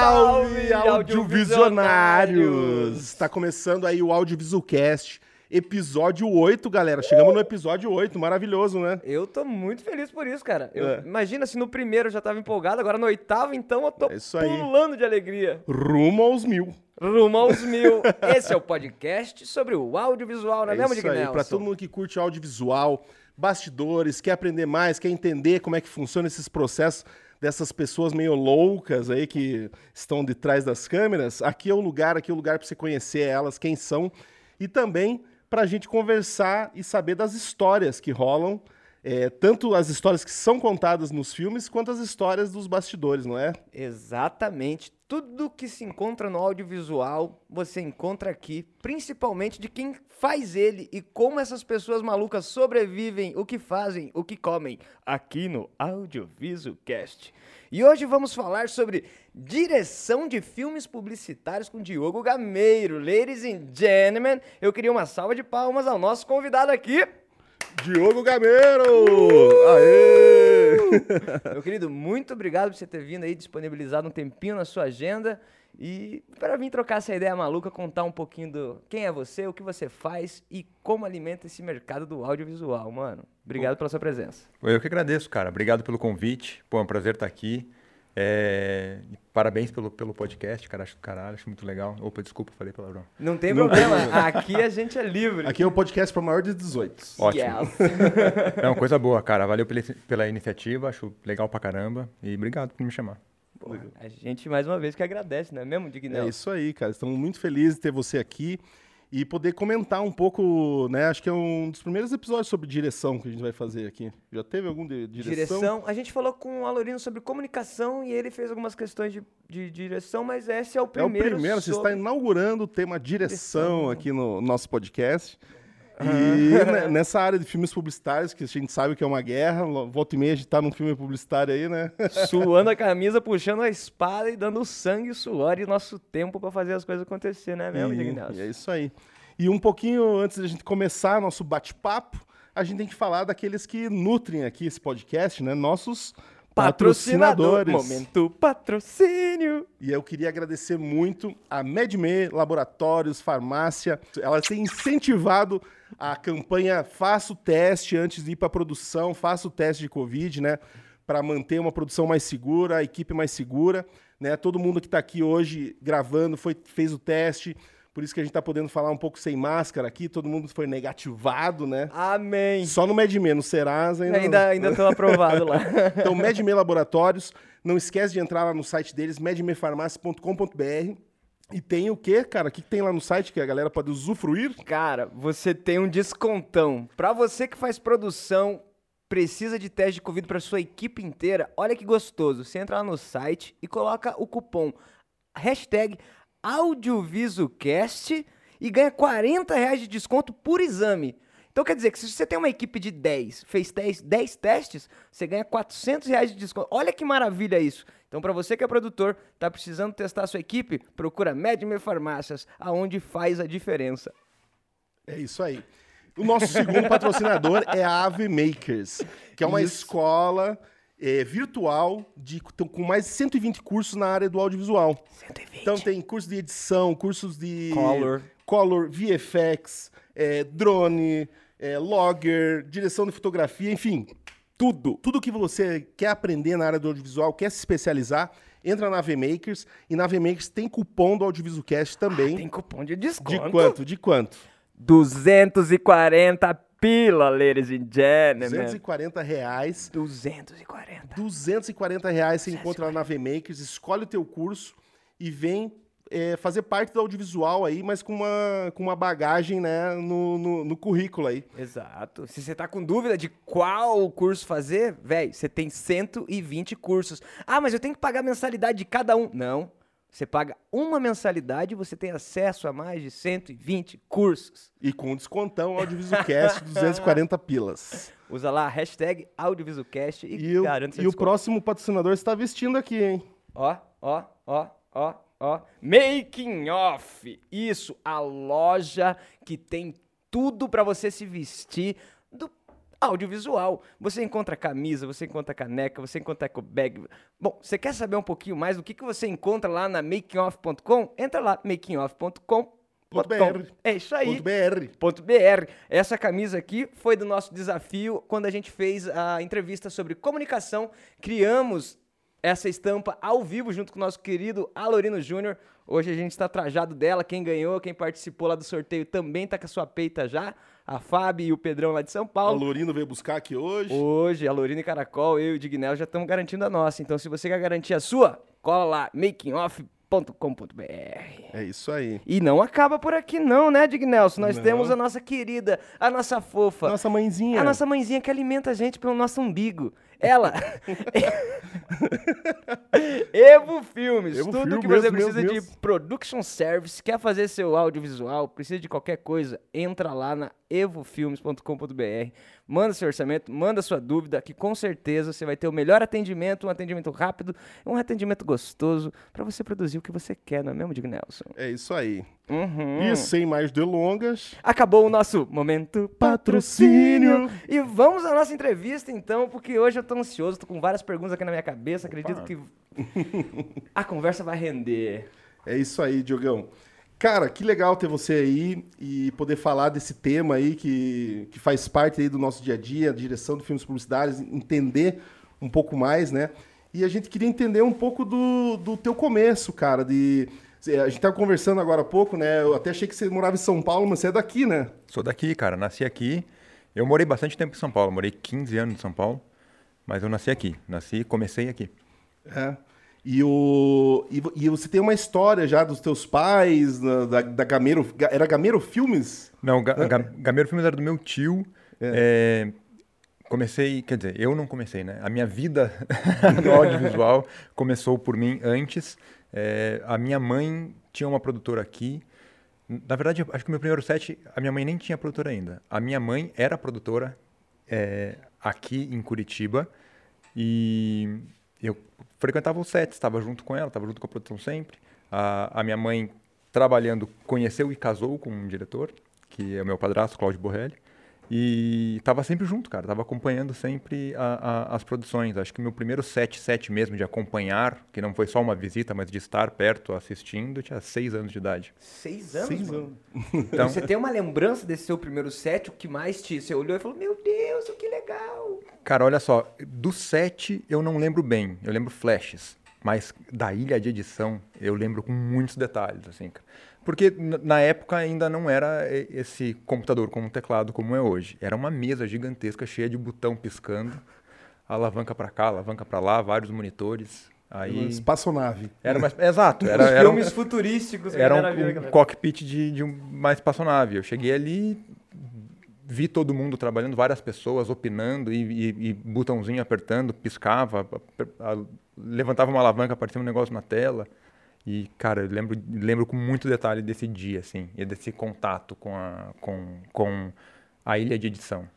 Salve, audiovisionários! Está começando aí o Audiovisualcast, episódio 8, galera. Chegamos no episódio 8, maravilhoso, né? Eu tô muito feliz por isso, cara. Eu- É. Imagina se no primeiro eu já tava empolgado, agora no oitavo, então eu tô É isso pulando de alegria. Rumo aos mil. Rumo aos mil. Esse é o podcast sobre o audiovisual, não é, mesmo, isso Dick aí, Nelson? pra todo mundo que curte audiovisual, bastidores, quer aprender mais, quer entender como é que funciona esses processos dessas pessoas meio loucas aí que estão de trás das câmeras, aqui é o lugar, aqui é o lugar para você conhecer elas, quem são, e também para a gente conversar e saber das histórias que rolam, é, tanto as histórias que são contadas nos filmes, quanto as histórias dos bastidores, não é? Exatamente. Tudo que se encontra no audiovisual, você encontra aqui, principalmente de quem faz ele e como essas pessoas malucas sobrevivem, o que fazem, o que comem, aqui no Audiovisualcast. E hoje vamos falar sobre direção de filmes publicitários com Diogo Gameiro. Ladies and gentlemen, eu queria uma salva de palmas ao nosso convidado aqui. Diogo Gameiro! Aê! Meu querido, muito obrigado por você ter vindo aí, disponibilizado um tempinho na sua agenda e para vir trocar essa ideia maluca, contar um pouquinho do quem é você, o que você faz e como alimenta esse mercado do audiovisual, mano. Obrigado pela sua presença. Eu que agradeço, cara. Obrigado pelo convite. Pô, é um prazer estar aqui. É, Parabéns pelo, pelo podcast, cara. Acho do caralho, acho muito legal. Opa, desculpa, falei palavrão. Não tem Não problema, aqui a gente é livre. Aqui é o podcast para maior de 18. Ótimo. Yes. É uma coisa boa, cara. Valeu pela, pela iniciativa, acho legal pra caramba. E obrigado por me chamar. Pô, a gente mais uma vez que agradece, não é mesmo, Dignel? É isso aí, cara. Estamos muito felizes de ter você aqui e poder comentar um pouco, né? Acho que é um dos primeiros episódios sobre direção que a gente vai fazer aqui. Já teve algum de direção? Direção. A gente falou com o Alorino sobre comunicação e ele fez algumas questões de, de direção, mas esse é o É o primeiro. primeiro, você sobre- está inaugurando o tema direção, Direção. aqui no nosso podcast. E nessa área de filmes publicitários, que a gente sabe que é uma guerra, volta e meia a gente tá num filme publicitário aí, né? Suando a camisa, puxando a espada e dando sangue, suor e nosso tempo pra fazer as coisas acontecer, né mesmo, E- e é isso aí. E um pouquinho antes da gente começar nosso bate-papo, a gente tem que falar daqueles que nutrem aqui esse podcast, né? Nossos patrocinadores. Momento patrocínio. E eu queria agradecer muito a MedMe Laboratórios, Farmácia. Ela tem incentivado a campanha Faça o teste antes de ir para a produção, faça o teste de Covid, né? Para manter uma produção mais segura, a equipe mais segura. Né? Todo mundo que está aqui hoje gravando foi, fez o teste. Por isso que a gente está podendo falar um pouco sem máscara aqui. Todo mundo foi negativado, né? Amém. Só no MedMe, no Serasa ainda. Ainda, ainda tô aprovado lá. Então, MedMe Laboratórios, não esquece de entrar lá no site deles, medmefarmácia.com.br. E tem o quê, cara? O que que tem lá no site que a galera pode usufruir? Cara, você tem um descontão. Pra você que faz produção, precisa de teste de Covid pra sua equipe inteira, olha que gostoso. Você entra lá no site e coloca o cupom hashtag AudiovisuCast e ganha 40 reais de desconto por exame. Então quer dizer que se você tem uma equipe de 10, fez 10, 10 testes, você ganha 400 reais de desconto. Olha que maravilha isso. Então para você que é produtor, tá precisando testar a sua equipe, procura Medme Farmácias, aonde faz a diferença. É isso aí. O nosso segundo patrocinador é a Ave Makers, que é uma Isso. escola é, virtual de, então, com mais de 120 cursos na área do audiovisual. 120. Então tem curso de edição, cursos de Color. color VFX, é, drone, é, logger, direção de fotografia, enfim, tudo. Tudo que você quer aprender na área do audiovisual, quer se especializar, entra na VMakers e na VMakers tem cupom do Audiovisualcast também. Tem cupom de de desconto. quanto? De quanto? 240 pila, ladies and gentlemen. 240 reais. 240. 240 reais você encontra lá na VMakers, escolhe o teu curso e vem é, fazer parte do audiovisual aí, mas com uma, com uma bagagem né, no, no, no currículo aí. Exato. Se você tá com dúvida de qual curso fazer, velho, você tem 120 cursos. Ah, mas eu tenho que pagar a mensalidade de cada um. Não. Você paga uma mensalidade e você tem acesso a mais de 120 cursos. E com descontão Audiovisualcast 240 pilas. Usa lá a hashtag AudiovisualCast e, E, o, garante seu e o desconto. próximo patrocinador está vestindo aqui, hein? Ó, ó, ó, ó, ó. Making Off. Isso, a loja que tem tudo pra você se vestir do audiovisual. Você encontra camisa, você encontra caneca, você encontra eco bag. Bom, você quer saber um pouquinho mais do que, que você encontra lá na makingoff.com? Entra lá, makingoff.com. Ponto BR. É isso aí. Ponto BR. Ponto .br. Essa camisa aqui foi do nosso desafio quando a gente fez a entrevista sobre comunicação. Criamos essa estampa ao vivo junto com o nosso querido Alorino Júnior. Hoje a gente está trajado dela. Quem ganhou, quem participou lá do sorteio também tá com a sua peita já. A Fábio e o Pedrão lá de São Paulo. Lorino veio buscar aqui hoje. Hoje, a e Caracol, eu e o Dignel já estamos garantindo a nossa. Então, se você quer garantir a sua, cola lá, makingoff.com.br. É isso aí. E não acaba por aqui não, né, Dignelson? Nós Não. temos a nossa querida, a nossa fofa, Nossa mãezinha. a nossa mãezinha que alimenta a gente pelo nosso umbigo. Ela. Evo Filmes. Evo Tudo Filmes, que você mesmo, precisa mesmo, de mesmo. production service, quer fazer seu audiovisual, precisa de qualquer coisa, entra lá na evofilmes.com.br. Manda seu orçamento, manda sua dúvida, que com certeza você vai ter o melhor atendimento, um atendimento rápido, um atendimento gostoso para você produzir o que você quer, não é mesmo, Dignelson? É isso aí. Uhum. E sem mais delongas, Acabou o nosso momento patrocínio. E vamos à nossa entrevista, então, porque hoje eu tô ansioso, tô com várias perguntas aqui na minha cabeça. Acredito que a conversa vai render. é isso aí, Diogão. Cara, que legal ter você aí e poder falar desse tema aí que, que faz parte aí do nosso dia a dia, a direção de filmes publicitários, entender um pouco mais, né? E a gente queria entender um pouco do, do teu começo, cara, de... A gente tava conversando agora há pouco, né? Eu até achei que você morava em São Paulo, mas você é daqui, né? Sou daqui, cara. Nasci aqui. Eu morei bastante tempo em São Paulo. Morei 15 anos em São Paulo. Mas eu nasci aqui. Nasci e comecei aqui. É. E, o, e, e você tem uma história já dos teus pais, da, da, Gameiro... Ga- Era Gameiro Filmes? Não, Ga Ga Gameiro Filmes era do meu tio. É, comecei, quer dizer, eu não comecei, né? A minha vida no audiovisual começou por mim antes. É, a minha mãe tinha uma produtora aqui. Na verdade, acho que o meu primeiro set, a minha mãe nem tinha produtora ainda. A minha mãe era produtora é, aqui em Curitiba. E eu frequentava os sets, estava junto com ela, estava junto com a produção sempre. A, a minha mãe, trabalhando, conheceu e casou com um diretor, que é o meu padrasto, Cláudio Borrelli. E estava sempre junto, cara. Tava acompanhando sempre a- a- as produções. Acho que o meu primeiro set, set mesmo de acompanhar, que não foi só uma visita, mas de estar perto assistindo, tinha seis anos de idade. Seis anos, Seis mano. Então, Você tem uma lembrança desse seu primeiro set, o que mais te... Você olhou e falou, meu Deus, que legal. Cara, olha só, do set eu não lembro bem, eu lembro flashes, mas da ilha de edição eu lembro com muitos detalhes, assim, cara. Porque na época ainda não era e- esse computador com um teclado como é hoje. Era uma mesa gigantesca cheia de botão piscando, alavanca pra cá, alavanca pra lá, vários monitores. Aí Uma espaçonave. era uma, exato, era, era um, filmes futurísticos. que a era um, um cockpit de, de um- uma espaçonave. Eu cheguei ali, vi todo mundo trabalhando, várias pessoas opinando e, e, e botãozinho apertando, piscava, a- a- levantava uma alavanca, aparecia um negócio na tela. E, cara, eu lembro, lembro com muito detalhe desse dia, assim, e desse contato com a, com, com a ilha de edição.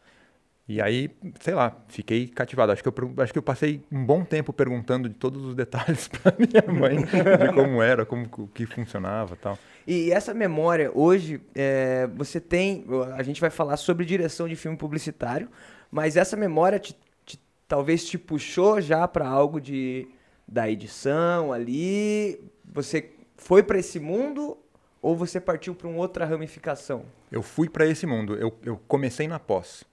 E aí, sei lá, fiquei cativado. Acho que eu, acho que eu passei um bom tempo perguntando de todos os detalhes para minha mãe, de como era, como que funcionava tal. E essa memória, hoje, é, você tem. A gente vai falar sobre direção de filme publicitário, mas essa memória te- te- talvez te puxou já para algo de, da edição ali. Você foi para esse mundo ou você partiu para uma outra ramificação? Eu fui para esse mundo, eu, eu comecei na pós.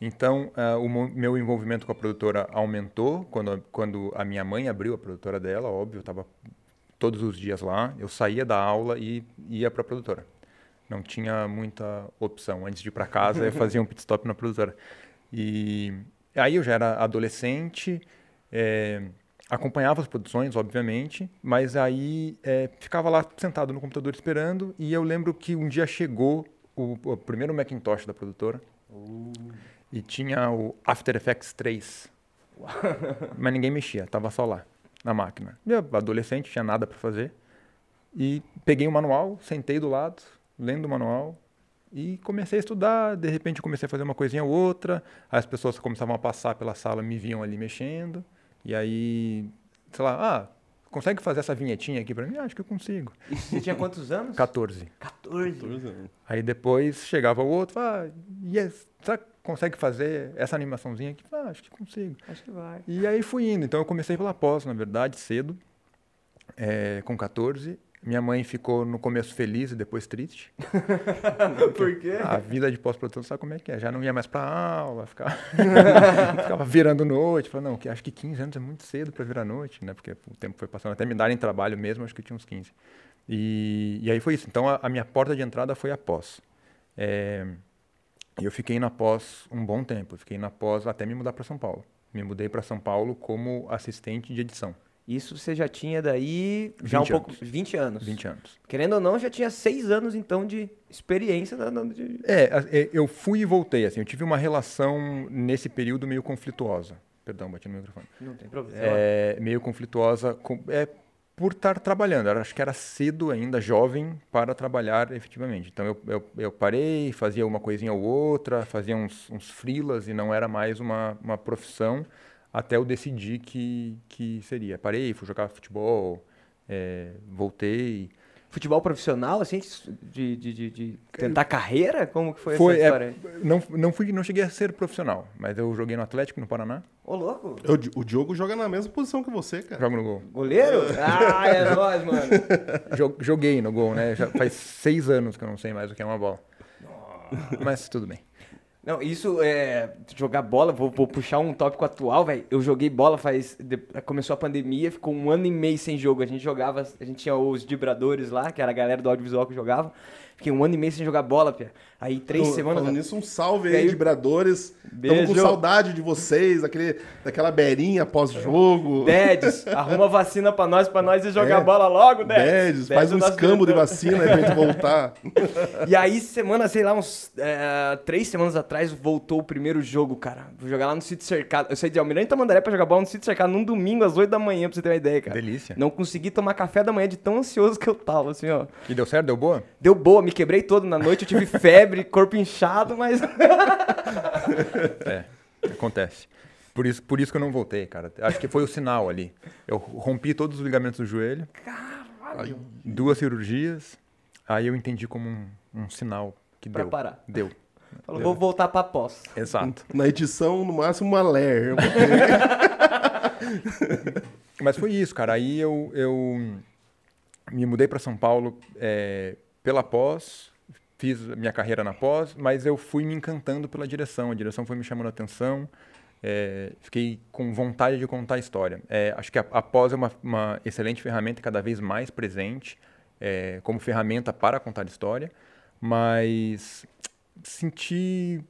Então, ah, o meu envolvimento com a produtora aumentou quando, quando a minha mãe abriu a produtora dela, óbvio, eu estava todos os dias lá. Eu saía da aula e ia para a produtora. Não tinha muita opção. Antes de ir para casa, eu fazia um pit stop na produtora. E aí eu já era adolescente, eh, acompanhava as produções, obviamente, mas aí eh, ficava lá sentado no computador esperando. E eu lembro que um dia chegou o, o primeiro Macintosh da produtora e tinha o After Effects 3. Mas ninguém mexia, tava só lá, na máquina. Eu, adolescente, tinha nada para fazer. E peguei o manual, sentei do lado, lendo o manual e comecei a estudar. De repente comecei a fazer uma coisinha ou outra. As pessoas começavam a passar pela sala, me viam ali mexendo. E aí, sei lá, ah, consegue fazer essa vinhetinha aqui pra mim? Ah, acho que eu consigo. Você tinha quantos anos? 14. 14. 14 anos. Aí depois chegava o outro, ah, yes, será que consegue fazer essa animaçãozinha aqui? Ah, acho que consigo. Acho que vai. E aí fui indo. Então eu comecei pela pós, na verdade, cedo, é, com 14. Minha mãe ficou no começo feliz e depois triste. Por quê? A vida de pós-produção sabe como é que é. Já não ia mais pra aula, ficava, ficava virando noite. Falei, não, que acho que 15 anos é muito cedo para virar noite, né? Porque o tempo foi passando. Até me darem trabalho mesmo, acho que eu tinha uns 15. E, e aí foi isso. Então a, a minha porta de entrada foi a pós. É, e eu fiquei na pós um bom tempo. Eu fiquei na pós até me mudar para São Paulo. Me mudei para São Paulo como assistente de edição. Isso você já tinha daí já um 20 pouco. anos. 20 anos. 20 anos. Querendo ou não, já tinha 6 anos então de experiência da. da- de- É, é, eu fui e voltei, assim, eu tive uma relação nesse período meio conflituosa. Perdão, bati no microfone. Não tem problema. É, meio conflituosa com, é, por estar trabalhando. Eu acho que era cedo ainda, jovem, para trabalhar efetivamente. Então eu, eu, eu parei, fazia uma coisinha ou outra, fazia uns, uns freelas e não era mais uma, uma profissão até eu decidir que, que seria. Parei, fui jogar futebol, é, voltei. Futebol profissional, assim, de, de, de, de tentar carreira? Como que foi, Foi, essa é, história? aí? não, não, fui, não cheguei a ser profissional, mas eu joguei no Atlético, no Paraná. Ô, louco! O, Di- o Diogo joga na mesma posição que você, cara. Jogo no gol. Goleiro? Ah, é nóis, mano. Jo- Joguei no gol, né? Já faz seis anos que eu não sei mais o que é uma bola. Mas tudo bem. Não, isso é. Jogar bola, vou, vou puxar um tópico atual, velho. Eu joguei bola faz. começou a pandemia, ficou um ano e meio sem jogo. A gente jogava, a gente tinha os vibradores lá, que era a galera do audiovisual que jogava. Fiquei um ano e meio sem jogar bola, Pia. Aí três Falando- semanas. Falando nisso, um salve aí, aí- vibradores. Estamos com saudade de vocês, daquele, daquela beirinha pós-jogo. Dedes, arruma vacina pra nós, pra nós ir jogar É. bola logo, Dedes. Dedes, faz Dedes, um o nosso escambo de vacina aí pra gente voltar. E aí, semana, sei lá, uns é, três semanas atrás, voltou o primeiro jogo, cara. Vou jogar lá no sítio cercado. Eu saí de Almirante Tamandaré pra jogar bola no sítio cercado num domingo às 8 da manhã, pra você ter uma ideia, cara. Delícia. Não consegui tomar café da manhã de tão ansioso que eu tava, assim, ó. E deu certo? Deu boa? Deu boa, me quebrei todo na noite, eu tive febre, corpo inchado, mas. É, acontece. Por isso, por isso que eu não voltei, cara. Acho que foi o sinal ali. Eu rompi todos os ligamentos do joelho, Caralho. duas cirurgias, aí eu entendi como um, um sinal que Pra deu. parar. Deu. Falou, vou voltar pra pós. Exato. Na edição, no máximo, uma ler. Mas foi isso, cara. Aí eu, eu me mudei para São Paulo é, pela pós, fiz minha carreira na pós, mas eu fui me encantando pela direção. A direção foi me chamando a atenção. é, fiquei com vontade de contar a história. É, acho que a, a pós é uma, uma excelente ferramenta, cada vez mais presente é, como ferramenta para contar história, mas senti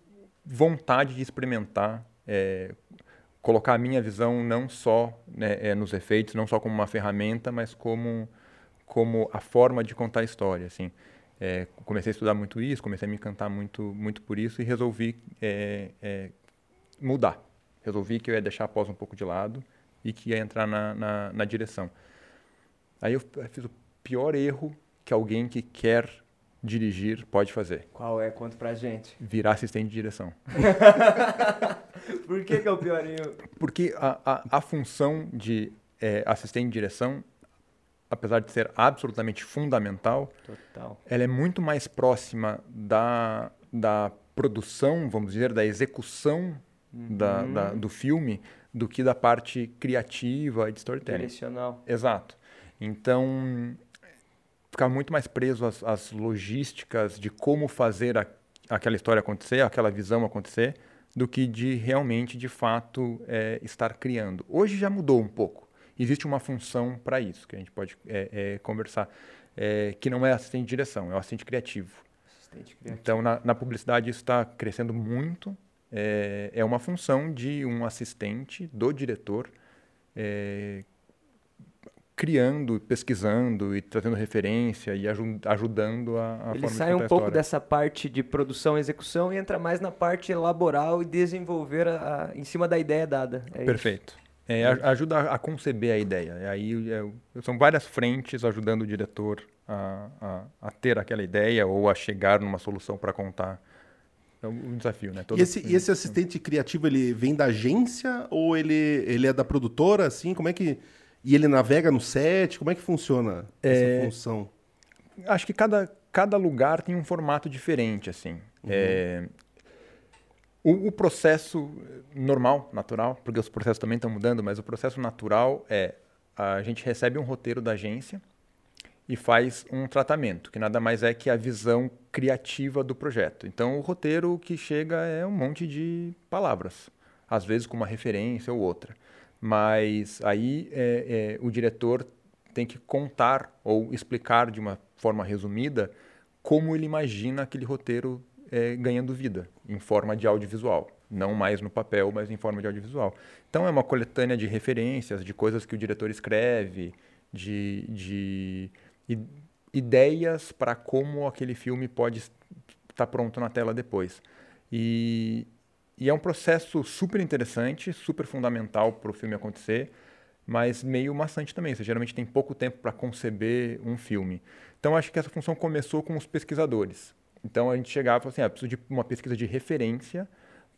vontade de experimentar colocar a minha visão não só né, nos efeitos, não só como uma ferramenta, mas como como a forma de contar história, assim. É, comecei a estudar muito isso, comecei a me encantar muito muito por isso e resolvi é, é, mudar. Resolvi que eu ia deixar a pós um pouco de lado e que ia entrar na, na, na direção. Aí eu fiz o pior erro que alguém que quer dirigir pode fazer. Qual é? Conta pra gente. Virar assistente de direção. Por que, que é o piorinho? Porque a, a, a função de eh, assistente de direção, apesar de ser absolutamente fundamental, Total. ela é muito mais próxima da, da produção, vamos dizer, da execução da, da- do filme do que da parte criativa e de storytelling. Direcional. Exato. Então, ficar muito mais preso às, às logísticas de como fazer a- aquela história acontecer, aquela visão acontecer, do que de realmente, de fato, eh, estar criando. Hoje já mudou um pouco. Existe uma função para isso, que a gente pode eh, eh, conversar, eh, que não é assistente de direção, é o assistente criativo. Assistente criativo. Então, na, na publicidade, isso está crescendo muito. É, é uma função de um assistente do diretor é, criando, pesquisando e trazendo referência e aju- ajudando a, a Ele sai um pouco história. dessa parte de produção e execução e entra mais na parte laboral e desenvolver a, a- em cima da ideia dada. É. Perfeito. É, ajuda a, conceber a ideia. E aí é, são várias frentes ajudando o diretor a, a, a ter aquela ideia ou a chegar numa solução para contar. É um desafio, né? Todo- E esse, e esse assistente criativo, ele vem da agência ou ele, ele é da produtora, assim? Como é que, E ele navega no set? Como é que funciona essa função? Acho que cada, cada lugar tem um formato diferente, assim. É, o, o processo normal, natural, porque os processos também estão mudando, mas o processo natural é a gente recebe um roteiro da agência e faz um tratamento, que nada mais é que a visão criativa do projeto. Então, o roteiro que chega é um monte de palavras, às vezes com uma referência ou outra. Mas aí é, é, o diretor tem que contar ou explicar de uma forma resumida como ele imagina aquele roteiro é, ganhando vida, em forma de audiovisual. Não mais no papel, mas em forma de audiovisual. Então, é uma coletânea de referências, de coisas que o diretor escreve, de, de ideias para como aquele filme pode estar tá pronto na tela depois. E, e é um processo super interessante, super fundamental para o filme acontecer, mas meio maçante também. Você geralmente tem pouco tempo para conceber um filme. Então, acho que essa função começou com os pesquisadores. Então, a gente chegava e falava assim, ah, preciso de uma pesquisa de referência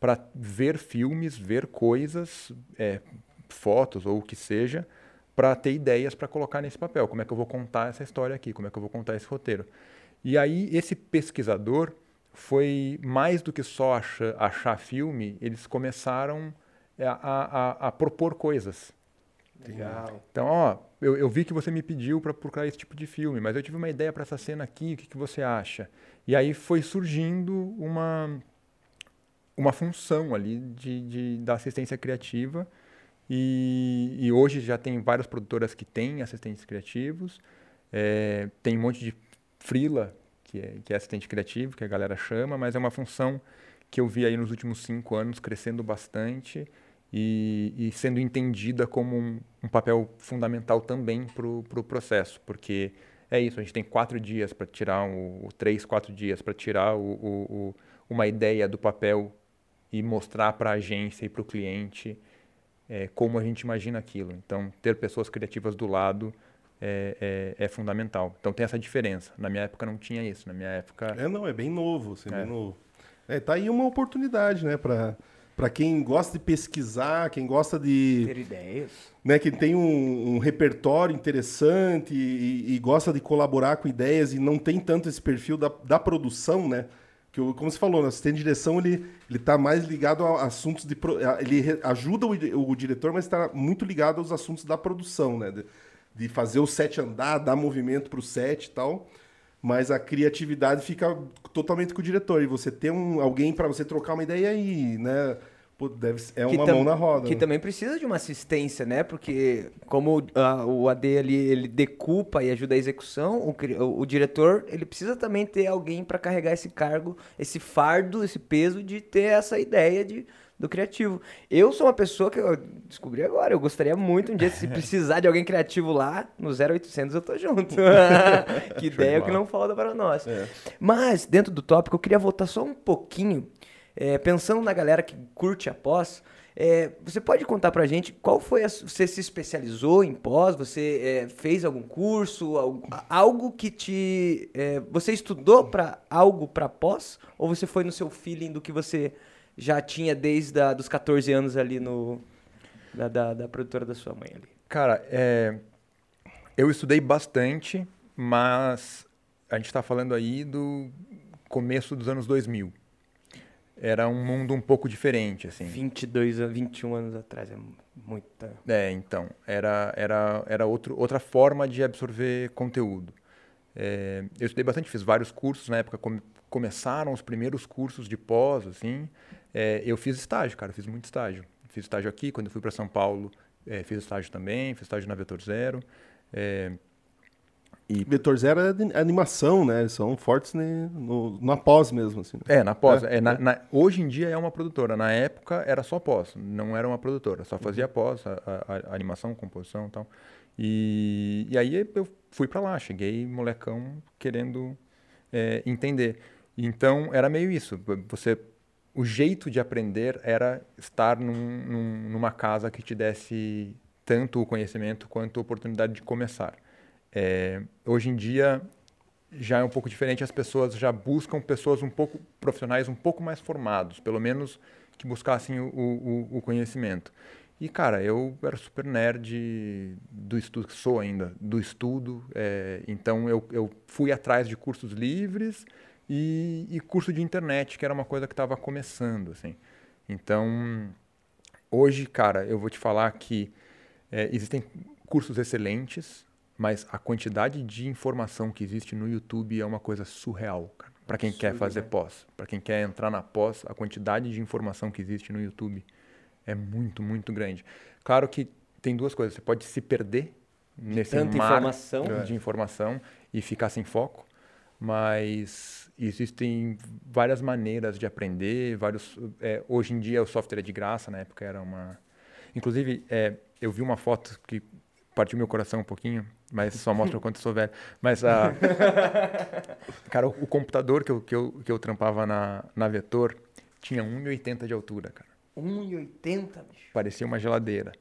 para ver filmes, ver coisas, é, fotos ou o que seja, para ter ideias para colocar nesse papel. Como é que eu vou contar essa história aqui? Como é que eu vou contar esse roteiro? E aí, esse pesquisador foi mais do que só achar, achar filme, eles começaram a, a, a, propor coisas. Legal. Então, ó, eu, eu vi que você me pediu para procurar esse tipo de filme, mas eu tive uma ideia para essa cena aqui, o que, que você acha? E aí foi surgindo uma, uma função ali de, de da assistência criativa e, e, hoje já tem várias produtoras que têm assistentes criativos. É, tem um monte de freela, que é, que é assistente criativo, que a galera chama, mas é uma função que eu vi aí nos últimos cinco anos crescendo bastante e, e sendo entendida como um, um papel fundamental também para o pro processo, porque é isso, a gente tem quatro dias para tirar, o, três, quatro dias para tirar o, o, uma ideia do papel e mostrar para a agência e para o cliente é, como a gente imagina aquilo. Então, ter pessoas criativas do lado é, é, é, fundamental. Então, tem essa diferença. Na minha época não tinha isso. Na minha época... É, não, é bem novo. Assim, é. Bem novo. É, tá aí uma oportunidade, né, para para quem gosta de pesquisar, quem gosta de ter ideias, né, que tem um, um repertório interessante e, e, gosta de colaborar com ideias e não tem tanto esse perfil da, da produção, né? que como você falou, o assistente de direção ele ele está mais ligado a assuntos de ele ajuda o, o diretor, mas está muito ligado aos assuntos da produção, né? De, de fazer o set andar, dar movimento para o set e tal. Mas a criatividade fica totalmente com o diretor. E você ter um, alguém para você trocar uma ideia aí, né? Pô, deve, é uma mão na roda. Que né? também precisa de uma assistência, né? Porque como uh, o AD ali, ele decupa e ajuda a execução, o, o, o diretor, ele precisa também ter alguém para carregar esse cargo, esse fardo, esse peso de ter essa ideia de, do criativo. Eu sou uma pessoa que eu descobri agora, eu gostaria muito um dia, se precisar de alguém criativo lá, no 0800 eu tô junto. que ideia que não falta para nós. É. Mas, dentro do tópico, eu queria voltar só um pouquinho é, pensando na galera que curte a pós, é, você pode contar pra gente qual foi a, você se especializou em pós? Você é, fez algum curso, algo, algo que te é, você estudou para algo para pós ou você foi no seu feeling do que você já tinha desde a, dos 14 anos ali no da, da, da produtora da sua mãe ali? Cara, é, eu estudei bastante, mas a gente está falando aí do começo dos anos 2000 era um mundo um pouco diferente, assim. 22 a 21 anos atrás é muita. É, então, era era era outro, outra forma de absorver conteúdo. É, eu estudei bastante, fiz vários cursos na época, come, começaram os primeiros cursos de pós, assim. É, eu fiz estágio, cara, fiz muito estágio. Fiz estágio aqui, quando eu fui para São Paulo, é, fiz estágio também, fiz estágio na Vetor Zero. É, e... Vetor Zero é animação, né? Eles são fortes ne, no, na pós mesmo. Assim. É, na pós. É, é, na, na, hoje em dia é uma produtora. Na época era só pós, não era uma produtora. Só fazia pós, a, a, a animação, composição e tal. E, e aí eu fui para lá, cheguei molecão querendo é, entender. Então era meio isso. Você, o jeito de aprender era estar num, num, numa casa que te desse tanto o conhecimento quanto a oportunidade de começar. É, hoje em dia já é um pouco diferente, as pessoas já buscam pessoas um pouco profissionais, um pouco mais formados, pelo menos que buscassem o, o, o conhecimento. E, cara, eu era super nerd do estudo, sou ainda, do estudo. É, então, eu, eu fui atrás de cursos livres e, e curso de internet, que era uma coisa que estava começando, assim. Então, hoje, cara, eu vou te falar que é, existem cursos excelentes, mas a quantidade de informação que existe no YouTube é uma coisa surreal, Para quem quer fazer pós, para quem quer entrar na pós, a quantidade de informação que existe no YouTube é muito, muito grande. Claro que tem duas coisas. Você pode se perder nesse Tanta mar informação. de informação e ficar sem foco, mas existem várias maneiras de aprender. Vários, é, hoje em dia o software é de graça, na época era uma. Inclusive, é, eu vi uma foto que partiu meu coração um pouquinho, mas só mostra o quanto eu sou velho. Mas, a, cara, o, o, computador que eu, que, eu, que eu trampava na, na Vetor tinha 1,80 de altura, cara. 1,80, bicho. Parecia uma geladeira.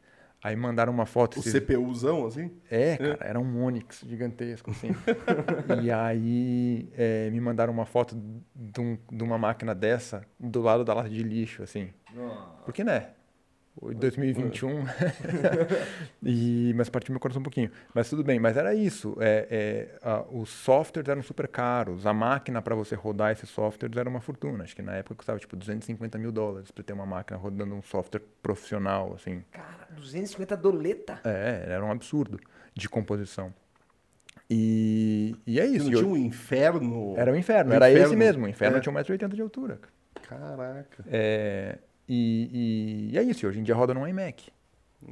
Aí mandaram uma foto. O se... CPUzão, assim? É, cara, é. era um Onix gigantesco, assim. e aí é, me mandaram uma foto de, um, de, uma máquina dessa do lado da lata de lixo, assim. Nossa. Porque, né? 2021. e, mas partiu meu coração um pouquinho. Mas tudo bem, mas era isso. É, é, a, os softwares eram super caros. A máquina para você rodar esses softwares era uma fortuna. Acho que na época custava tipo 250 mil dólares para ter uma máquina rodando um software profissional. assim. Cara, 250 doleta? É, era um absurdo de composição. E, e é isso. Não tinha um inferno? Era um inferno, era inferno. esse mesmo. O inferno é. tinha 1,80m de altura. Caraca. É, e, e, é isso, hoje em dia roda num iMac.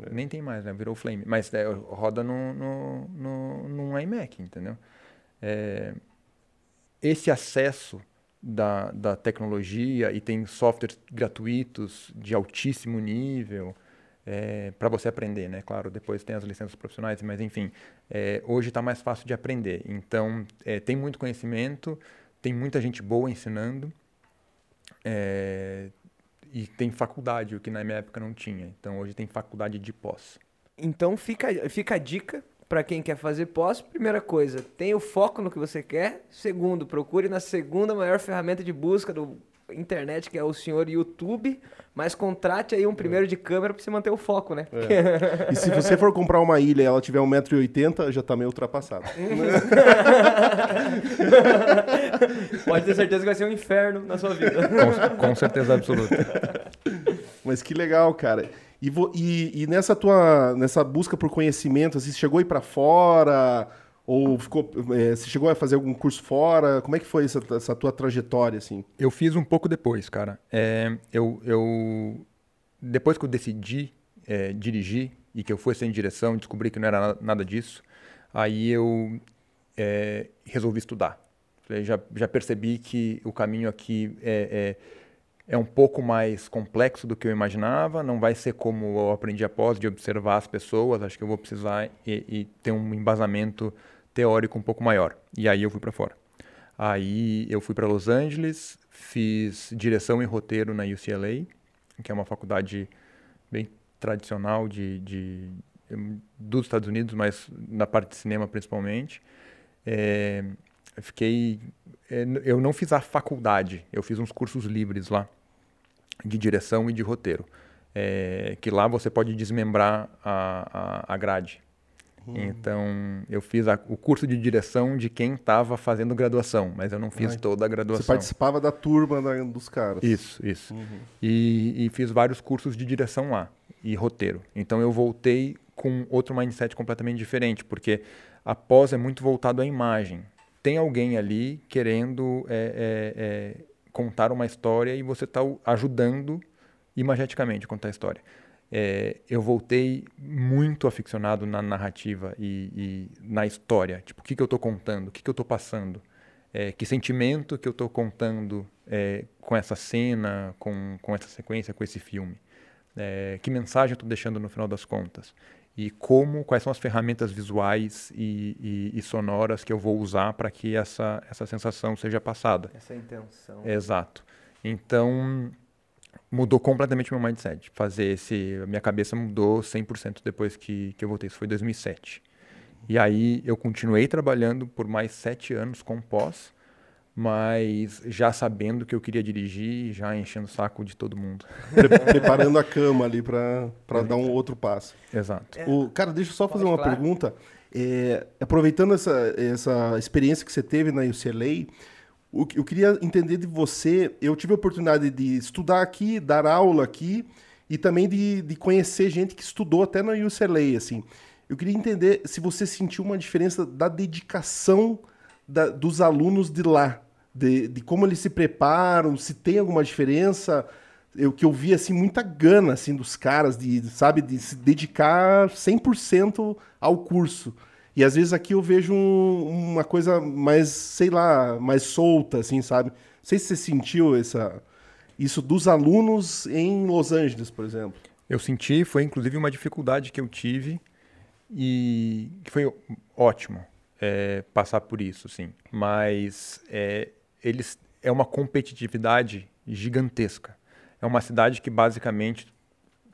É. Nem tem mais, né? Virou Flame. Mas é, roda no, no, no, num iMac, entendeu? É, esse acesso da, da tecnologia e tem softwares gratuitos de altíssimo nível é, para você aprender, né? Claro, depois tem as licenças profissionais, mas enfim, é, hoje está mais fácil de aprender. Então, é, tem muito conhecimento, tem muita gente boa ensinando. E tem faculdade, o que na minha época não tinha. Então hoje tem faculdade de pós. Então fica, fica a dica para quem quer fazer pós. Primeira coisa, tenha o foco no que você quer. Segundo, procure na segunda maior ferramenta de busca do internet, que é o senhor YouTube, mas contrate aí um primeiro de câmera para você manter o foco, né? É. e se você for comprar uma ilha e ela tiver 1,80m, já tá meio ultrapassada. Pode ter certeza que vai ser um inferno na sua vida. Com, com certeza absoluta. Mas que legal, cara. E, vo, e, e, nessa tua nessa busca por conhecimento, assim, você chegou a ir para fora? Ou ficou, é, você chegou a fazer algum curso fora? Como é que foi essa, essa tua trajetória, assim? Eu fiz um pouco depois, cara. É, eu, eu, depois que eu decidi é, dirigir e que eu fui sem direção, descobri que não era nada disso, aí eu resolvi estudar. Já, já percebi que o caminho aqui é, é, é um pouco mais complexo do que eu imaginava. Não vai ser como eu aprendi após de observar as pessoas. Acho que eu vou precisar e, e ter um embasamento teórico um pouco maior. E aí eu fui para fora. Aí eu fui para Los Angeles, fiz direção e roteiro na UCLA, que é uma faculdade bem tradicional de, de dos Estados Unidos, mas na parte de cinema principalmente. É, eu fiquei, é, eu não fiz a faculdade, eu fiz uns cursos livres lá de direção e de roteiro, é, que lá você pode desmembrar a, a, a grade. Hum. Então, eu fiz a, o curso de direção de quem estava fazendo graduação, mas eu não fiz Ai, toda a graduação. Você participava da turma da, dos caras. Isso, isso. Uhum. E, e, fiz vários cursos de direção lá e roteiro. Então, eu voltei com outro mindset completamente diferente, porque a pós é muito voltado à imagem. Tem alguém ali querendo é, é, é, contar uma história e você está ajudando imageticamente a contar a história é, eu voltei muito aficionado na narrativa e, e na história. Tipo, o que, que eu estou contando? O que, que eu estou passando? É, que sentimento que eu estou contando é, com essa cena, com, com essa sequência, com esse filme? É, que mensagem eu estou deixando no final das contas? E como, quais são as ferramentas visuais e, e, e sonoras que eu vou usar para que essa, essa sensação seja passada? Essa intenção. Exato. Então, mudou completamente meu mindset. Fazer esse. Minha cabeça mudou 100% depois que, que eu voltei. Isso foi em 2007. E aí eu continuei trabalhando por mais sete anos com pós, mas já sabendo que eu queria dirigir, já enchendo o saco de todo mundo. Pre preparando a cama ali para dar um outro passo. Exato. É. O, cara, deixa eu só fazer uma claro. pergunta. É, aproveitando essa, essa experiência que você teve na UCLA, eu queria entender de você. Eu tive a oportunidade de estudar aqui, dar aula aqui e também de, de conhecer gente que estudou até na UCLA. Assim. Eu queria entender se você sentiu uma diferença da dedicação da, dos alunos de lá, de, de, como eles se preparam, se tem alguma diferença. Eu que eu vi assim muita gana assim dos caras de, sabe, de se dedicar 100% ao curso. E às vezes aqui eu vejo um, uma coisa mais, sei lá, mais solta assim, sabe? Não sei se você sentiu essa isso dos alunos em Los Angeles, por exemplo. Eu senti, foi inclusive uma dificuldade que eu tive e que foi ótimo é, passar por isso, sim. Mas é, eles é uma competitividade gigantesca. É uma cidade que basicamente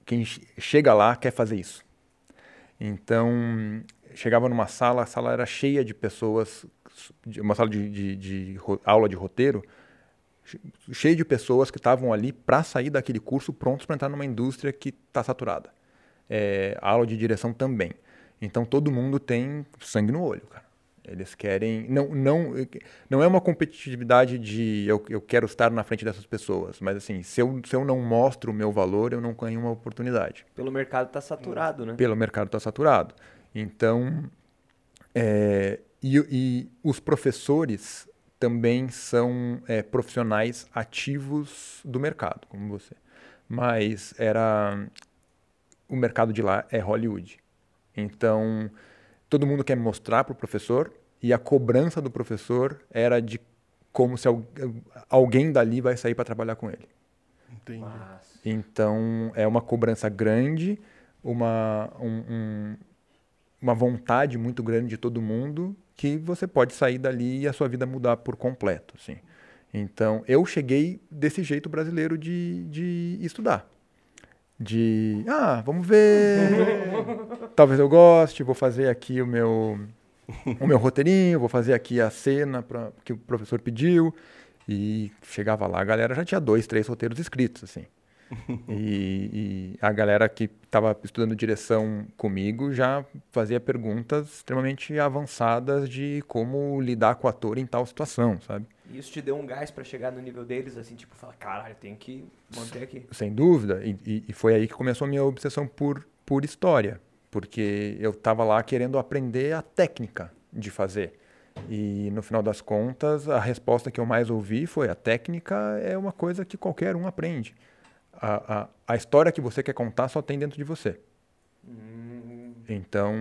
quem chega lá quer fazer isso. Então chegava numa sala, a sala era cheia de pessoas, uma sala de, de, de aula de roteiro, cheia de pessoas que estavam ali para sair daquele curso prontos para entrar numa indústria que está saturada. É, aula de direção também. Então todo mundo tem sangue no olho, cara. Eles querem. Não, não, não é uma competitividade de eu, eu quero estar na frente dessas pessoas, mas assim, se eu, se eu não mostro o meu valor, eu não ganho uma oportunidade. Pelo mercado está saturado, né? Pelo mercado está saturado. Então. É, e, e, os professores também são é, profissionais ativos do mercado, como você. Mas era. O mercado de lá é Hollywood. Então todo mundo quer mostrar para o professor e a cobrança do professor era de como se alguém dali vai sair para trabalhar com ele. Entendi. Então é uma cobrança grande, uma, um, um, uma vontade muito grande de todo mundo que você pode sair dali e a sua vida mudar por completo, assim. Então eu cheguei desse jeito brasileiro de, de estudar de ah, vamos ver. Talvez eu goste, vou fazer aqui o meu o meu roteirinho, vou fazer aqui a cena pra, que o professor pediu. E chegava lá, a galera já tinha dois, três roteiros escritos, assim. e, e, a galera que estava estudando direção comigo já fazia perguntas extremamente avançadas de como lidar com o ator em tal situação, sabe? E isso te deu um gás para chegar no nível deles, assim, tipo, falar, caralho, tem que manter aqui. Sem dúvida. E, e, foi aí que começou a minha obsessão por, por história. Porque eu estava lá querendo aprender a técnica de fazer. E no final das contas, a resposta que eu mais ouvi foi: a técnica é uma coisa que qualquer um aprende. A, a, a história que você quer contar só tem dentro de você. Então,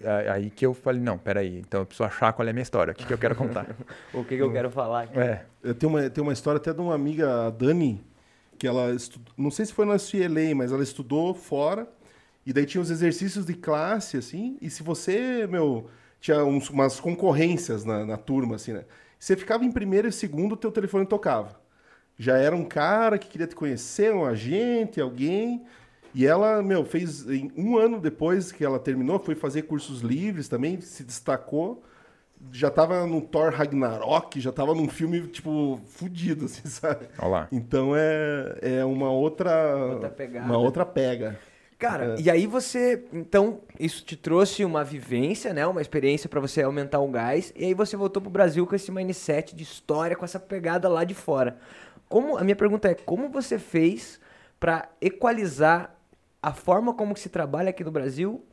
é aí que eu falei, não, peraí, então eu preciso achar qual é a minha história, o que, que eu quero contar. o que, que, eu quero falar. Aqui. É. Eu tenho uma, tenho uma história até de uma amiga, a Dani, que ela estudou, não sei se foi na CLA, mas ela estudou fora, e daí tinha os exercícios de classe, assim, e se você, meu, tinha uns, umas concorrências na, na turma, assim, né? Você ficava em primeiro e segundo, o teu telefone tocava. Já era um cara que queria te conhecer, um agente, alguém e ela, meu, fez um ano depois que ela terminou, foi fazer cursos livres também, se destacou. Já tava no Thor Ragnarok, já tava num filme, tipo, fudido, assim, sabe? Olá. Então é, é uma outra. Outra Uma outra pega. Cara, é. e aí você, então, isso te trouxe uma vivência, né, uma experiência para você aumentar o gás, e aí você voltou pro Brasil com esse mindset de história, com essa pegada lá de fora. Como a minha pergunta é, como você fez para equalizar a forma como se trabalha aqui no Brasil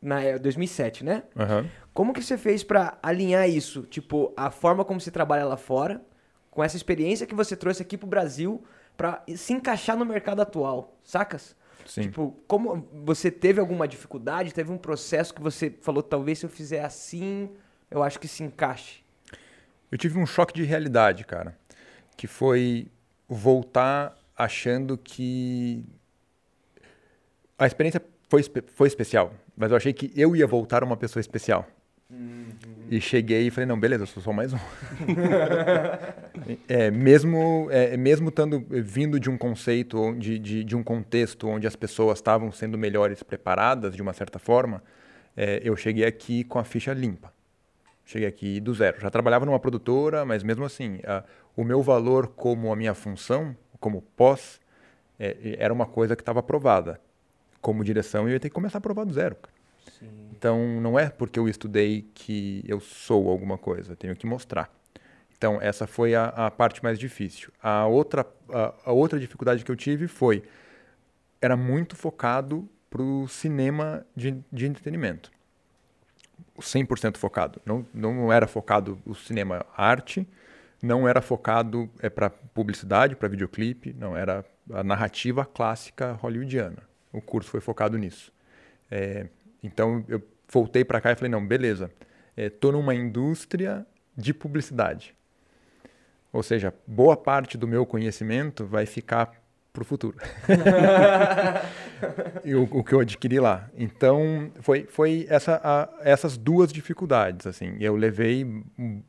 na 2007, é, né? Uhum. Como que você fez para alinhar isso, tipo, a forma como se trabalha lá fora, com essa experiência que você trouxe aqui pro Brasil para se encaixar no mercado atual, sacas? Sim. Tipo, como você teve alguma dificuldade, teve um processo que você falou, talvez se eu fizer assim, eu acho que se encaixe. Eu tive um choque de realidade, cara, que foi voltar achando que a experiência foi, foi especial, mas eu achei que eu ia voltar uma pessoa especial. Uhum. E cheguei e falei, não, beleza, eu sou só mais um. é, mesmo é, mesmo tando, vindo de um conceito, de, de, de um contexto onde as pessoas estavam sendo melhores preparadas, de uma certa forma, é, eu cheguei aqui com a ficha limpa. Cheguei aqui do zero. Já trabalhava numa produtora, mas mesmo assim, a, o meu valor como a minha função, como pós, é, era uma coisa que estava aprovada. Como direção, eu ia ter que começar a provar do zero. Então, não é porque eu estudei que eu sou alguma coisa, eu tenho que mostrar. Então, essa foi a, a parte mais difícil. A outra, a, a, outra dificuldade que eu tive foi, era muito focado para o cinema de, de entretenimento. 100% focado. Não, não era focado o cinema arte, não era focado é, para publicidade, para videoclipe, não, era a narrativa clássica hollywoodiana. O curso foi focado nisso. É, então eu voltei para cá e falei, não, beleza, estou é, numa indústria de publicidade. Ou seja, boa parte do meu conhecimento vai ficar para o futuro. o, o, que eu adquiri lá. Então, foi, foi essa, a, essas duas dificuldades. assim. Eu levei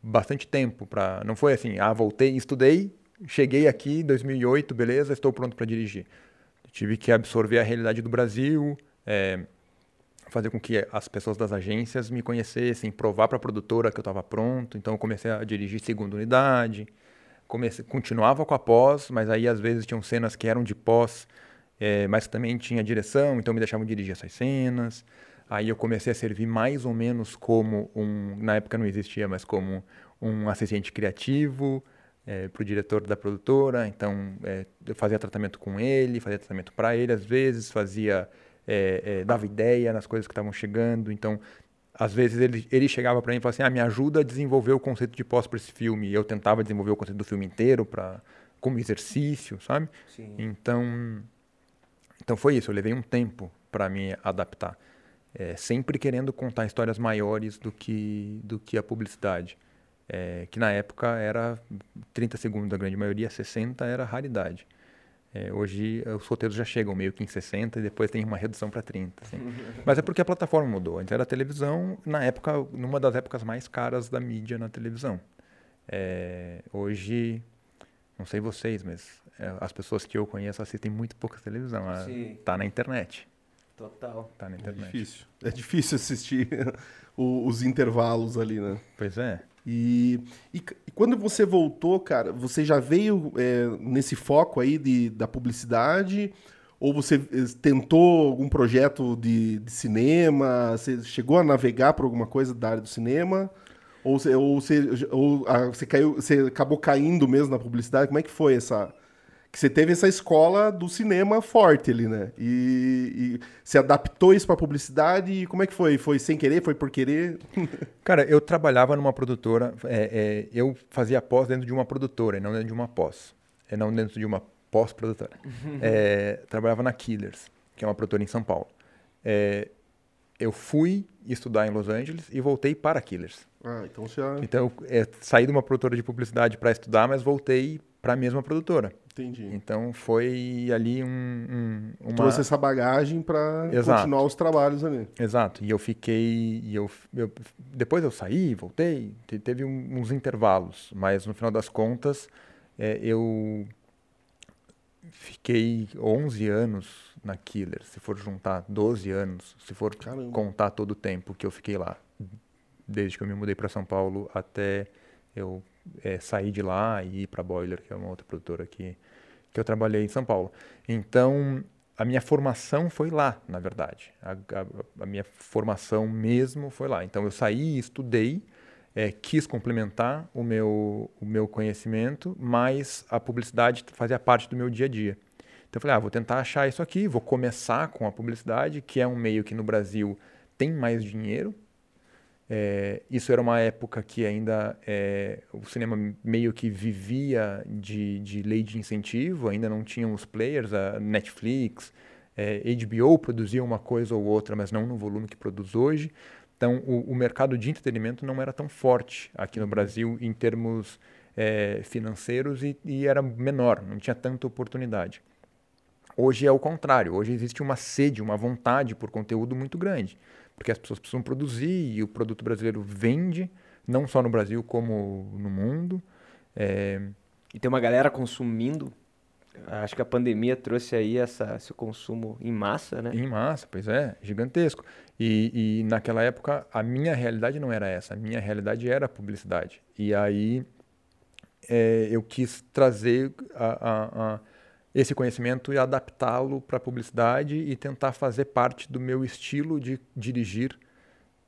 bastante tempo para... Não foi assim, ah, voltei, estudei, cheguei aqui em 2008, beleza, estou pronto para dirigir. Tive que absorver a realidade do Brasil, é, fazer com que as pessoas das agências me conhecessem, provar para a produtora que eu estava pronto. Então, eu comecei a dirigir segunda unidade. Comecei, continuava com a pós, mas aí às vezes tinham cenas que eram de pós, é, mas também tinha direção, então me deixavam dirigir essas cenas. Aí eu comecei a servir mais ou menos como um, na época não existia, mas como um assistente criativo é, para o diretor da produtora. Então é, eu fazia tratamento com ele, fazia tratamento para ele às vezes, fazia é, é, dava ideia nas coisas que estavam chegando. Então, às vezes ele, ele chegava para mim e falava assim: ah, me ajuda a desenvolver o conceito de pós para esse filme. E eu tentava desenvolver o conceito do filme inteiro para como exercício, sabe? Sim. Então, então foi isso. Eu levei um tempo para me adaptar, é, sempre querendo contar histórias maiores do que do que a publicidade. É, que na época era 30 segundos, a grande maioria, 60 era raridade. É, hoje os roteiros já chegam meio que em 60 e depois tem uma redução para 30. Assim. Mas é porque a plataforma mudou. Antes era a televisão, na época, numa das épocas mais caras da mídia na televisão. É, hoje, não sei vocês, mas é, as pessoas que eu conheço assistem muito pouca televisão. Sim. Tá na internet. Total. Tá na internet. É difícil. É difícil assistir os intervalos ali, né? Pois é. E, e, e, quando você voltou, cara, você já veio é, nesse foco aí de, da publicidade? Ou você eh, tentou algum projeto de, de cinema? Você chegou a navegar por alguma coisa da área do cinema? Ou você, ou você, ou, ah, você, caiu, você acabou caindo mesmo na publicidade? Como é que foi essa, que você teve essa escola do cinema forte ali, né? E, e se adaptou isso para publicidade e como é que foi? Foi sem querer? Foi por querer? Cara, eu trabalhava numa produtora, é, é, eu fazia pós dentro de uma produtora e não dentro de uma pós. É, não dentro de uma pós-produtora. é, trabalhava na Killers, que é uma produtora em São Paulo. É, eu fui estudar em Los Angeles e voltei para Killers. Ah, então já... Então, eu saí de uma produtora de publicidade para estudar, mas voltei para a mesma produtora. Entendi. Então foi ali um, um uma... trouxe essa bagagem para continuar os trabalhos ali. Exato. E eu fiquei, e eu, eu depois eu saí, voltei, teve uns intervalos, mas no final das contas é, eu fiquei 11 anos na Killer, se for juntar 12 anos, se for Caramba. contar todo o tempo que eu fiquei lá, desde que eu me mudei para São Paulo até eu é, sair de lá e ir para Boiler, que é uma outra produtora que, que eu trabalhei em São Paulo. Então, a minha formação foi lá, na verdade. A, a, a minha formação mesmo foi lá. Então, eu saí, estudei, é, quis complementar o meu, o meu conhecimento, mas a publicidade fazia parte do meu dia a dia. Então, eu falei, ah, vou tentar achar isso aqui, vou começar com a publicidade, que é um meio que no Brasil tem mais dinheiro, é, isso era uma época que ainda é, o cinema meio que vivia de, de lei de incentivo, ainda não tinham os players, a Netflix, é, HBO produzia uma coisa ou outra, mas não no volume que produz hoje. Então, o, o mercado de entretenimento não era tão forte aqui no Brasil em termos é, financeiros e, e era menor, não tinha tanta oportunidade. Hoje é o contrário, hoje existe uma sede, uma vontade por conteúdo muito grande porque as pessoas precisam produzir e o produto brasileiro vende, não só no Brasil como no mundo. É... E tem uma galera consumindo Acho que a pandemia trouxe aí essa, esse consumo em massa, né? Em massa, pois é, gigantesco. E, e naquela época a minha realidade não era essa, a minha realidade era a publicidade. E aí é, eu quis trazer a, a, a, esse conhecimento e adaptá-lo para a publicidade e tentar fazer parte do meu estilo de dirigir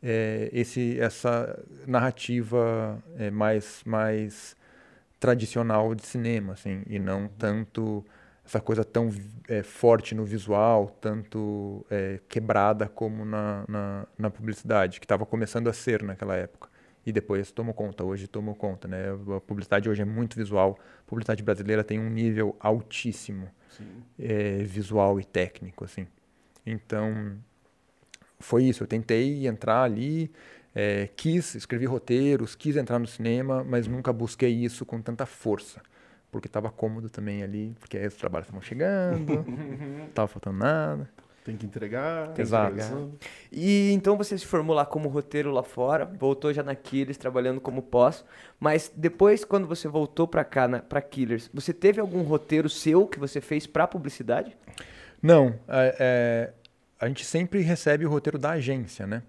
é, esse, essa narrativa é, mais, mais tradicional de cinema, assim, e não tanto essa coisa tão é, forte no visual, tanto é, quebrada como na, na, na publicidade, que estava começando a ser naquela época. E depois tomou conta, hoje tomou conta, né? A publicidade hoje é muito visual. Publicidade brasileira tem um nível altíssimo é, visual e técnico, assim. Então, foi isso. Eu tentei entrar ali, é, quis, escrevi roteiros, quis entrar no cinema, mas nunca busquei isso com tanta força. Porque estava cômodo também ali, porque aí os trabalhos estavam chegando, não estava faltando nada. Tem que entregar. Tem Exato. Entregar. E então você se formou lá como roteiro lá fora, voltou já na Killers, trabalhando como pós. Mas depois, quando você voltou para cá, para Killers, você teve algum roteiro seu que você fez para publicidade? Não. É, é, a gente sempre recebe o roteiro da agência, né?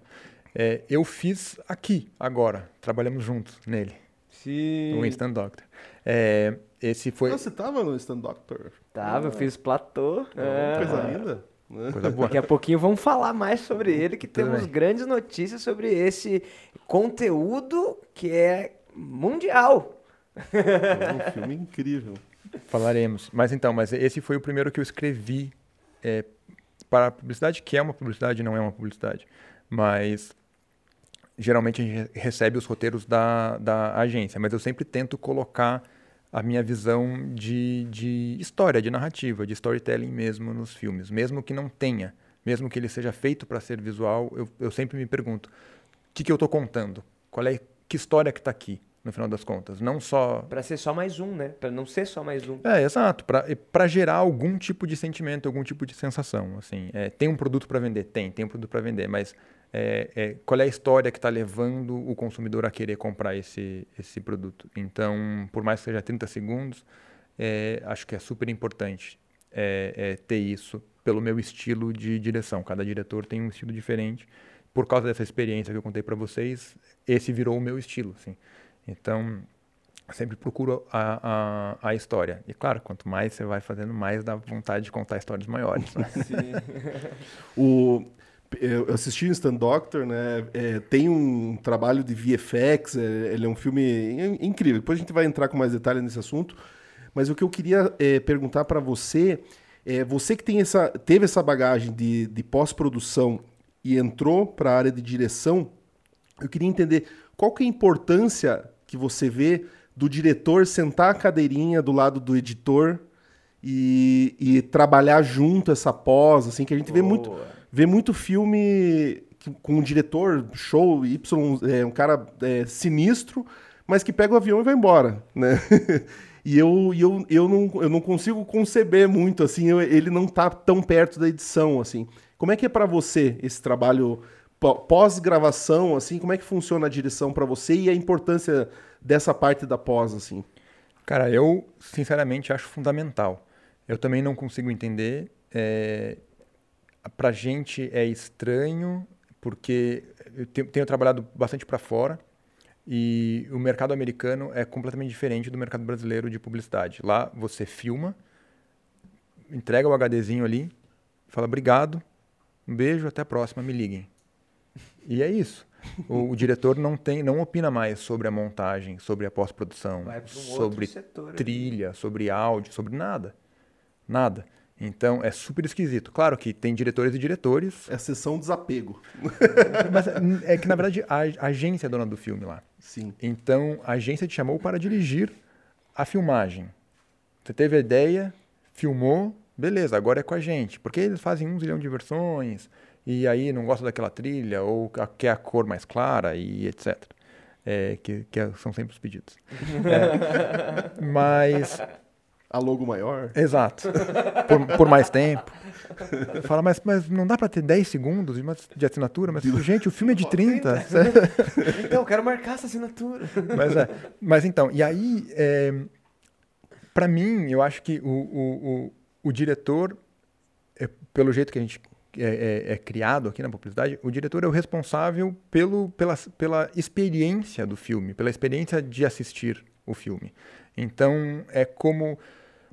É, eu fiz aqui, agora. Trabalhamos juntos nele. Sim. No Instant Doctor. É, esse foi... Ah, você tava no Instant Doctor? Tava, ah. eu fiz platô. é. Coisa linda. Coisa boa. Daqui a pouinho vamos falar mais sobre ele, que temos grandes notícias sobre esse conteúdo que é mundial. É um filme incrível. Falaremos. Mas então, mas esse foi o primeiro que eu escrevi é, para a publicidade, que é uma publicidade, não é uma publicidade. Mas geralmente a gente recebe os roteiros da, da agência, mas eu sempre tento colocar a minha visão de, de história, de narrativa, de storytelling mesmo nos filmes, mesmo que não tenha, mesmo que ele seja feito para ser visual, eu, eu sempre me pergunto, o que, que eu estou contando? Qual é que história que está aqui? no final das contas. Não só. Para ser só mais um, né? Para não ser só mais um. É, exato. Para gerar algum tipo de sentimento, algum tipo de sensação. Assim, é, tem um produto para vender? Tem, tem um produto para vender, mas é, é, qual é a história que está levando o consumidor a querer comprar esse, esse produto. Então, por mais que seja 30 segundos, é, acho que é super importante é, é, ter isso pelo meu estilo de direção. Cada diretor tem um estilo diferente. Por causa dessa experiência que eu contei para vocês, esse virou o meu estilo. Assim. Então, sempre procuro a, a, a, história. E claro, quanto mais você vai fazendo, mais dá vontade de contar histórias maiores. Né? o, eu assisti Instant Doctor, né? É, tem um trabalho de VFX, é, ele é um filme incrível. Depois a gente vai entrar com mais detalhes nesse assunto. Mas o que eu queria é, perguntar para você é você que tem essa, teve essa bagagem de, de pós-produção e entrou para a área de direção, eu queria entender qual que é a importância que você vê do diretor sentar a cadeirinha do lado do editor e, e trabalhar junto essa pós, assim, que a gente Boa. vê muito vê muito filme com um diretor show Y, é, um cara é, sinistro, mas que pega o avião e vai embora, né? e eu, eu, eu, não, eu não consigo conceber muito, assim, eu, ele não tá tão perto da edição, assim. Como é que é para você esse trabalho pós-gravação, assim, como é que funciona a direção para você e a importância dessa parte da pós, assim? Cara, eu sinceramente acho fundamental. Eu também não consigo entender. É, para gente é estranho, porque eu tenho, trabalhado bastante para fora e o mercado americano é completamente diferente do mercado brasileiro de publicidade. Lá você filma, entrega o HDzinho ali, fala obrigado, um beijo, até a próxima, me liguem. E é isso. O, o, diretor não tem, não opina mais sobre a montagem, sobre a pós-produção, um sobre trilha, sobre áudio, sobre nada. Nada. Então é super esquisito. Claro que tem diretores e diretores. É a sessão desapego. Mas é que, na verdade, a, a agência é dona do filme lá. Sim. Então a agência te chamou para dirigir a filmagem. Você teve a ideia, filmou, beleza, agora é com a gente. Porque eles fazem um zilhão de versões, e aí não gosta daquela trilha, ou quer a cor mais clara, e etc. É, que, que são sempre os pedidos. É, mas a logo maior. Exato. Por, por mais tempo. Fala, mas, mas não dá para ter 10 segundos de assinatura? Mas, gente, o filme é de 30. 30. então, eu quero marcar essa assinatura. Mas, é, mas então, e aí, é, Para mim, eu acho que o, o, o, o diretor, é, pelo jeito que a gente é, é, é, criado aqui na publicidade, o diretor é o responsável pelo, pela, pela experiência do filme, pela experiência de assistir o filme. Então, é como.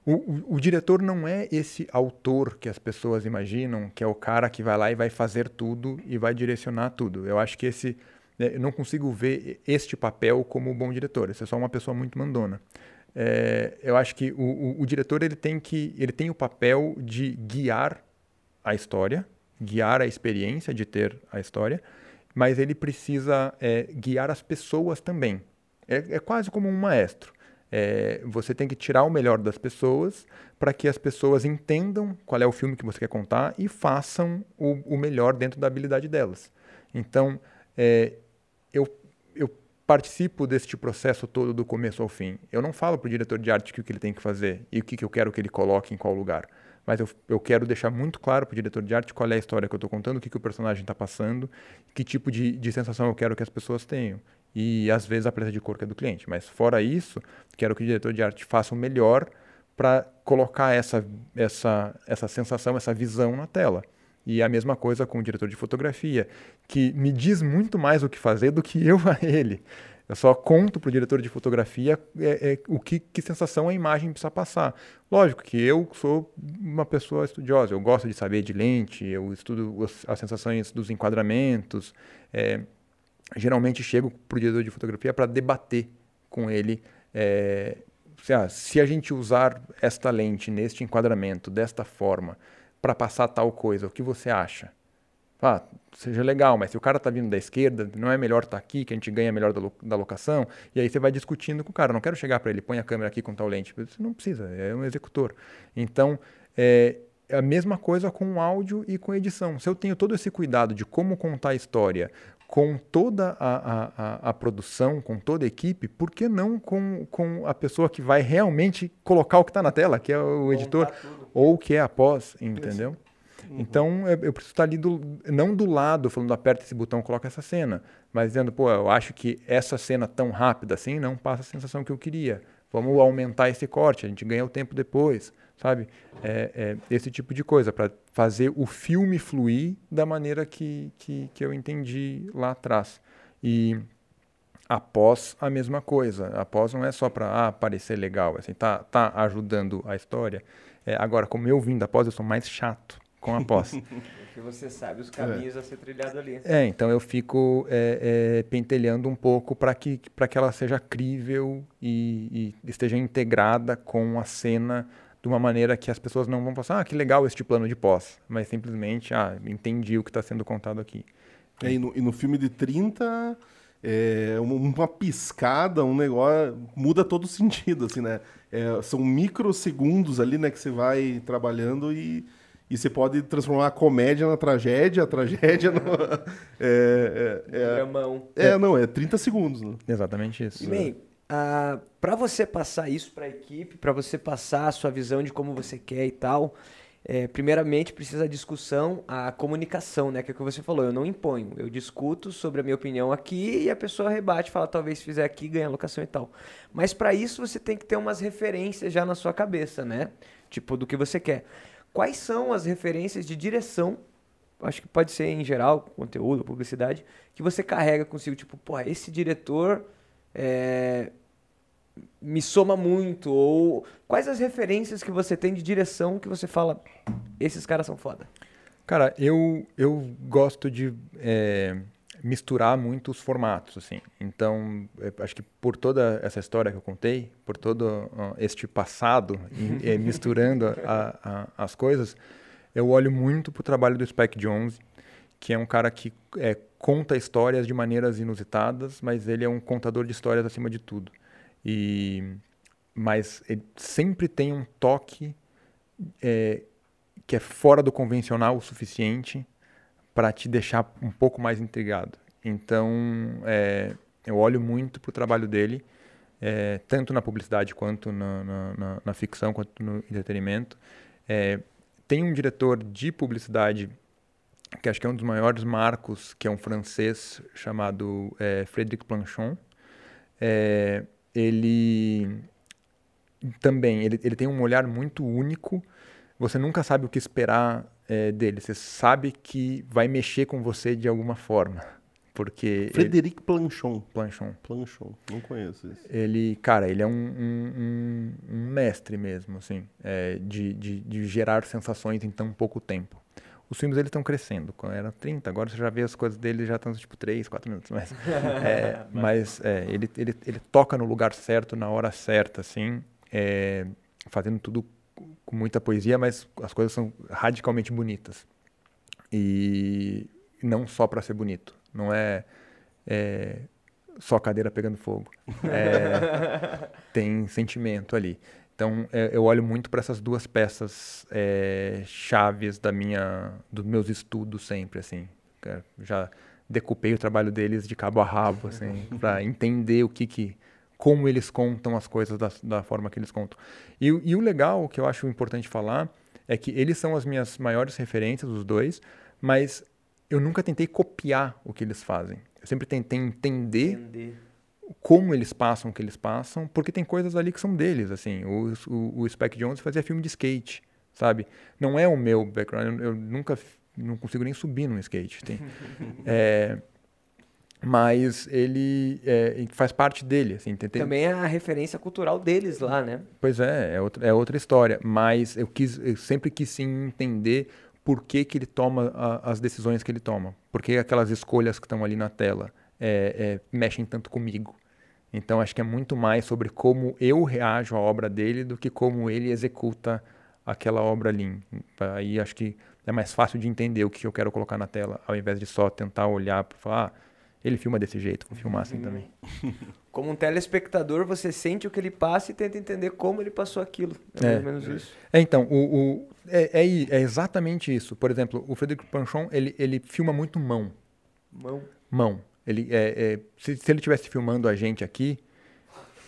O, o, o, diretor não é esse autor que as pessoas imaginam, que é o cara que vai lá e vai fazer tudo e vai direcionar tudo. Eu acho que esse. Né, eu não consigo ver este papel como um bom diretor. Esse é só uma pessoa muito mandona. É, eu acho que o, o, diretor ele tem que ele tem o papel de guiar a história guiar a experiência de ter a história, mas ele precisa é, guiar as pessoas também. É, é quase como um maestro. É, você tem que tirar o melhor das pessoas para que as pessoas entendam qual é o filme que você quer contar e façam o, o melhor dentro da habilidade delas. Então, é, eu, eu participo deste processo todo do começo ao fim. Eu não falo para o diretor de arte o que ele tem que fazer e o que, que eu quero que ele coloque em qual lugar mas eu, eu quero deixar muito claro para o diretor de arte qual é a história que eu estou contando, o que, que o personagem está passando, que tipo de, de sensação eu quero que as pessoas tenham. E às vezes a presa de cor que é do cliente. Mas fora isso, quero que o diretor de arte faça o melhor para colocar essa, essa, essa sensação, essa visão na tela. E a mesma coisa com o diretor de fotografia, que me diz muito mais o que fazer do que eu a ele. Eu só conto para o diretor de fotografia é, é, o que, que sensação a imagem precisa passar. Lógico que eu sou uma pessoa estudiosa, eu gosto de saber de lente, eu estudo as, as sensações dos enquadramentos. É, geralmente chego para o diretor de fotografia para debater com ele é, se a gente usar esta lente neste enquadramento, desta forma, para passar tal coisa, o que você acha? ah, seja legal, mas se o cara está vindo da esquerda, não é melhor estar tá aqui, que a gente ganha melhor da, lo da locação? E aí você vai discutindo com o cara. Não quero chegar para ele, põe a câmera aqui com tal lente. Você não precisa, é um executor. Então, é a mesma coisa com áudio e com edição. Se eu tenho todo esse cuidado de como contar a história, com toda a, a, a, produção, com toda a equipe, por que não com, com a pessoa que vai realmente colocar o que está na tela, que é o editor, ou que é a pós, entendeu? Uhum. Então, eu, eu, preciso estar ali, do, não do lado, falando aperta esse botão, coloca essa cena, mas dizendo, pô, eu acho que essa cena tão rápida assim não passa a sensação que eu queria. Vamos aumentar esse corte, a gente ganha o tempo depois, sabe? É, é esse tipo de coisa, para fazer o filme fluir da maneira que, que, que eu entendi lá atrás. E após a mesma coisa. Após não é só para ah, parecer legal, assim, tá, tá ajudando a história. É, agora, como eu vim da pós, eu sou mais chato com a pós. Porque você sabe os caminhos é. a ser trilhado ali. É, então eu fico é, é, pentelhando um pouco para que, que ela seja crível e, e, esteja integrada com a cena de uma maneira que as pessoas não vão pensar, ah, que legal este plano de pós, mas simplesmente, ah, entendi o que está sendo contado aqui. É, e, no, e no filme de 30, é, uma piscada, um negócio, muda todo o sentido, assim, né? É, são microsegundos ali, né, que você vai trabalhando e e você pode transformar a comédia na tragédia, a tragédia no. É, é, é, é, não, é 30 segundos. Né? Exatamente isso. E bem, uh, para você passar isso para a equipe, para você passar a sua visão de como você quer e tal, é, primeiramente precisa a discussão, a comunicação, né? Que é o que você falou, eu não imponho, eu discuto sobre a minha opinião aqui e a pessoa rebate, fala talvez se fizer aqui ganha locação e tal. Mas para isso você tem que ter umas referências já na sua cabeça, né? Tipo do que você quer quais são as referências de direção, acho que pode ser em geral, conteúdo, publicidade, que você carrega consigo, tipo, pô, esse diretor é, me soma muito, ou quais as referências que você tem de direção que você fala, esses caras são foda? Cara, eu, eu gosto de é, misturar muito os formatos, assim. Então, é, acho que por toda essa história que eu contei, por todo uh, este passado, e, e misturando a, a, as coisas, eu olho muito para o trabalho do Spike Jonze, que é um cara que é, conta histórias de maneiras inusitadas, mas ele é um contador de histórias acima de tudo. E mas ele sempre tem um toque é, que é fora do convencional o suficiente para te deixar um pouco mais intrigado. Então, é, eu olho muito para o trabalho dele, é, tanto na publicidade quanto na, na, na, ficção, quanto no entretenimento. É, tem um diretor de publicidade que acho que é um dos maiores marcos, que é um francês chamado é, Frédéric Planchon. É, ele também, ele, ele tem um olhar muito único. Você nunca sabe o que esperar é, dele. Você sabe que vai mexer com você de alguma forma. Porque. Frederic ele... Planchon. Planchon. Planchon. Não conheço isso. Ele, cara, ele é um, um, um mestre mesmo, assim, é, de, de, de, gerar sensações em tão pouco tempo. Os filmes eles estão crescendo. Quando era 30, agora você já vê as coisas dele já estão tipo 3, 4 minutos. Mas, é, mas é, ele, ele, ele toca no lugar certo, na hora certa, assim, é, fazendo tudo com muita poesia, mas as coisas são radicalmente bonitas. E não só para ser bonito. Não é, é só cadeira pegando fogo. É, tem sentimento ali. Então é, eu olho muito para essas duas peças é, chaves da minha, dos meus estudos sempre, assim. É, já decupei o trabalho deles de cabo a rabo, assim, para entender o que que como eles contam as coisas da, da forma que eles contam. E, e, o legal, que eu acho importante falar, é que eles são as minhas maiores referências, os dois, mas eu nunca tentei copiar o que eles fazem. Eu sempre tentei entender, entender, como eles passam o que eles passam, porque tem coisas ali que são deles, assim. O, o, o Spike Jones fazia filme de skate, sabe? Não é o meu background, eu, eu nunca, não consigo nem subir num skate. Tem, é, mas ele é, faz parte dele. Assim, tentei... Também é a referência cultural deles lá, né? Pois é, é outra, é outra história. Mas eu, quis, eu sempre quis sim entender por que, que ele toma a, as decisões que ele toma. Por que aquelas escolhas que estão ali na tela é, é, mexem tanto comigo. Então acho que é muito mais sobre como eu reajo à obra dele do que como ele executa aquela obra ali. Aí acho que é mais fácil de entender o que eu quero colocar na tela, ao invés de só tentar olhar para falar, ah, ele filma desse jeito, vou filmar assim também. Como um telespectador, você sente o que ele passa e tenta entender como ele passou aquilo. É, é mais ou menos isso. É, então, o, o é, é, é, exatamente isso. Por exemplo, o Frederico Panchon, ele, ele filma muito mão. Mão? Mão. Ele, é, é, se, se ele estivesse filmando a gente aqui,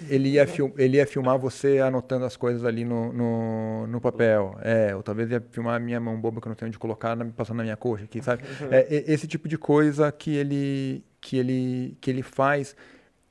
ele ia, fil ele ia filmar você anotando as coisas ali no, no, no, papel. É, ou talvez ia filmar a minha mão boba que eu não tenho onde colocar, passando na minha coxa aqui, sabe? É, esse tipo de coisa que ele, que ele, que ele faz.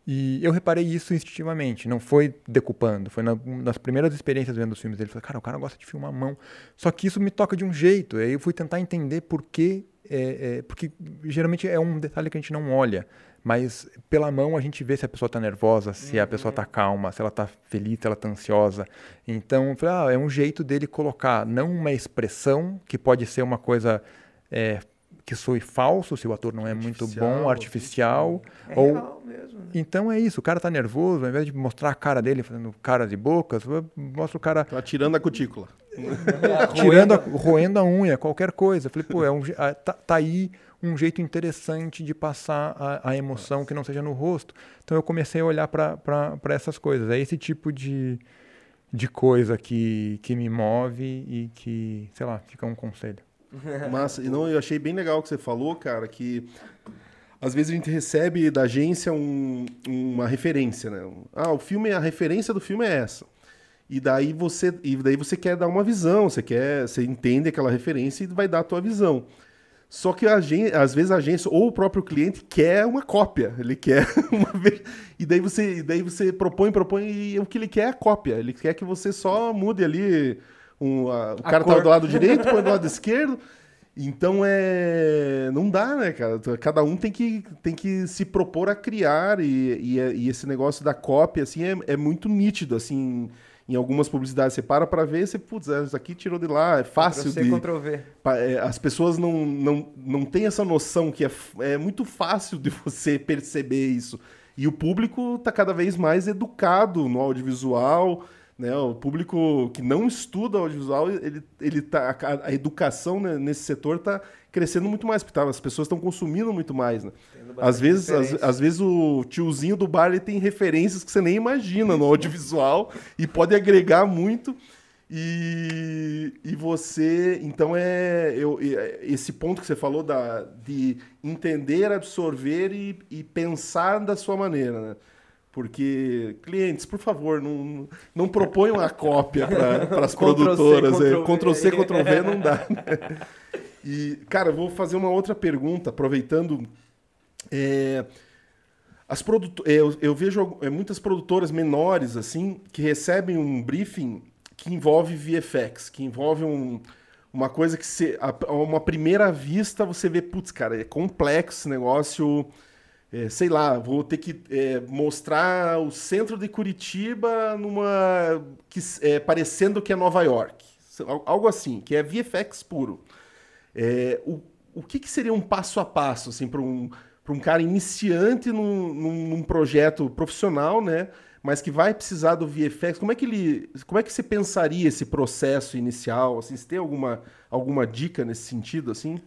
E eu reparei isso instintivamente, não foi decupando, foi na, nas primeiras experiências vendo os filmes dele. Falei, cara, o cara gosta de filmar a mão. Só que isso me toca de um jeito. Aí eu fui tentar entender por quê, é, é, porque geralmente é um detalhe que a gente não olha. Mas pela mão a gente vê se a pessoa está nervosa, se uhum. a pessoa está uhum. calma, se ela está feliz, se ela está ansiosa. Então, ah, é um jeito dele colocar não uma expressão que pode ser uma coisa é, que soe falso se o ator não é muito bom, artificial. É ou... real mesmo. Né? Então é isso, o cara tá nervoso, ao invés de mostrar a cara dele fazendo caras e bocas, mostra o cara. Tá tirando a cutícula. tirando a, roendo a unha, qualquer coisa. Falei, pô, é um, tá, tá aí um jeito interessante de passar a, a emoção Nossa. que não seja no rosto. Então eu comecei a olhar para essas coisas. É esse tipo de, de coisa que, que me move e que, sei lá, fica um conselho. Massa. E não, eu achei bem legal o que você falou, cara, que às vezes a gente recebe da agência um, uma referência, né? Ah, o filme, a referência do filme é essa. E daí você, e daí você quer dar uma visão, você quer, você entende aquela referência e vai dar a tua visão. Só que a agência, às vezes a agência ou o próprio cliente quer uma cópia, ele quer uma vez, e daí você, e daí você propõe, propõe e o que ele quer é a cópia. Ele quer que você só mude ali um, a, o cara tá do lado direito, põe do lado esquerdo. Então é. Não dá, né, cara? Cada um tem que, tem que se propor a criar, e, e, e esse negócio da cópia, assim, é, é muito nítido, assim. Em algumas publicidades você para para ver, você, putz, é, isso aqui tirou de lá, é fácil Ctrl de... Ctrl V. É, as pessoas não, não, não têm essa noção que é, é muito fácil de você perceber isso. E o público está cada vez mais educado no audiovisual, né? O público que não estuda audiovisual, ele, ele tá, a, a educação né, nesse setor está crescendo muito mais, porque tá, as pessoas estão consumindo muito mais. Né? Às vezes, às, às, vezes o tiozinho do bar ele tem referências que você nem imagina no audiovisual e pode agregar muito. E, e você, então é eu, esse ponto que você falou da, de entender, absorver e, e pensar da sua maneira, né? Porque, clientes, por favor, não, não proponham a cópia para as produtoras. É, Ctrl-C, Ctrl-V não dá. Né? E, cara, eu vou fazer uma outra pergunta, aproveitando. É, as produto eu, eu vejo é, muitas produtoras menores assim que recebem um briefing que envolve VFX, que envolve um, uma coisa que se, a uma primeira vista você vê, putz, cara, é complexo esse negócio. É, sei lá, vou ter que é, mostrar o centro de Curitiba numa que é, parecendo que é Nova York, algo assim, que é VFX puro. É, o, o que, que, seria um passo a passo assim para um para um cara iniciante num, num, num, projeto profissional, né? Mas que vai precisar do VFX. Como é que ele, como é que você pensaria esse processo inicial? Assim, você tem alguma, alguma dica nesse sentido, assim?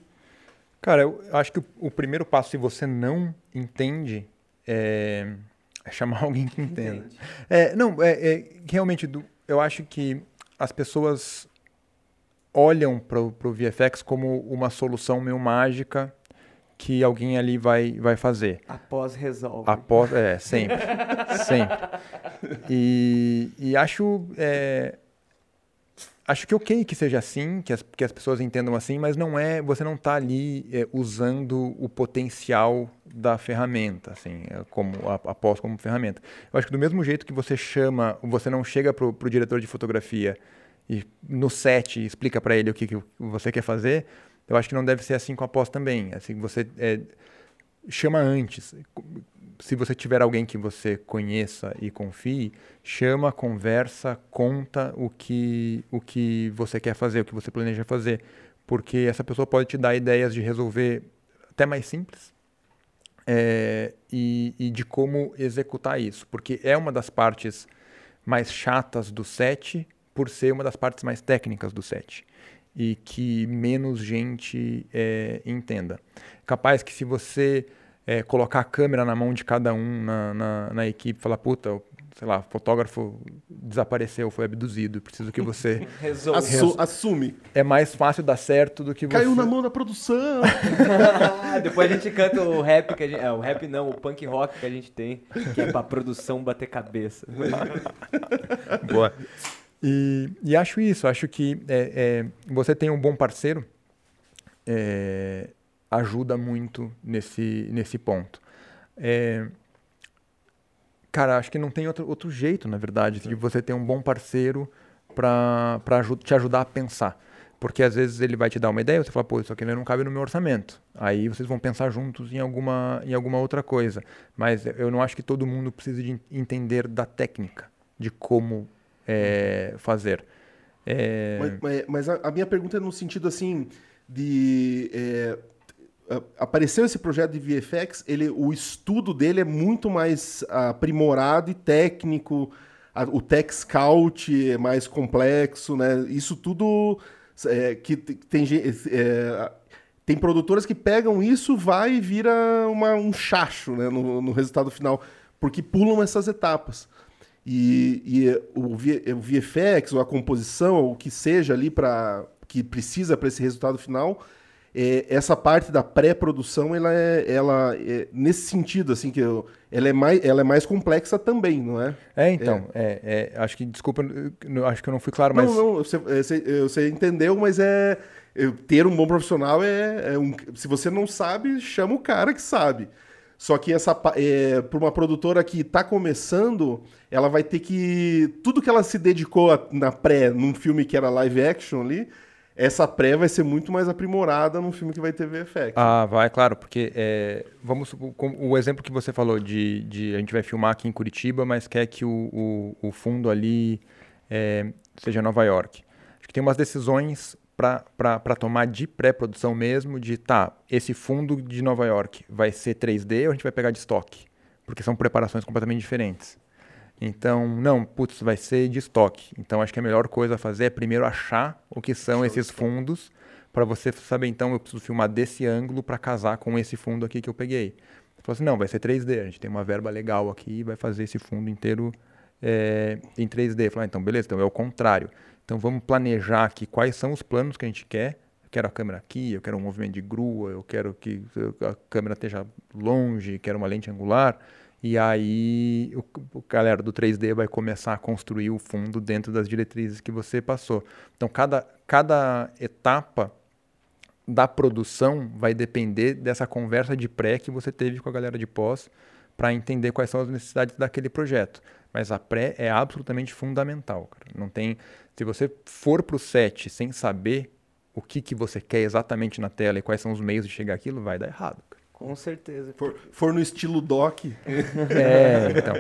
Cara, eu acho que o, o primeiro passo, se você não entende, é, é chamar alguém que entenda. É, não, é, é realmente, eu acho que as pessoas olham para o VFX como uma solução meio mágica que alguém ali vai, vai fazer. Após resolve. Após, é, sempre. sempre. E, e acho, é, acho que ok que seja assim, que as, que as pessoas entendam assim, mas não é, você não está ali é, usando o potencial da ferramenta, assim, é, como após como ferramenta. Eu acho que do mesmo jeito que você chama, você não chega para o diretor de fotografia e no set explica para ele o que, que você quer fazer, eu acho que não deve ser assim com a pós também. Assim, você é, chama antes. Se você tiver alguém que você conheça e confie, chama, conversa, conta o que, o que você quer fazer, o que você planeja fazer. Porque essa pessoa pode te dar ideias de resolver até mais simples é, e, e de como executar isso. Porque é uma das partes mais chatas do set, por ser uma das partes mais técnicas do set e que menos gente é, entenda. Capaz que se você é, colocar a câmera na mão de cada um na, na, na equipe, falar, puta, sei lá, fotógrafo desapareceu, foi abduzido, preciso que você Assu assume. É mais fácil dar certo do que você. Caiu na mão da produção. Depois a gente canta o rap que a gente, é, o rap não, o punk rock que a gente tem, que é pra produção bater cabeça. Boa. E, e acho isso, acho que é, é, você tem um bom parceiro é, ajuda muito nesse, nesse ponto. É, cara, acho que não tem outro, outro jeito, na verdade, de você ter um bom parceiro para te ajudar a pensar. Porque às vezes ele vai te dar uma ideia, você fala, pô, isso aqui não cabe no meu orçamento. Aí vocês vão pensar juntos em alguma, em alguma outra coisa. Mas eu não acho que todo mundo precisa de entender da técnica, de como é, fazer. É... Mas, mas, a, a, minha pergunta é no sentido assim de é, apareceu esse projeto de VFX, ele, o estudo dele é muito mais aprimorado e técnico, a, o Tech Scout é mais complexo, né? Isso tudo é, que tem é, tem produtoras que pegam isso, vai e vira uma, um chacho né, no, no resultado final, porque pulam essas etapas. E, e o, o VFX, ou a composição, ou o que seja ali para que precisa para esse resultado final, é, essa parte da pré-produção, ela é, ela é, nesse sentido, assim, que eu, ela, é mais, ela é mais complexa também, não é? É, então, é. é acho que, desculpa, acho que eu não fui claro, mas... Não, não, você, você, você entendeu, mas é, ter um bom profissional é, é um, se você não sabe, chama o cara que sabe. Só que essa é, para uma produtora que está começando, ela vai ter que tudo que ela se dedicou a, na pré, num filme que era live action ali, essa pré vai ser muito mais aprimorada num filme que vai ter VFX. Ah, vai, claro, porque é, vamos o exemplo que você falou de, de, a gente vai filmar aqui em Curitiba, mas quer que o, o, o fundo ali é, seja Nova York. Acho que tem umas decisões para tomar de pré-produção mesmo, de tá, esse fundo de Nova York vai ser 3D ou a gente vai pegar de estoque? Porque são preparações completamente diferentes. Então, não, putz, vai ser de estoque. Então, acho que a melhor coisa a fazer é primeiro achar o que são Show esses fundos, para você saber, então, eu preciso filmar desse ângulo para casar com esse fundo aqui que eu peguei. Você falou assim, não, vai ser 3D, a gente tem uma verba legal aqui e vai fazer esse fundo inteiro é, em 3D. Falei, ah, então, beleza, então é o contrário. Então vamos planejar aqui quais são os planos que a gente quer. Eu quero a câmera aqui, eu quero um movimento de grua, eu quero que a câmera esteja longe, quero uma lente angular. E aí o, o galera do 3D vai começar a construir o fundo dentro das diretrizes que você passou. Então cada, cada etapa da produção vai depender dessa conversa de pré que você teve com a galera de pós para entender quais são as necessidades daquele projeto. Mas a pré é absolutamente fundamental. Cara. Não tem, se você for para o set sem saber o que, que você quer exatamente na tela e quais são os meios de chegar àquilo, vai dar errado. Cara. Com certeza. For, for, no estilo doc. É, então.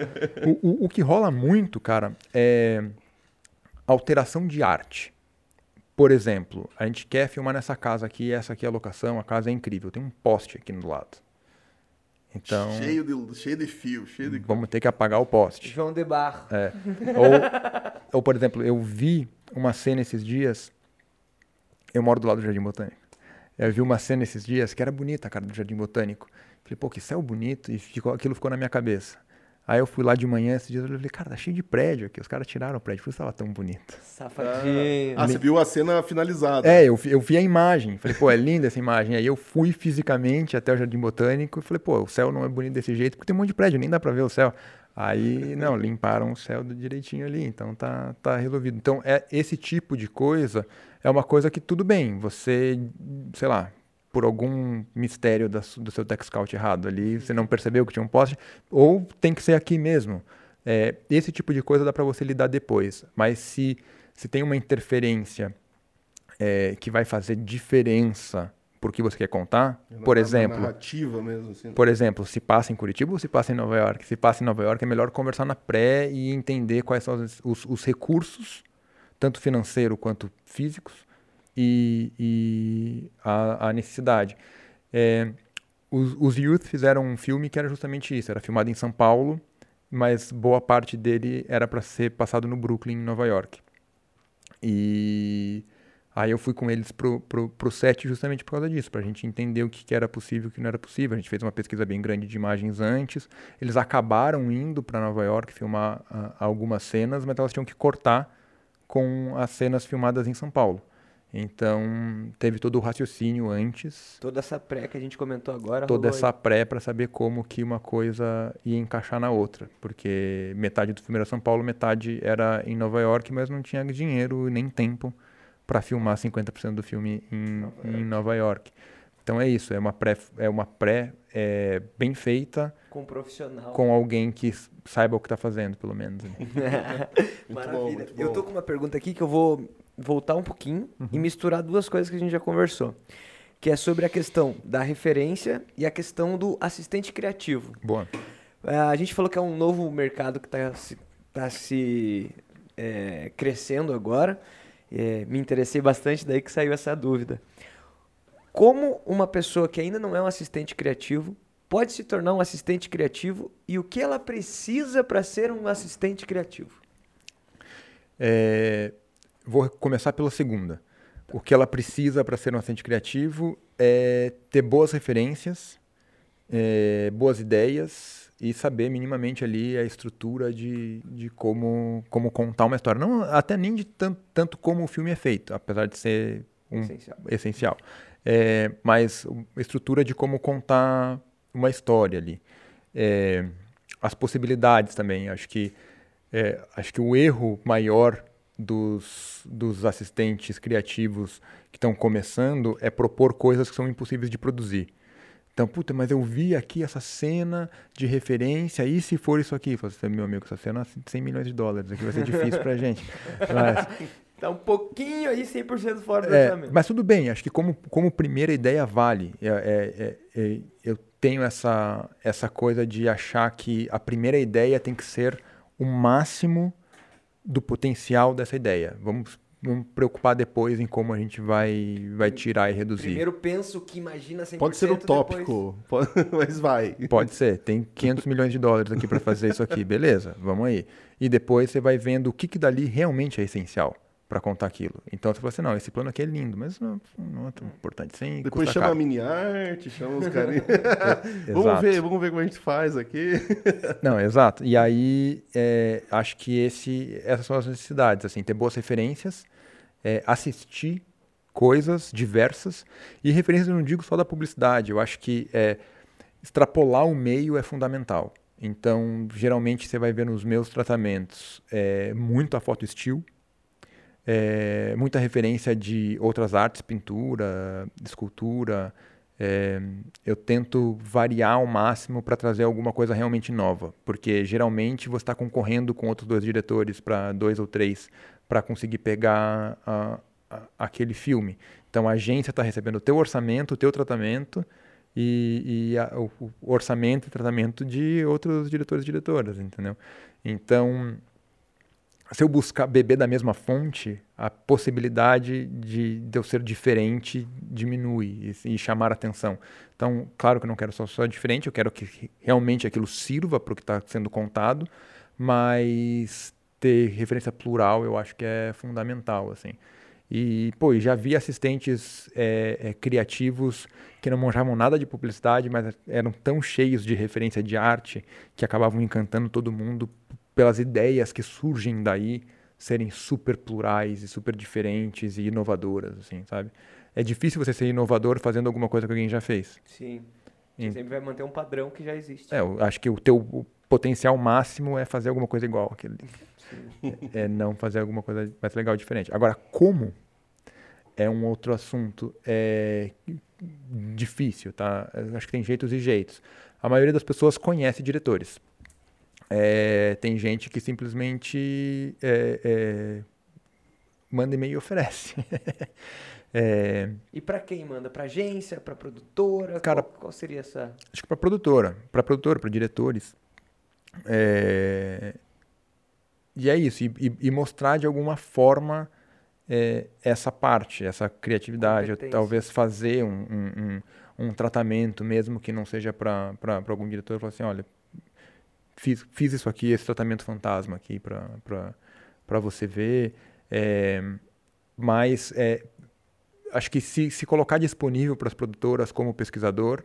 O, o, o que rola muito, cara, é alteração de arte. Por exemplo, a gente quer filmar nessa casa aqui, essa aqui é a locação, a casa é incrível, tem um poste aqui no lado. Então, cheio de, cheio de fio, cheio de... Vamos ter que apagar o poste. João de Barro. É. Ou, ou, por exemplo, eu vi uma cena esses dias, eu moro do lado do Jardim Botânico, eu vi uma cena esses dias que era bonita a cara do Jardim Botânico. Falei, pô, que céu bonito, e ficou, aquilo ficou na minha cabeça. Aí eu fui lá de manhã esses dias e falei, cara, tá cheio de prédio aqui. Os caras tiraram o prédio, por isso tava tão bonito. Safadinho. Ah, você viu a cena finalizada. É, eu, eu vi a imagem. Falei, pô, é linda essa imagem. Aí eu fui fisicamente até o Jardim Botânico e falei, pô, o céu não é bonito desse jeito porque tem um monte de prédio, nem dá pra ver o céu. Aí, não, limparam o céu direitinho ali, então tá, tá resolvido. Então, é esse tipo de coisa é uma coisa que tudo bem, você, sei lá, por algum mistério da, do seu tech scout errado ali, você não percebeu que tinha um poste, ou tem que ser aqui mesmo. É, esse tipo de coisa dá para você lidar depois. Mas se, se tem uma interferência é, que vai fazer diferença por que você quer contar, é por exemplo, narrativa mesmo, assim. por exemplo, se passa em Curitiba ou se passa em Nova York? Se passa em Nova York, é melhor conversar na pré e entender quais são os, os, os recursos, tanto financeiro quanto físicos, e, e a, a, necessidade. É, os, os Youth fizeram um filme que era justamente isso, era filmado em São Paulo, mas boa parte dele era para ser passado no Brooklyn, em Nova York. E aí eu fui com eles pro, pro, pro set justamente por causa disso, para a gente entender o que, que era possível e o que não era possível. A gente fez uma pesquisa bem grande de imagens antes. Eles acabaram indo para Nova York filmar uh, algumas cenas, mas elas tinham que cortar com as cenas filmadas em São Paulo. Então, teve todo o raciocínio antes. Toda essa pré que a gente comentou agora. Toda essa aí. pré para saber como que uma coisa ia encaixar na outra. Porque metade do filme era São Paulo, metade era em Nova York, mas não tinha dinheiro nem tempo para filmar 50% do filme em Nova, em Nova York. Então é isso, é uma pré, é uma pré é, bem feita. Com um profissional. Com alguém que saiba o que está fazendo, pelo menos. Maravilha. Bom, eu tô com uma pergunta aqui que eu vou voltar um pouquinho uhum. e misturar duas coisas que a gente já conversou. Que é sobre a questão da referência e a questão do assistente criativo. Boa. É, a gente falou que é um novo mercado que está se, tá se é, crescendo agora. É, me interessei bastante daí que saiu essa dúvida. Como uma pessoa que ainda não é um assistente criativo pode se tornar um assistente criativo e o que ela precisa para ser um assistente criativo? É, vou começar pela segunda. O que ela precisa para ser um assistente criativo é ter boas referências, é, boas ideias e saber minimamente ali a estrutura de, de como, como contar uma história. Não até nem de tanto, tanto como o filme é feito, apesar de ser um, essencial. essencial. É, mas a estrutura de como contar uma história ali. É, as possibilidades também. Acho que, é, acho que o erro maior dos, dos assistentes criativos que estão começando é propor coisas que são impossíveis de produzir. Então, puta, mas eu vi aqui essa cena de referência, e se for isso aqui? Você, meu amigo, essa cena é 100 milhões de dólares, aqui vai ser difícil pra gente. Mas, tá um pouquinho aí 100% fora do é, orçamento. Mas tudo bem, acho que como, como primeira ideia vale. É, é, é, eu tenho essa, essa coisa de achar que a primeira ideia tem que ser o máximo do potencial dessa ideia. Vamos, vamos preocupar depois em como a gente vai, vai tirar e reduzir. Primeiro penso que imagina 100%. Pode ser utópico, depois... mas vai. Pode ser. Tem 500 milhões de dólares aqui para fazer isso aqui. Beleza, vamos aí. E depois você vai vendo o que, que dali realmente é essencial para contar aquilo. Então você fala assim, não, esse plano aqui é lindo, mas não, não é tão importante. Sem Depois chama caro. a mini arte, chama os caras. é, vamos ver, vamos ver como a gente faz aqui. não, exato. E aí é, acho que esse, essas são as necessidades, assim, ter boas referências, é, assistir coisas diversas e referências eu não digo só da publicidade. Eu acho que é, extrapolar o meio é fundamental. Então, geralmente você vai ver nos meus tratamentos é, muito a foto estilo é, muita referência de outras artes, pintura, escultura, é, eu tento variar ao máximo para trazer alguma coisa realmente nova, porque geralmente você está concorrendo com outros dois diretores para dois ou três para conseguir pegar a, a, aquele filme. Então a agência está recebendo o teu orçamento, o teu tratamento e, e a, o, o, orçamento e tratamento de outros diretores e diretoras, entendeu? Então se eu buscar beber da mesma fonte, a possibilidade de, de eu ser diferente diminui e, e, chamar atenção. Então, claro que eu não quero só só diferente, eu quero que realmente aquilo sirva para o que está sendo contado, mas ter referência plural eu acho que é fundamental, assim. E, pô, já vi assistentes é, é, criativos que não manjavam nada de publicidade, mas eram tão cheios de referência de arte que acabavam encantando todo mundo pelas ideias que surgem daí serem super plurais e super diferentes e inovadoras, assim, sabe? É difícil você ser inovador fazendo alguma coisa que alguém já fez. Sim. Você sempre vai manter um padrão que já existe. É, eu acho que o teu potencial máximo é fazer alguma coisa igual aquele. É, é não fazer alguma coisa mais legal diferente. Agora, como é um outro assunto é difícil, tá? Eu acho que tem jeitos e jeitos. A maioria das pessoas conhece diretores. É, tem gente que simplesmente é, é, manda e-mail e oferece. É, e para quem manda? Para agência, para produtora? Cara, qual, qual, seria essa? Acho que para produtora, para produtora, para diretores. É, e é isso. E, e, e, mostrar de alguma forma é, essa parte, essa criatividade. Talvez fazer um, um, um, um, tratamento, mesmo que não seja para algum diretor, falar assim, olha, fiz, fiz isso aqui, esse tratamento fantasma aqui para você ver. É, mas é, acho que se, se colocar disponível para as produtoras como pesquisador,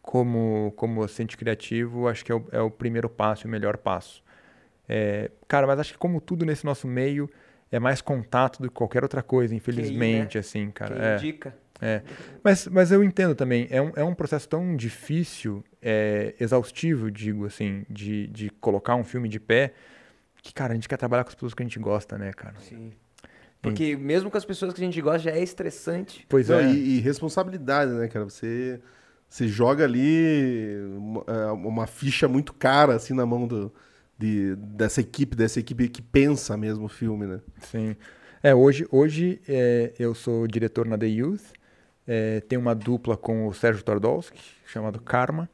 como, como assistente criativo, acho que é o, é o primeiro passo o melhor passo. É, cara, mas acho que como tudo nesse nosso meio, é mais contato do que qualquer outra coisa, infelizmente, né? assim, cara. Quem indica. É. Mas, mas eu entendo também, é um, é um processo tão difícil, é, exaustivo, digo assim, de, de colocar um filme de pé, que, cara, a gente quer trabalhar com as pessoas que a gente gosta, né, cara? Sim. Porque e... mesmo com as pessoas que a gente gosta já é estressante. Pois Não, é. E, e, responsabilidade, né, cara? Você, você joga ali uma, é, uma, ficha muito cara, assim, na mão do, de, dessa equipe, dessa equipe que pensa mesmo o filme, né? Sim. É, hoje, hoje é, eu sou diretor na The Youth, é, tem uma dupla com o Sérgio Tordowski, chamado Karma.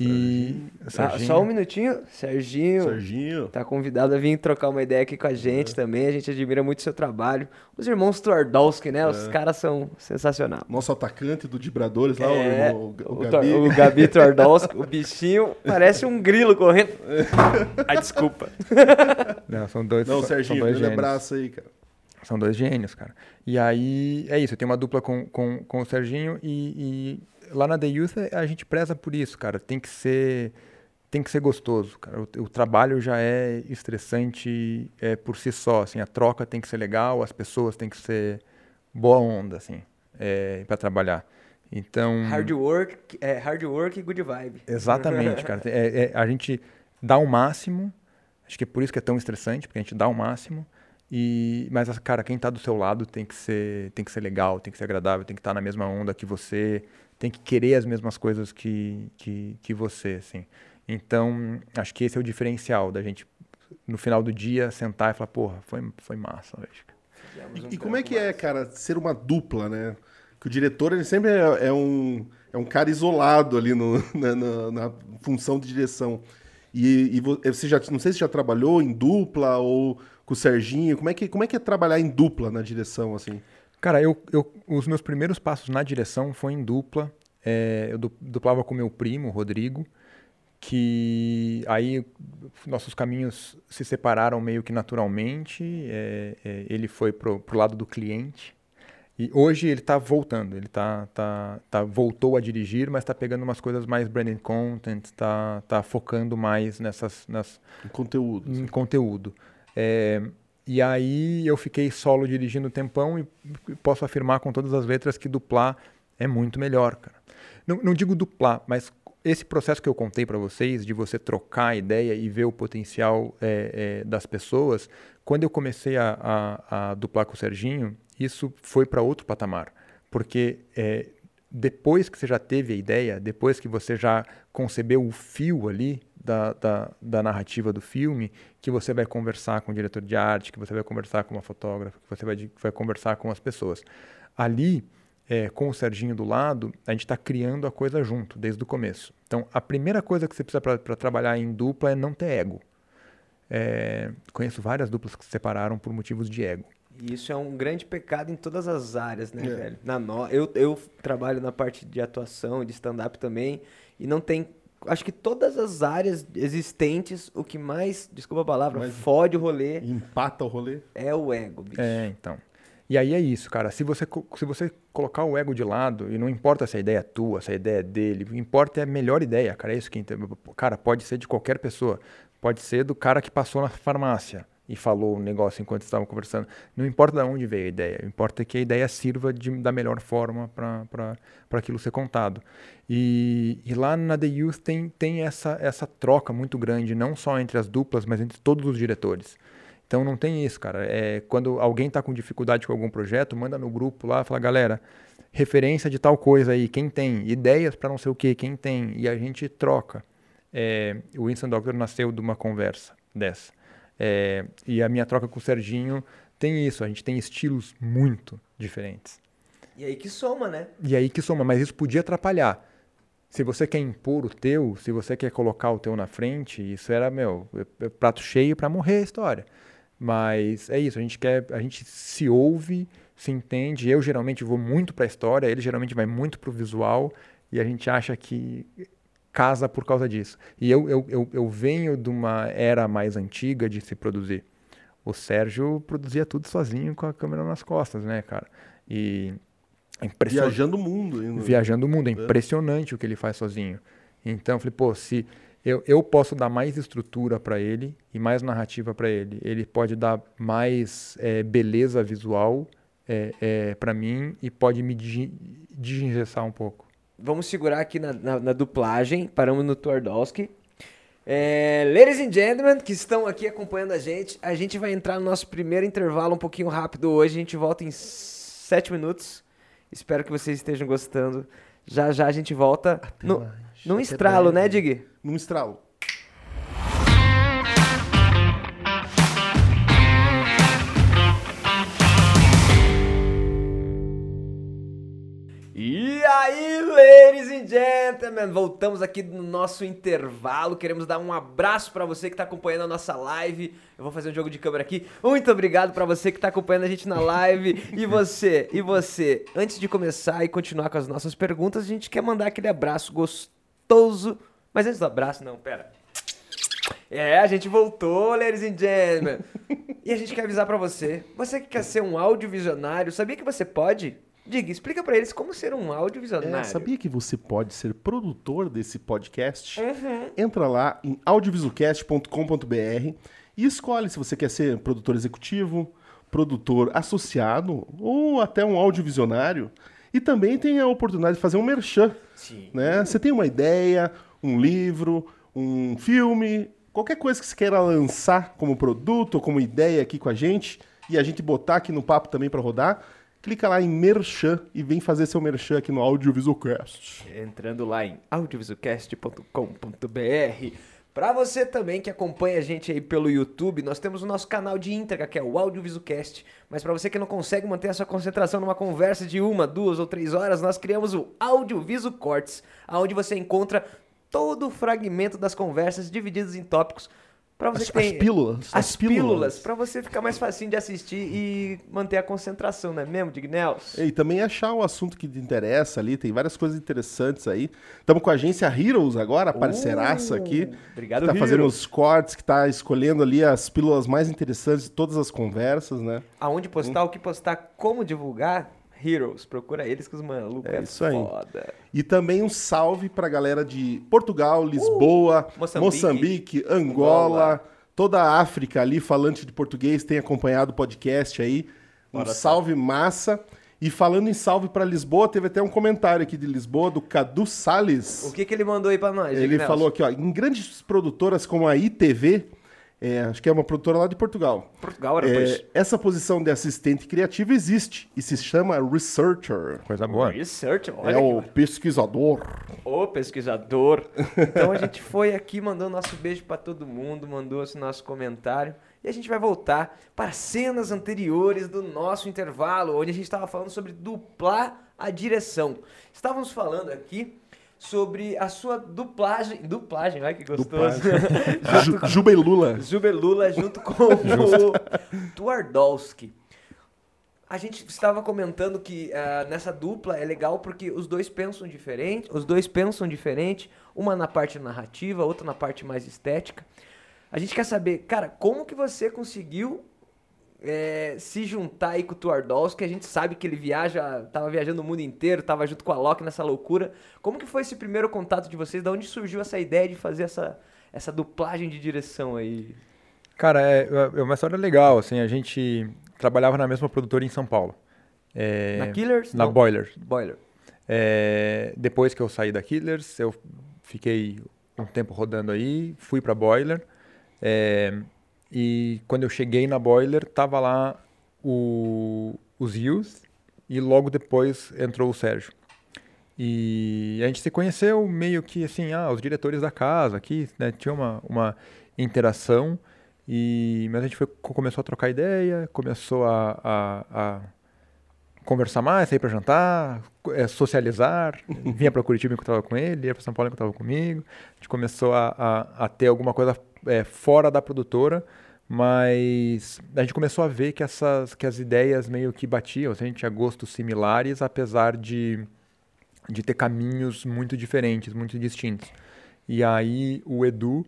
E. Ah, só um minutinho, Serginho. Serginho. Tá convidado a vir trocar uma ideia aqui com a gente é. também. A gente admira muito o seu trabalho. Os irmãos Tordowski, né? É. Os caras são sensacionais. Nosso atacante do Dibradores lá, é, o, o, o, o, Gabi. O Gabi Tordowski, o bichinho parece um grilo correndo. Ai, desculpa. Não, são dois. Não, Serginho, são dois grande abraço aí, cara. São dois gênios, cara. E aí, é isso, eu tenho uma dupla com, com, com o Serginho e, e lá na The Youth a gente preza por isso, cara. Tem que ser tem que ser gostoso, cara. O, o trabalho já é estressante é, por si só, assim. A troca tem que ser legal, as pessoas têm que ser boa onda, assim, é, para trabalhar. Então... Hard work, é, hard work e good vibe. Exatamente, cara. É, é, a gente dá o máximo, acho que é por isso que é tão estressante, porque a gente dá o máximo, e, mas, cara, quem está do seu lado tem que, ser, tem que ser legal, tem que ser agradável, tem que estar tá na mesma onda que você, tem que querer as mesmas coisas que, que, que você, assim. Então, acho que esse é o diferencial da gente, no final do dia, sentar e falar, porra, foi, foi massa hoje. E, e como é que é, cara, ser uma dupla, né? Que o diretor, ele sempre é, é um, é um cara isolado ali no, na, na, na função de direção. E, e, você já, não sei se já trabalhou em dupla ou com o Serginho? Como é que, como é, que é trabalhar em dupla na direção, assim? Cara, eu, eu, os meus primeiros passos na direção foi em dupla. É, eu duplava com meu primo, Rodrigo, que aí nossos caminhos se separaram meio que naturalmente. É, é, ele foi pro, pro lado do cliente. E hoje ele está voltando, ele tá, tá, tá, voltou a dirigir, mas está pegando umas coisas mais branding content, está tá focando mais nessas... Nas, em conteúdo. Em conteúdo. É, e aí eu fiquei solo dirigindo um tempão e posso afirmar com todas as letras que duplar é muito melhor, cara. Não, não digo duplar, mas esse processo que eu contei para vocês, de você trocar a ideia e ver o potencial é, é, das pessoas, quando eu comecei a, a, a, duplar com o Serginho, isso foi para outro patamar. Porque é, depois que você já teve a ideia, depois que você já concebeu o fio ali da, da, da, narrativa do filme, que você vai conversar com o diretor de arte, que você vai conversar com uma fotógrafa, que você vai, vai conversar com as pessoas. Ali, é, com o Serginho do lado, a gente está criando a coisa junto, desde o começo. Então, a primeira coisa que você precisa para trabalhar em dupla é não ter ego. É, conheço várias duplas que se separaram por motivos de ego. E isso é um grande pecado em todas as áreas, né, é. velho? Na no... eu, eu trabalho na parte de atuação, de stand-up também, e não tem. Acho que todas as áreas existentes, o que mais, desculpa a palavra, Mas fode o rolê. Empata o rolê. É o ego, bicho. É, então. E aí é isso, cara. Se você, se você colocar o ego de lado, e não importa se a ideia é tua, se a ideia é dele, o que importa é a melhor ideia, cara. É isso que. Cara, pode ser de qualquer pessoa. Pode ser do cara que passou na farmácia e falou o negócio enquanto estavam conversando. Não importa de onde veio a ideia, importa que a ideia sirva de, da melhor forma para aquilo ser contado. E, e, lá na The Youth tem, tem essa, essa troca muito grande, não só entre as duplas, mas entre todos os diretores. Então não tem isso, cara. É, quando alguém está com dificuldade com algum projeto, manda no grupo lá, fala, galera, referência de tal coisa aí, quem tem? Ideias para não sei o que, quem tem? E a gente troca. É, o Winston Doctor nasceu de uma conversa dessa. É, e a minha troca com o Serginho tem isso, a gente tem estilos muito diferentes. E aí que soma, né? E aí que soma, mas isso podia atrapalhar. Se você quer impor o teu, se você quer colocar o teu na frente, isso era, meu, é, é prato cheio para morrer a história. Mas é isso, a gente quer, a gente se ouve, se entende. Eu geralmente vou muito para a história, ele geralmente vai muito para o visual e a gente acha que casa por causa disso. E eu, eu, eu, eu venho de uma era mais antiga de se produzir. O Sérgio produzia tudo sozinho com a câmera nas costas, né, cara? E é Viajando o mundo. Ainda. Viajando o mundo. É, é impressionante o que ele faz sozinho. Então, eu falei, pô, se eu, eu posso dar mais estrutura para ele e mais narrativa para ele, ele pode dar mais é, beleza visual é, é, para mim e pode me digingessar um pouco vamos segurar aqui na, na, na duplagem. Paramos no Twardowski. É, ladies and gentlemen que estão aqui acompanhando a gente, a gente vai entrar no nosso primeiro intervalo um pouquinho rápido hoje. A gente volta em sete minutos. Espero que vocês estejam gostando. Já já a gente volta no, num estralo, né, Dig? Num estralo. Aí, ladies and gentlemen, voltamos aqui no nosso intervalo. Queremos dar um abraço para você que está acompanhando a nossa live. Eu vou fazer um jogo de câmera aqui. Muito obrigado para você que está acompanhando a gente na live. E você, e você. Antes de começar e continuar com as nossas perguntas, a gente quer mandar aquele abraço gostoso. Mas antes do abraço, não, pera. É, a gente voltou, ladies and gentlemen. e a gente quer avisar para você, você que quer ser um audiovisionário, sabia que você pode Diga, explica para eles como ser um audiovisuário. É, sabia que você pode ser produtor desse podcast? Uhum. Entra lá em audiovisualcast.com.br e escolhe se você quer ser produtor executivo, produtor associado ou até um audiovisionário. E também tem a oportunidade de fazer um merchan. Sim. Né? Você tem uma ideia, um livro, um filme, qualquer coisa que você queira lançar como produto ou como ideia aqui com a gente e a gente botar aqui no papo também para rodar clica lá em Merchan e vem fazer seu Merchan aqui no Audiovisualcast. Entrando lá em audiovisualcast.com.br. Para você também que acompanha a gente aí pelo YouTube, nós temos o nosso canal de íntegra, que é o Audiovisualcast. Mas para você que não consegue manter a sua concentração numa conversa de uma, duas ou três horas, nós criamos o Audiovisu Cortes, onde você encontra todo o fragmento das conversas divididos em tópicos Pra você as, tem, as pílulas. As, as pílulas, para você ficar mais facinho de assistir e manter a concentração, não é mesmo, Dignels? E também achar o assunto que te interessa ali, tem várias coisas interessantes aí. Estamos com a agência Heroes agora, a parceiraça uh, aqui. Obrigado, Que tá Heroes. fazendo os cortes, que tá escolhendo ali as pílulas mais interessantes de todas as conversas, né? Aonde postar, hum. o que postar, como divulgar Heroes. Procura eles que os malucos é, é isso foda. Aí. E também um salve pra galera de Portugal, Lisboa, uh, Moçambique, Moçambique, Angola, Angola, toda a África ali, falante de português, tem acompanhado o podcast aí. Um Bora salve massa. E falando em salve para Lisboa, teve até um comentário aqui de Lisboa, do Cadu Sales. O que, que ele mandou aí para nós? Ele falou aqui, ó, em grandes produtoras como a ITV, É, acho que é uma produtora lá de Portugal. Portugal era É, pois. essa posição de assistente criativo existe e se chama researcher. Coisa boa. Research, olha é o pesquisador. Ô, pesquisador. Então a gente foi aqui, mandou nosso beijo pra todo mundo, mandou esse nosso comentário. E a gente vai voltar para cenas anteriores do nosso intervalo, onde a gente estava falando sobre duplar a direção. Estávamos falando aqui sobre a sua duplagem. Duplagem, vai que gostoso. Ju, Juba e Lula. Zubelula junto com o Twardowski. A gente estava comentando que ah, nessa dupla é legal porque os dois pensam diferente, os dois pensam diferente, uma na parte narrativa, outra na parte mais estética. A gente quer saber, cara, como que você conseguiu é, se juntar aí com o Twardowski? A gente sabe que ele viaja, tava viajando o mundo inteiro, tava junto com a Loki nessa loucura. Como que foi esse primeiro contato de vocês? Da onde surgiu essa ideia de fazer essa, essa duplagem de direção aí? Cara, é, é uma história legal, assim, a gente trabalhava na mesma produtora em São Paulo. É, Na Killers? Na Não. Boilers. Boiler. É, depois que eu saí da Killers, eu fiquei um tempo rodando aí, fui pra Boiler. é, e quando eu cheguei na Boiler, tava lá o, os Youth e logo depois entrou o Sérgio. E a gente se conheceu meio que assim, ah, os diretores da casa aqui, né, tinha uma, uma interação. E, mas a gente foi- começou a trocar ideia, começou a, a- a conversar mais, sair para jantar, eh, socializar. Vinha para Curitiba enquanto estava com ele, ia para São Paulo enquanto estava comigo. A gente começou a, a- a ter alguma coisa eh, fora da produtora, mas a gente começou a ver que, essas, que as ideias meio que batiam, assim, a gente tinha gostos similares, apesar de, de ter caminhos muito diferentes, muito distintos. E aí o Edu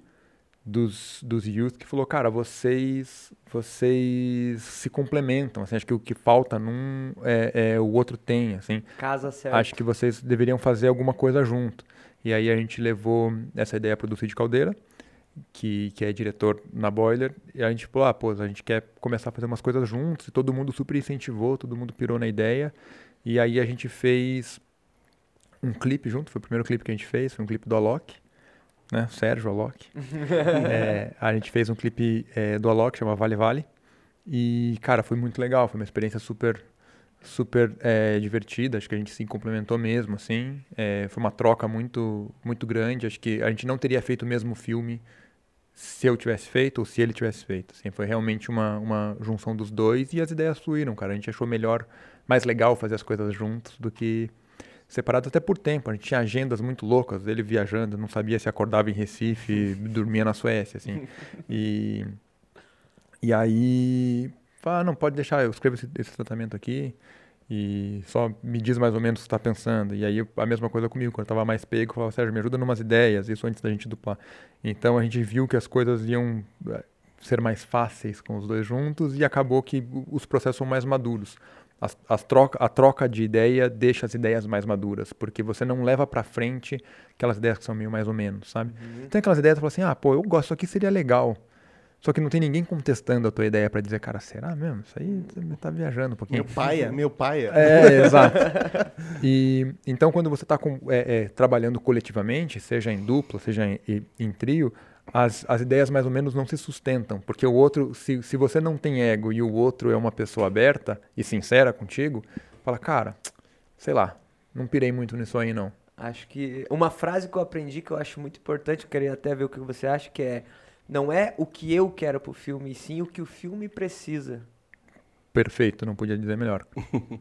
dos, dos youth que falou, cara, vocês vocês se complementam, assim, acho que o que falta num é, é o outro tem, assim, Casa certa. acho que vocês deveriam fazer alguma coisa junto. E aí a gente levou essa ideia para o Cid Caldeira, que, que é diretor na Boiler, e a gente falou, ah, pô, a gente quer começar a fazer umas coisas juntos, e todo mundo super incentivou, todo mundo pirou na ideia, e aí a gente fez um clipe junto, foi o primeiro clipe que a gente fez, foi um clipe do Alok, né, Sérgio Alok. É, a gente fez um clipe é, do Alok, chama Vale Vale, e, cara, foi muito legal, foi uma experiência super super é, divertida, acho que a gente se complementou mesmo, assim, É, foi uma troca muito muito grande, acho que a gente não teria feito o mesmo filme se eu tivesse feito ou se ele tivesse feito, assim, foi realmente uma, uma junção dos dois e as ideias fluíram, cara, a gente achou melhor, mais legal fazer as coisas juntos do que separados até por tempo, a gente tinha agendas muito loucas, ele viajando, não sabia se acordava em Recife, dormia na Suécia, assim, e e aí, ah, não, pode deixar, eu escrevo esse, esse tratamento aqui e só me diz mais ou menos o que está pensando. E aí a mesma coisa comigo, quando eu estava mais pego, eu falava, Sérgio, me ajuda numas ideias, isso antes da gente duplar. Então a gente viu que as coisas iam eh, ser mais fáceis com os dois juntos e acabou que os processos são mais maduros. As, as troca, a troca de ideia deixa as ideias mais maduras, porque você não leva para frente aquelas ideias que são meio mais ou menos, sabe? Tem aquelas ideias que você fala assim, ah, pô, eu gosto, isso aqui seria legal. Só que não tem ninguém contestando a tua ideia para dizer, cara, será mesmo? Isso aí você tá viajando um pouquinho. Meu paia, meu paia. É, exato. E então quando você está trabalhando coletivamente, seja em dupla, seja em, em- em trio, as, as ideias mais ou menos não se sustentam, porque o outro, se, se você não tem ego e o outro é uma pessoa aberta e sincera contigo, fala, cara, sei lá, não pirei muito nisso aí não. Acho que uma frase que eu aprendi que eu acho muito importante, eu queria até ver o que você acha, que é não é o que eu quero pro filme, e sim o que o filme precisa. Perfeito, não podia dizer melhor.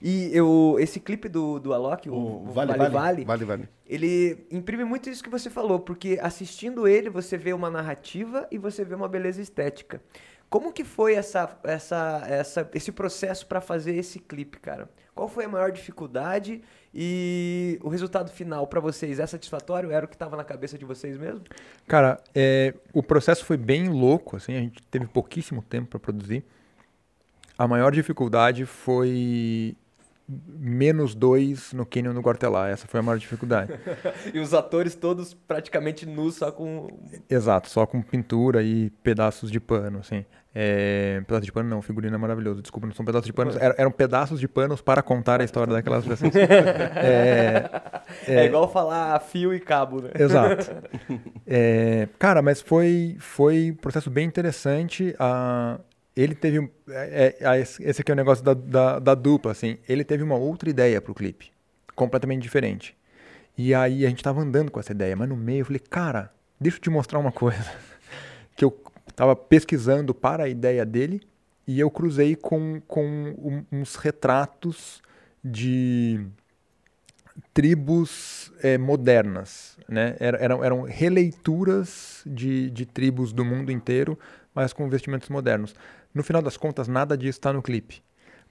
E eu, esse clipe do, do Alok, o, O vale, vale, vale, vale, vale. ele imprime muito isso que você falou, porque assistindo ele você vê uma narrativa e você vê uma beleza estética. Como que foi essa, essa, essa, esse processo para fazer esse clipe, cara? Qual foi a maior dificuldade e o resultado final para vocês é satisfatório? Era o que estava na cabeça de vocês mesmo? Cara, é, o processo foi bem louco, assim, a gente teve pouquíssimo tempo para produzir. A maior dificuldade foi menos dois no Canyon do Guartelá. Essa foi a maior dificuldade. e os atores todos praticamente nus, só com. Exato, só com pintura e pedaços de pano, assim. É, pedaços de pano não, figurino é maravilhoso. Desculpa, não são pedaços de pano. Eram, eram pedaços de panos para contar a história daquelas pessoas. é, é, é, igual falar fio e cabo, né? Exato. É, cara, mas foi, foi um processo bem interessante. A, ele teve. É, é, esse aqui é o negócio da, da, da, dupla, assim. Ele teve uma outra ideia pro clipe. Completamente diferente. E aí a gente tava andando com essa ideia, mas no meio eu falei, cara, deixa eu te mostrar uma coisa. que eu tava pesquisando para a ideia dele e eu cruzei com, com uns retratos de tribos é, modernas, né? Eram, eram releituras de, de tribos do mundo inteiro, mas com vestimentos modernos. No final das contas, nada disso está no clipe.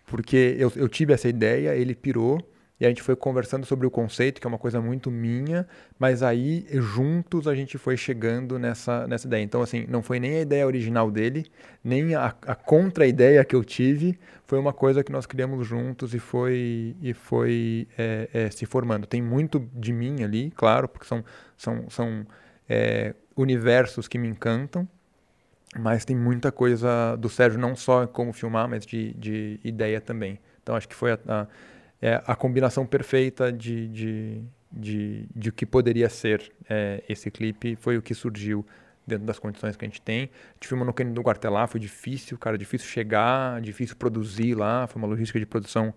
Porque eu, eu tive essa ideia, ele pirou, e a gente foi conversando sobre o conceito, que é uma coisa muito minha, mas aí juntos a gente foi chegando nessa, nessa ideia. Então, assim, não foi nem a ideia original dele, nem a, a contra-ideia que eu tive, foi uma coisa que nós criamos juntos e foi, e foi é, é, se formando. Tem muito de mim ali, claro, porque são, são, são é, universos que me encantam, mas tem muita coisa do Sérgio, não só como filmar, mas de, de ideia também. Então acho que foi a, a, é a combinação perfeita de, de, de, de o que poderia ser é, esse clipe, foi o que surgiu dentro das condições que a gente tem. A gente filmou no Canyon do Guartelá, foi difícil, cara, difícil chegar, difícil produzir lá, foi uma logística de produção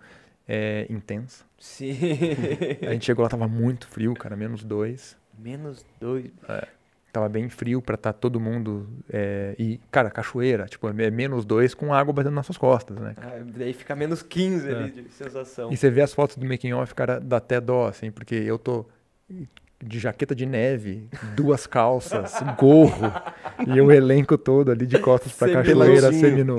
é, intensa. Sim. a gente chegou lá, tava muito frio, cara, menos dois. Menos dois? É. Tava bem frio para estar tá todo mundo. É, e, cara, cachoeira, tipo, é menos dois com água batendo nas suas costas, né? Ah, daí fica menos 15 é. ali de sensação. E você vê as fotos do making off, cara, dá até dó, assim, porque eu tô de jaqueta de neve, duas calças, gorro e o elenco todo ali de costas pra cachoeira seminu.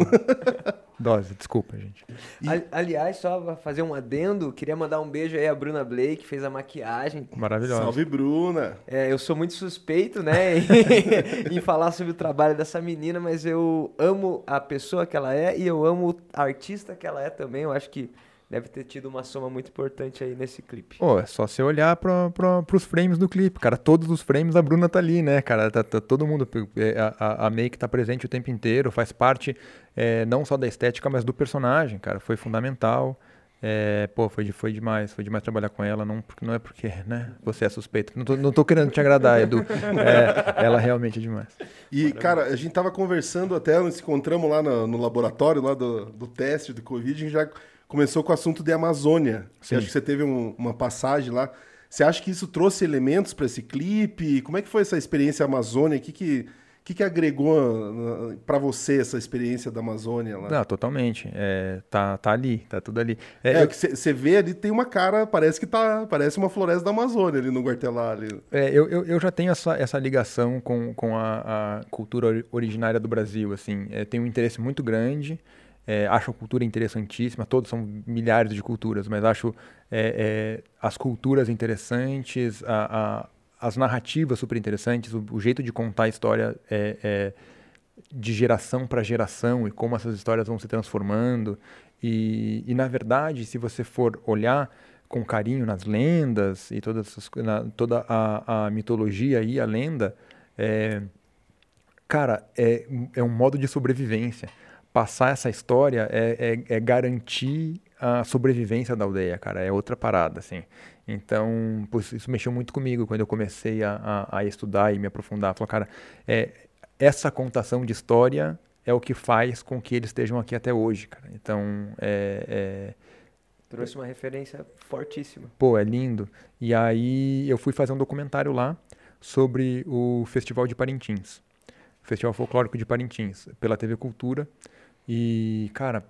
Dose, desculpa, gente. E... Aliás, só fazer um adendo, queria mandar um beijo aí a Bruna Blake, que fez a maquiagem. Maravilhosa. Salve, Bruna! É, eu sou muito suspeito, né, em, em falar sobre o trabalho dessa menina, mas eu amo a pessoa que ela é e eu amo a artista que ela é também. Eu acho que deve ter tido uma soma muito importante aí nesse clipe. Pô, é só você olhar para os frames do clipe, cara. Todos os frames a Bruna tá ali, né, cara? Tá, tá todo mundo. É, a, a Make tá presente o tempo inteiro, faz parte é, não só da estética, mas do personagem, cara. Foi fundamental. É, pô, foi, foi demais, foi demais trabalhar com ela, não, não é porque, né, você é suspeito. Não tô, não tô querendo te agradar, Edu. É, ela realmente é demais. E, cara, a gente tava conversando até, nos encontramos lá no, no laboratório, lá do, do teste do Covid, a gente já começou com o assunto de Amazônia. Sim. Acho que você teve um, uma passagem lá. Você acha que isso trouxe elementos para esse clipe? Como é que foi essa experiência Amazônia? O que, que, que, que agregou uh, para você essa experiência da Amazônia lá? Não, totalmente. É, tá, tá ali, tá tudo ali. É, você é, eu... vê ali, tem uma cara, parece que tá. Parece uma floresta da Amazônia ali no Guartelá. Ali. É, eu, eu, eu, já tenho essa, essa ligação com, com a, a cultura originária do Brasil. Assim, é, tenho um interesse muito grande. É, acho a cultura interessantíssima, todos são milhares de culturas, mas acho é, é, as culturas interessantes, a, a, as narrativas super interessantes, o, o, jeito de contar a história é, é, de geração para geração e como essas histórias vão se transformando. E, e, na verdade, se você for olhar com carinho nas lendas e todas essas, na, toda a, a, mitologia e a lenda, é, cara, é, é um modo de sobrevivência passar essa história é, é, é, garantir a sobrevivência da aldeia, cara. É outra parada, assim. Então, isso mexeu muito comigo quando eu comecei a, a, a estudar e me aprofundar. Falei, cara, é, essa contação de história é o que faz com que eles estejam aqui até hoje, cara. Então, é, é Trouxe uma referência fortíssima. Pô, é lindo. E aí eu fui fazer um documentário lá sobre o Festival de Parintins. Festival Folclórico de Parintins, pela TV Cultura. E, cara,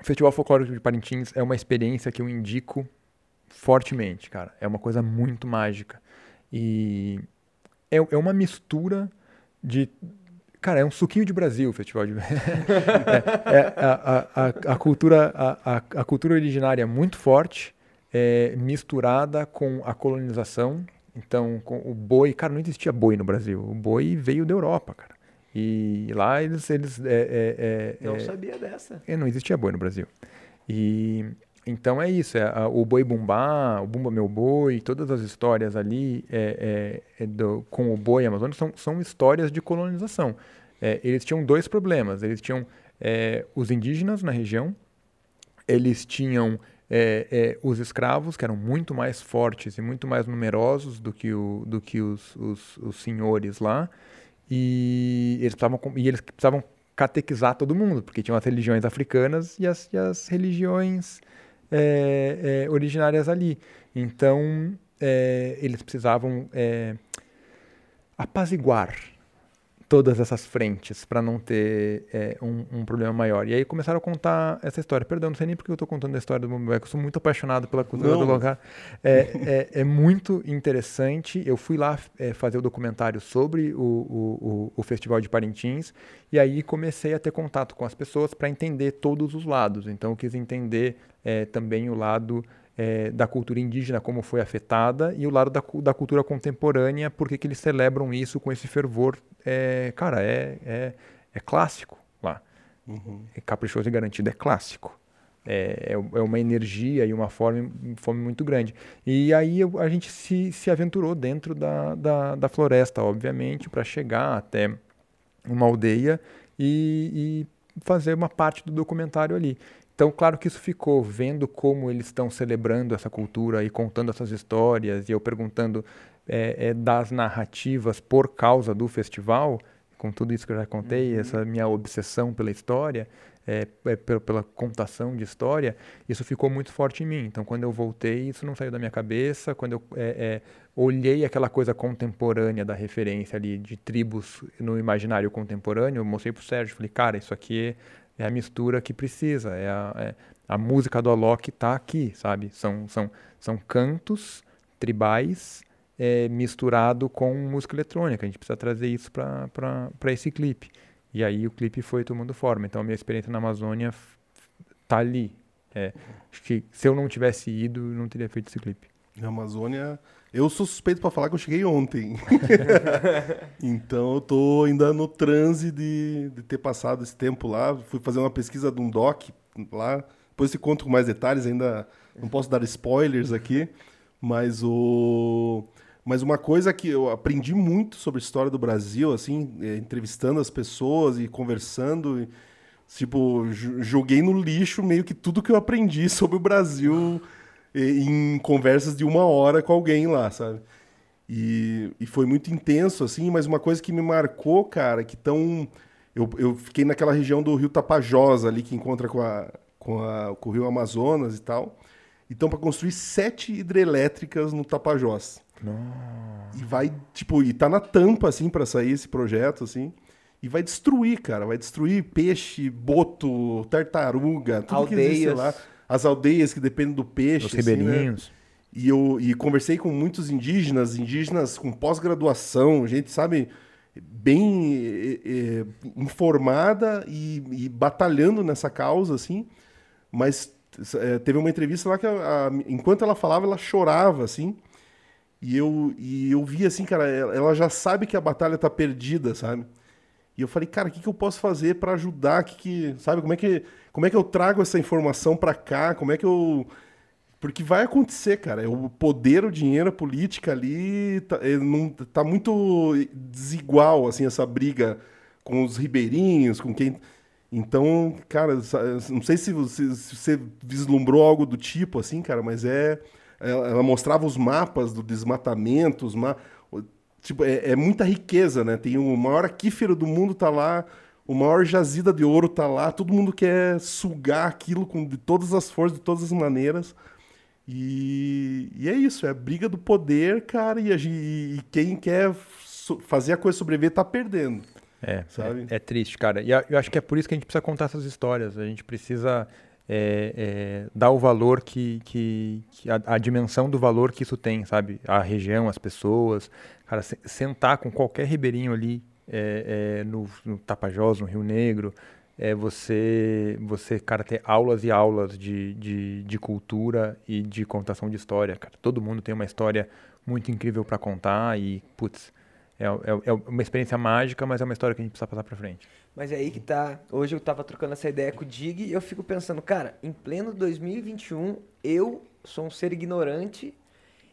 o Festival Folclórico de Parintins é uma experiência que eu indico fortemente, cara. É uma coisa muito mágica. E é, é uma mistura de. Cara, é um suquinho de Brasil o Festival de. é, é a, a, a, cultura, a, a, cultura originária é muito forte, é, misturada com a colonização. Então, com o boi. Cara, não existia boi no Brasil. O boi veio da Europa, cara. E lá eles. eles é, é, é, não é, sabia dessa. É, não existia boi no Brasil. E então é isso, é, a, o Boi Bumbá, o Bumba Meu Boi, todas as histórias ali é, é, é do, com o boi amazônico são, são histórias de colonização. É, eles tinham dois problemas. Eles tinham é, os indígenas na região, eles tinham os escravos, que eram muito mais fortes e muito mais numerosos do que, o, do que os, os, os senhores lá, e eles precisavam, e eles precisavam catequizar todo mundo, porque tinham as religiões africanas e as, e as religiões é, é, originárias ali. Então, é, eles precisavam é, apaziguar todas essas frentes para não ter é, um, um, problema maior. E aí começaram a contar essa história. Perdão, não sei nem porque eu estou contando a história do Mumbai, eu sou muito apaixonado pela cultura não. do lugar. É, é, é, muito interessante. Eu fui lá é, fazer o documentário sobre o, o, o, Festival de Parintins e aí comecei a ter contato com as pessoas para entender todos os lados. Então eu quis entender é, também o lado é, da cultura indígena, como foi afetada, e o lado da, da cultura contemporânea, porque que eles celebram isso com esse fervor. É, cara, é, é, é clássico lá. Uhum. É caprichoso e garantido, é clássico. É, é, é uma energia e uma fome, fome muito grande. E aí a gente se, se aventurou dentro da, da, da floresta, obviamente, para chegar até uma aldeia e, e fazer uma parte do documentário ali. Então, claro que isso ficou vendo como eles estão celebrando essa cultura e contando essas histórias, e eu perguntando é, é, das narrativas por causa do festival, com tudo isso que eu já contei, uhum. essa minha obsessão pela história, é, é pela, pela, contação de história, isso ficou muito forte em mim. Então, quando eu voltei, isso não saiu da minha cabeça. Quando eu é, é, olhei aquela coisa contemporânea da referência ali de tribos no imaginário contemporâneo, eu mostrei para o Sérgio, falei, cara, isso aqui é a mistura que precisa, é a, é, a música do Alok está aqui, sabe? São, são, são cantos tribais é, misturado com música eletrônica. A gente precisa trazer isso para esse clipe. E aí o clipe foi tomando forma. Então a minha experiência na Amazônia tá ali. É, acho que se eu não tivesse ido, não teria feito esse clipe. Na Amazônia eu sou suspeito para falar que eu cheguei ontem. então eu tô ainda no transe de, de ter passado esse tempo lá. Fui fazer uma pesquisa de um doc lá. Depois te conto com mais detalhes, ainda não posso dar spoilers aqui. Mas o. Mas uma coisa que eu aprendi muito sobre a história do Brasil, assim, é, entrevistando as pessoas e conversando. E, tipo, joguei no lixo meio que tudo que eu aprendi sobre o Brasil em conversas de uma hora com alguém lá, sabe? E, e foi muito intenso, assim, mas uma coisa que me marcou, cara, que tão. Eu, eu fiquei naquela região do rio Tapajós, ali, que encontra com, a, com, a, com o rio Amazonas e tal. Então, para construir sete hidrelétricas no Tapajós. Nossa. E vai, tipo, e tá na tampa, assim, para sair esse projeto, assim. E vai destruir, cara. Vai destruir peixe, boto, tartaruga, tudo Aldeias. que existe lá as aldeias que dependem do peixe. Os assim, Né? E eu e conversei com muitos indígenas, indígenas com pós-graduação, gente, sabe, bem informada e, e, batalhando nessa causa, assim. Mas é, teve uma entrevista lá que, a, a, enquanto ela falava, ela chorava, assim. E eu, e eu vi, assim, cara, ela já sabe que a batalha tá perdida, sabe? E eu falei, cara, o que, que eu posso fazer para ajudar? Que, que, sabe, como é que, como é que eu trago essa informação para cá? Como é que eu. Porque vai acontecer, cara. É o poder, o dinheiro, a política ali tá, é, não, tá muito desigual, assim, essa briga com os ribeirinhos, com quem. Então, cara, não sei se você, se você vislumbrou algo do tipo, assim, cara, mas é. Ela mostrava os mapas do desmatamento, os mapas Tipo, é, é, muita riqueza, né? Tem o maior aquífero do mundo tá lá, o maior jazida de ouro tá lá, todo mundo quer sugar aquilo com, de todas as forças, de todas as maneiras. E, e é isso, é a briga do poder, cara, e, a, e quem quer so, fazer a coisa sobreviver tá perdendo. É, sabe? É, é, triste, cara. E eu acho que é por isso que a gente precisa contar essas histórias. A gente precisa é, é, dar o valor que, que, que a, a, dimensão do valor que isso tem, sabe? A região, as pessoas, cara, sentar com qualquer ribeirinho ali é, é, no, no, Tapajós, no Rio Negro, é você, você, cara, ter aulas e aulas de, de, de cultura e de contação de história, cara. Todo mundo tem uma história muito incrível para contar e, putz, é, é, é, uma experiência mágica, mas é uma história que a gente precisa passar para frente. Mas é aí que tá. Hoje eu tava trocando essa ideia com o Dig e eu fico pensando, cara, em pleno 2021, eu sou um ser ignorante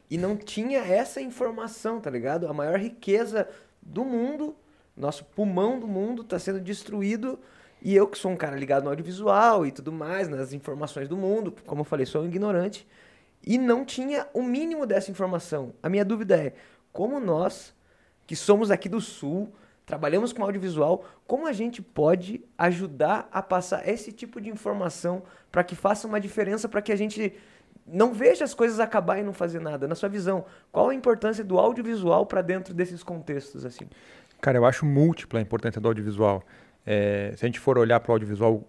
e não tinha essa informação, tá ligado? A maior riqueza do mundo, nosso pulmão do mundo tá sendo destruído e eu que sou um cara ligado no audiovisual e tudo mais, nas informações do mundo, como eu falei, sou um ignorante e não tinha o mínimo dessa informação. A minha dúvida é, como nós, que somos aqui do sul, trabalhamos com audiovisual, como a gente pode ajudar a passar esse tipo de informação para que faça uma diferença, para que a gente não veja as coisas acabar e não fazer nada. Na sua visão, qual a importância do audiovisual para dentro desses contextos assim? Cara, eu acho múltipla a importância do audiovisual. É, se a gente for olhar para o audiovisual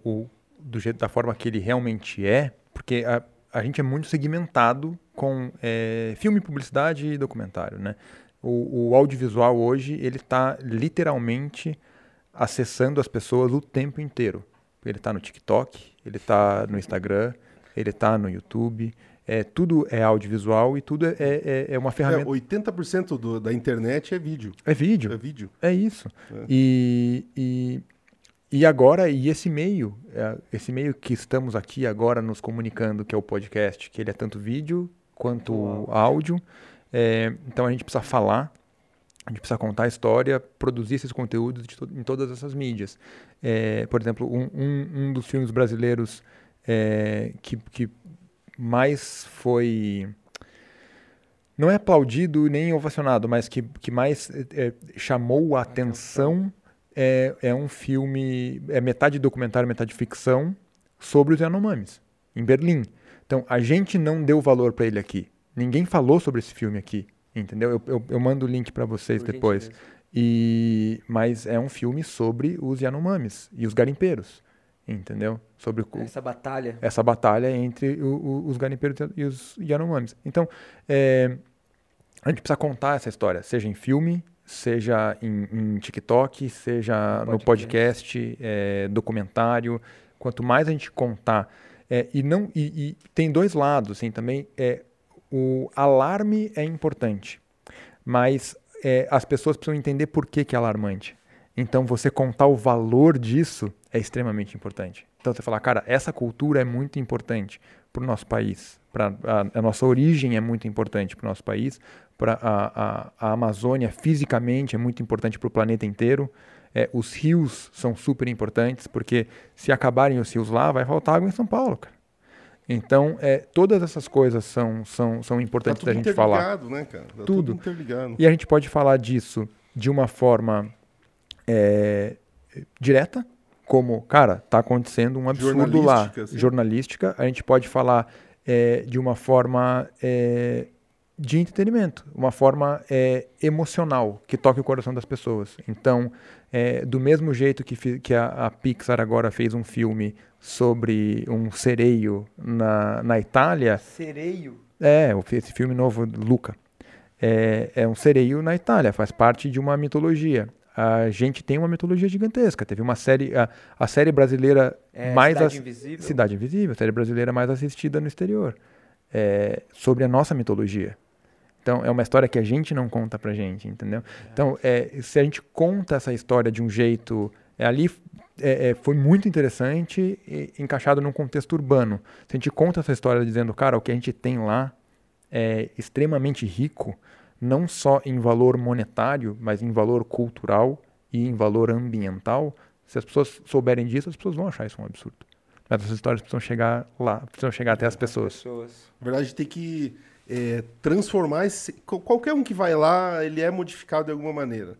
do jeito da forma que ele realmente é, porque a, a gente é muito segmentado com é, filme, publicidade e documentário, né? O, o audiovisual hoje ele está literalmente acessando as pessoas o tempo inteiro. Ele está no TikTok, ele está no Instagram, ele está no YouTube. É, tudo é audiovisual e tudo é, é, é uma ferramenta. É, 80% do, da internet é vídeo. É vídeo. É vídeo. É isso. É. E, e, e agora, e esse meio, é, esse meio que estamos aqui agora nos comunicando, que é o podcast, que ele é tanto vídeo quanto Uau. áudio. É, então a gente precisa falar, a gente precisa contar a história, produzir esses conteúdos to em todas essas mídias. É, por exemplo, um, um, um, dos filmes brasileiros é, que, que mais foi não é aplaudido nem ovacionado, mas que, que mais é, chamou a atenção é, é um filme, é metade documentário, metade ficção, sobre os Yanomamis, em Berlim. Então, a gente não deu valor para ele aqui. Ninguém falou sobre esse filme aqui, entendeu? Eu, eu, eu mando o link para vocês Por depois. E mas é um filme sobre os Yanomamis e os garimpeiros, entendeu? Sobre essa batalha. Essa batalha entre o, o, os garimpeiros e os Yanomamis. Então, é, a gente precisa contar essa história, seja em filme, seja em, em TikTok, seja no podcast, é, documentário. Quanto mais a gente contar, é, e não e, e, tem dois lados, assim, também é o alarme é importante, mas é, as pessoas precisam entender por que, que é alarmante. Então, você contar o valor disso é extremamente importante. Então, você falar, cara, essa cultura é muito importante para o nosso país, para a, a, nossa origem é muito importante para o nosso país, para a, a, a, Amazônia fisicamente é muito importante para o planeta inteiro. É, os rios são super importantes, porque se acabarem os rios lá, vai faltar água em São Paulo, cara. Então, é, todas essas coisas são, são, são importantes tá da gente falar. Né, cara? Tá tudo. tudo interligado. E a gente pode falar disso de uma forma é, direta, como, cara, está acontecendo um absurdo lá. Assim. Jornalística. A gente pode falar é, de uma forma é, de entretenimento, uma forma é, emocional, que toque o coração das pessoas. Então, é, do mesmo jeito que, que a, a, Pixar agora fez um filme sobre um sereio na, na Itália. Sereio? É, esse filme novo, Luca. É, é um sereio na Itália, faz parte de uma mitologia a gente tem uma mitologia gigantesca. Teve uma série, a, a série brasileira é, mais Cidade Invisível. Cidade Invisível, a série brasileira mais assistida no exterior, é, sobre a nossa mitologia. Então é uma história que a gente não conta pra gente, entendeu? É. Então é, se a gente conta essa história de um jeito é, ali é, é, foi muito interessante e, encaixado num contexto urbano. Se a gente conta essa história dizendo, cara, o que a gente tem lá é extremamente rico não só em valor monetário, mas em valor cultural e em valor ambiental. Se as pessoas souberem disso, as pessoas vão achar isso um absurdo. Mas essas histórias precisam chegar lá, precisam chegar até as pessoas. pessoas. Na verdade, tem que é, transformar esse. Qualquer um que vai lá, ele é modificado de alguma maneira.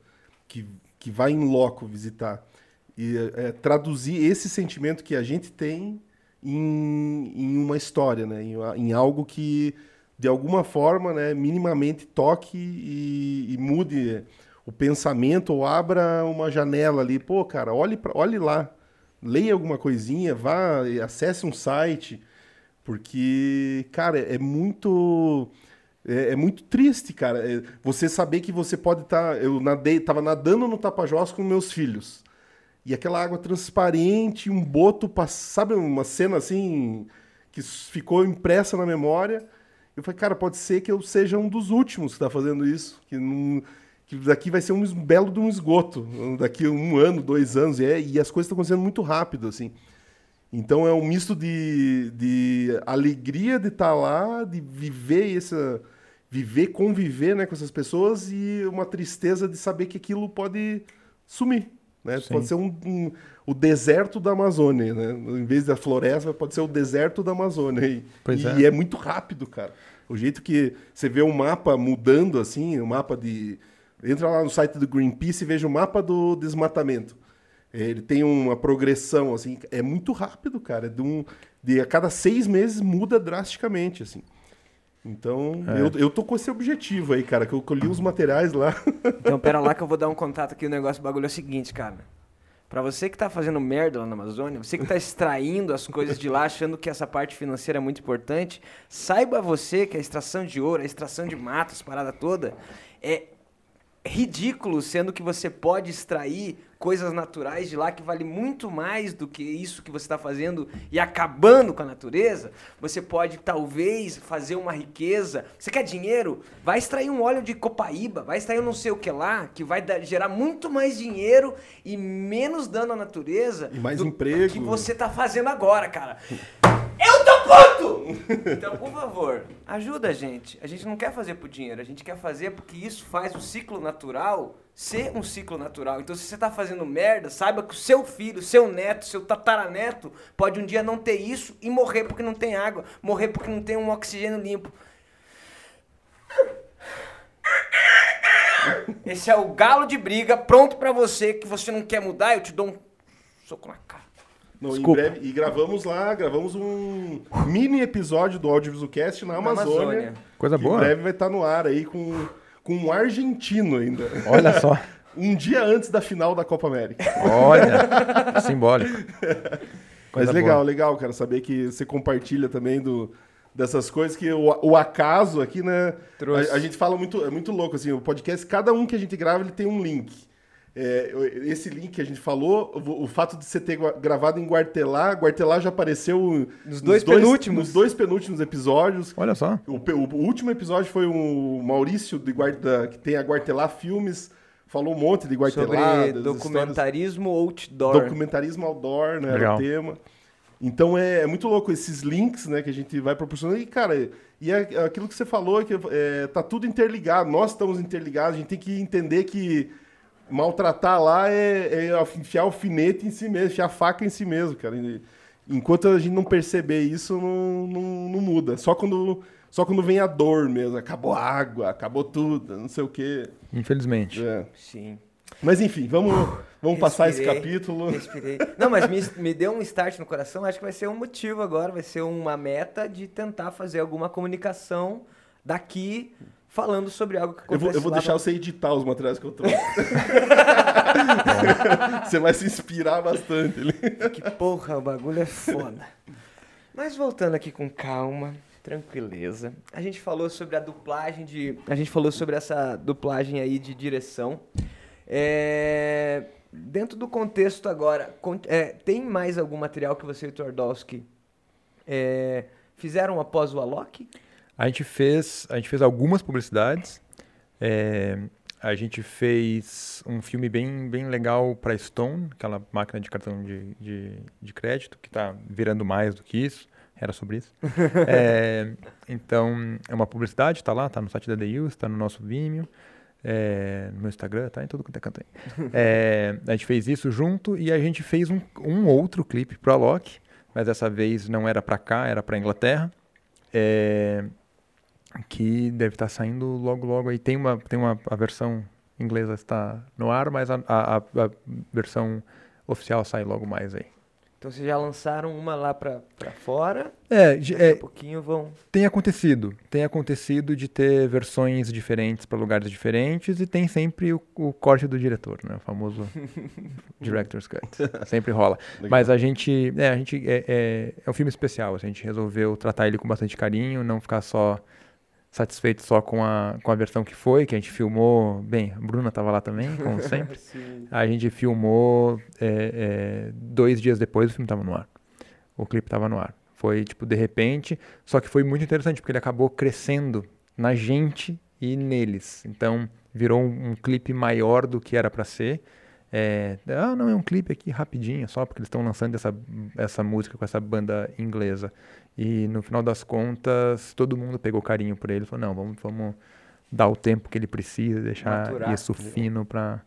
Que, que vai em loco visitar. E é, traduzir esse sentimento que a gente tem em, em uma história, né? em, em algo que de alguma forma, né, minimamente toque e, e, mude o pensamento ou abra uma janela ali. Pô, cara, olhe, pra, olhe lá, leia alguma coisinha, vá, acesse um site, porque, cara, é muito. É, é muito triste, cara. É, você saber que você pode estar. Tá, eu nadei, nadando no Tapajós com meus filhos. E aquela água transparente, um boto, sabe uma cena assim que ficou impressa na memória. Eu falei, cara, pode ser que eu seja um dos últimos que está fazendo isso, que, não, que daqui vai ser um belo de um esgoto, daqui um ano, dois anos, e, é, e as coisas estão acontecendo muito rápido, assim. Então é um misto de, de alegria de estar tá lá, de viver essa viver, conviver né, com essas pessoas e uma tristeza de saber que aquilo pode sumir. Né? Pode ser um, um, o deserto da Amazônia. Né? Em vez da floresta, pode ser o deserto da Amazônia. E, e é. é. muito rápido, cara. O jeito que você vê um mapa mudando assim, o um mapa de. Entra lá no site do Greenpeace e veja o mapa do desmatamento. Ele tem uma progressão, assim, é muito rápido, cara. De, um, de a cada seis meses muda drasticamente, assim. Então, é. eu, eu tô com esse objetivo aí, cara, que eu colhi os materiais lá. Então, pera lá que eu vou dar um contato aqui. O negócio do bagulho é o seguinte, cara. Pra você que tá fazendo merda lá na Amazônia, você que tá extraindo as coisas de lá, achando que essa parte financeira é muito importante, saiba você que a extração de ouro, a extração de matos, parada toda, é ridículo, sendo que você pode extrair coisas naturais de lá que vale muito mais do que isso que você está fazendo e acabando com a natureza, você pode talvez fazer uma riqueza. Você quer dinheiro? Vai extrair um óleo de copaíba, vai extrair um não sei o que lá, que vai dar, gerar muito mais dinheiro e menos dano à natureza. E mais emprego. que você está fazendo agora, cara. Puto! Então, por favor, ajuda a gente. A gente não quer fazer por dinheiro, a gente quer fazer porque isso faz o ciclo natural ser um ciclo natural. Então, se você está fazendo merda, saiba que o seu filho, seu neto, seu tataraneto pode um dia não ter isso e morrer porque não tem água, morrer porque não tem um oxigênio limpo. Esse é o galo de briga pronto para você que você não quer mudar, eu te dou um soco na cara. Não, em breve, e gravamos lá, gravamos um mini episódio do Audiovisualcast na, na Amazônia. Amazônia. Coisa boa. Em breve vai estar no ar aí com com um argentino ainda. Olha só. um dia antes da final da Copa América. Olha, simbólico. Coisa Mas legal, boa. legal, cara, saber que você compartilha também do, dessas coisas que o, o acaso aqui, né? A, a, gente fala muito, é muito louco, assim, o podcast, cada um que a gente grava, ele tem um link. É, esse link que a gente falou, o, o, fato de você ter gravado em Guartelá, Guartelá já apareceu nos dois, dois penúltimos. Nos dois penúltimos episódios. Olha só. O, o, o último episódio foi o Maurício, de Guarda, que tem a Guartelá Filmes, falou um monte de Guartelá. Sobre documentarismo outdoor. Documentarismo outdoor, né? Legal. Era o tema. Então é, é, muito louco esses links, né, que a gente vai proporcionando. E, cara, e é, aquilo que você falou, é que é, tá tudo interligado. Nós estamos interligados, a gente tem que entender que maltratar lá é, é enfiar alfinete em si mesmo, enfiar faca em si mesmo, cara. Enquanto a gente não perceber isso, não, não, não, muda. Só quando, só quando vem a dor mesmo. Acabou a água, acabou tudo, não sei o quê. Infelizmente. É. Sim. Mas enfim, vamos, vamos passar esse capítulo. Respirei. Não, mas me, me deu um start no coração. Acho que vai ser um motivo agora, vai ser uma meta de tentar fazer alguma comunicação daqui falando sobre algo que acontece Eu vou, eu vou deixar você editar os materiais que eu trouxe. você vai se inspirar bastante. que porra, o bagulho é foda. Mas voltando aqui com calma, tranquileza. A gente falou sobre a duplagem de... A gente falou sobre essa duplagem aí de direção. É... Dentro do contexto agora, é, tem mais algum material que você e o Twardowski é, fizeram após o Alok? A gente fez, a gente fez algumas publicidades. É, a gente fez um filme bem, bem legal para Stone, aquela máquina de cartão de, de, de crédito, que está virando mais do que isso. Era sobre isso. é, então, é uma publicidade, está lá, está no site da The Use, está no nosso Vimeo, é, no meu Instagram, tá em tudo quanto é canto aí. É, a gente fez isso junto e a gente fez um, um outro clipe pro Alok, mas dessa vez não era para cá, era para Inglaterra. É, que deve estar saindo logo logo aí. Tem uma tem uma a versão inglesa está no ar mas a, a, a versão oficial sai logo mais aí. Então vocês já lançaram uma lá para fora? É, é um pouquinho vão tem acontecido tem acontecido de ter versões diferentes para lugares diferentes e tem sempre o, o, corte do diretor né? O famoso director's cut. Sempre rola. Legal. mas a gente é a gente é, é, é um filme especial a gente resolveu tratar ele com bastante carinho não ficar só satisfeito só com a, com a versão que foi, que a gente filmou. Bem, a Bruna estava lá também, como sempre. a gente filmou é, é, dois dias depois o filme estava no ar. O clipe estava no ar. Foi, tipo, de repente, só que foi muito interessante, porque ele acabou crescendo na gente e neles. Então, virou um, um clipe maior do que era para ser. É, ah, não, é um clipe aqui rapidinho, só porque eles estão lançando essa, essa música com essa banda inglesa. E no final das contas, todo mundo pegou carinho por ele. Falou, não, vamos, vamos dar o tempo que ele precisa, deixar Maturar, isso fino para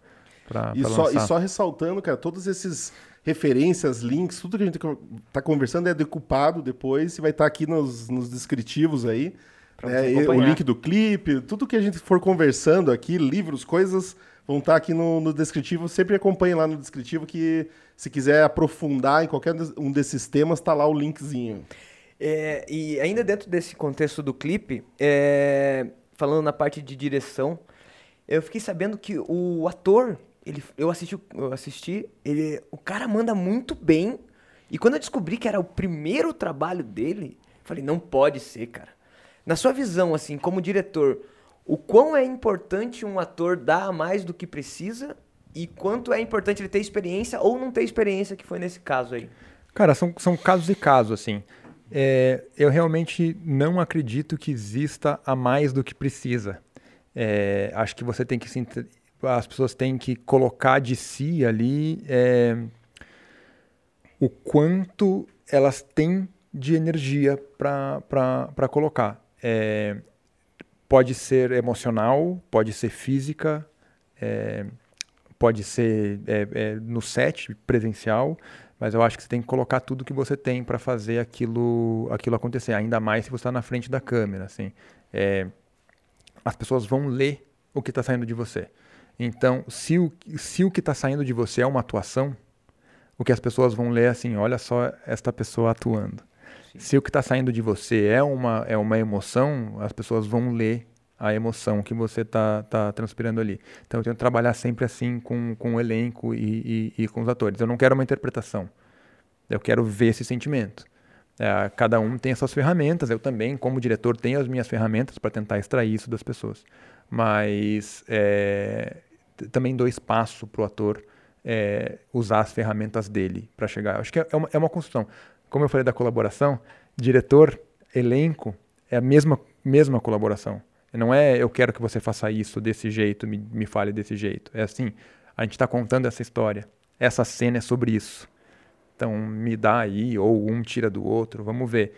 e, só, e só ressaltando, cara, todos esses referências, links, tudo que a gente está conversando é decupado depois e vai estar tá aqui nos, nos descritivos aí. É, o link do clipe, tudo que a gente for conversando aqui, livros, coisas, vão estar tá aqui no, no descritivo. Sempre acompanhe lá no descritivo que se quiser aprofundar em qualquer um desses temas, está lá o linkzinho. É, e ainda dentro desse contexto do clipe, é, falando na parte de direção, eu fiquei sabendo que o ator ele, eu assisti, eu assisti, ele, o cara manda muito bem. E quando eu descobri que era o primeiro trabalho dele, falei, não pode ser, cara. Na sua visão, assim, como diretor, o quão é importante um ator dar mais do que precisa e quanto é importante ele ter experiência ou não ter experiência, que foi nesse caso aí? Cara, são, são casos e casos, assim. É, eu realmente não acredito que exista a mais do que precisa. É, acho que você tem que se as pessoas têm que colocar de si ali é, o quanto elas têm de energia para colocar. É, pode ser emocional, pode ser física, é, pode ser é, no set presencial, mas eu acho que você tem que colocar tudo que você tem para fazer aquilo, aquilo acontecer, ainda mais se você está na frente da câmera. Assim. É, as pessoas vão ler o que está saindo de você. Então, se o, se o que está saindo de você é uma atuação, o que as pessoas vão ler é assim, olha só esta pessoa atuando. Sim. Se o que está saindo de você é uma, é uma emoção, as pessoas vão ler a emoção que você está tá transpirando ali. Então eu tenho que trabalhar sempre assim com, com o elenco e, e, e com os atores. Eu não quero uma interpretação. Eu quero ver esse sentimento. É, cada um tem as suas ferramentas. Eu também, como diretor, tenho as minhas ferramentas para tentar extrair isso das pessoas. Mas é, também dou espaço para o ator é, usar as ferramentas dele para chegar. Acho que é uma, é uma construção. Como eu falei da colaboração, diretor, elenco, é a mesma, mesma colaboração. Não é eu quero que você faça isso desse jeito, me, me fale desse jeito. É assim, a gente está contando essa história. Essa cena é sobre isso. Então me dá aí, ou um tira do outro, vamos ver.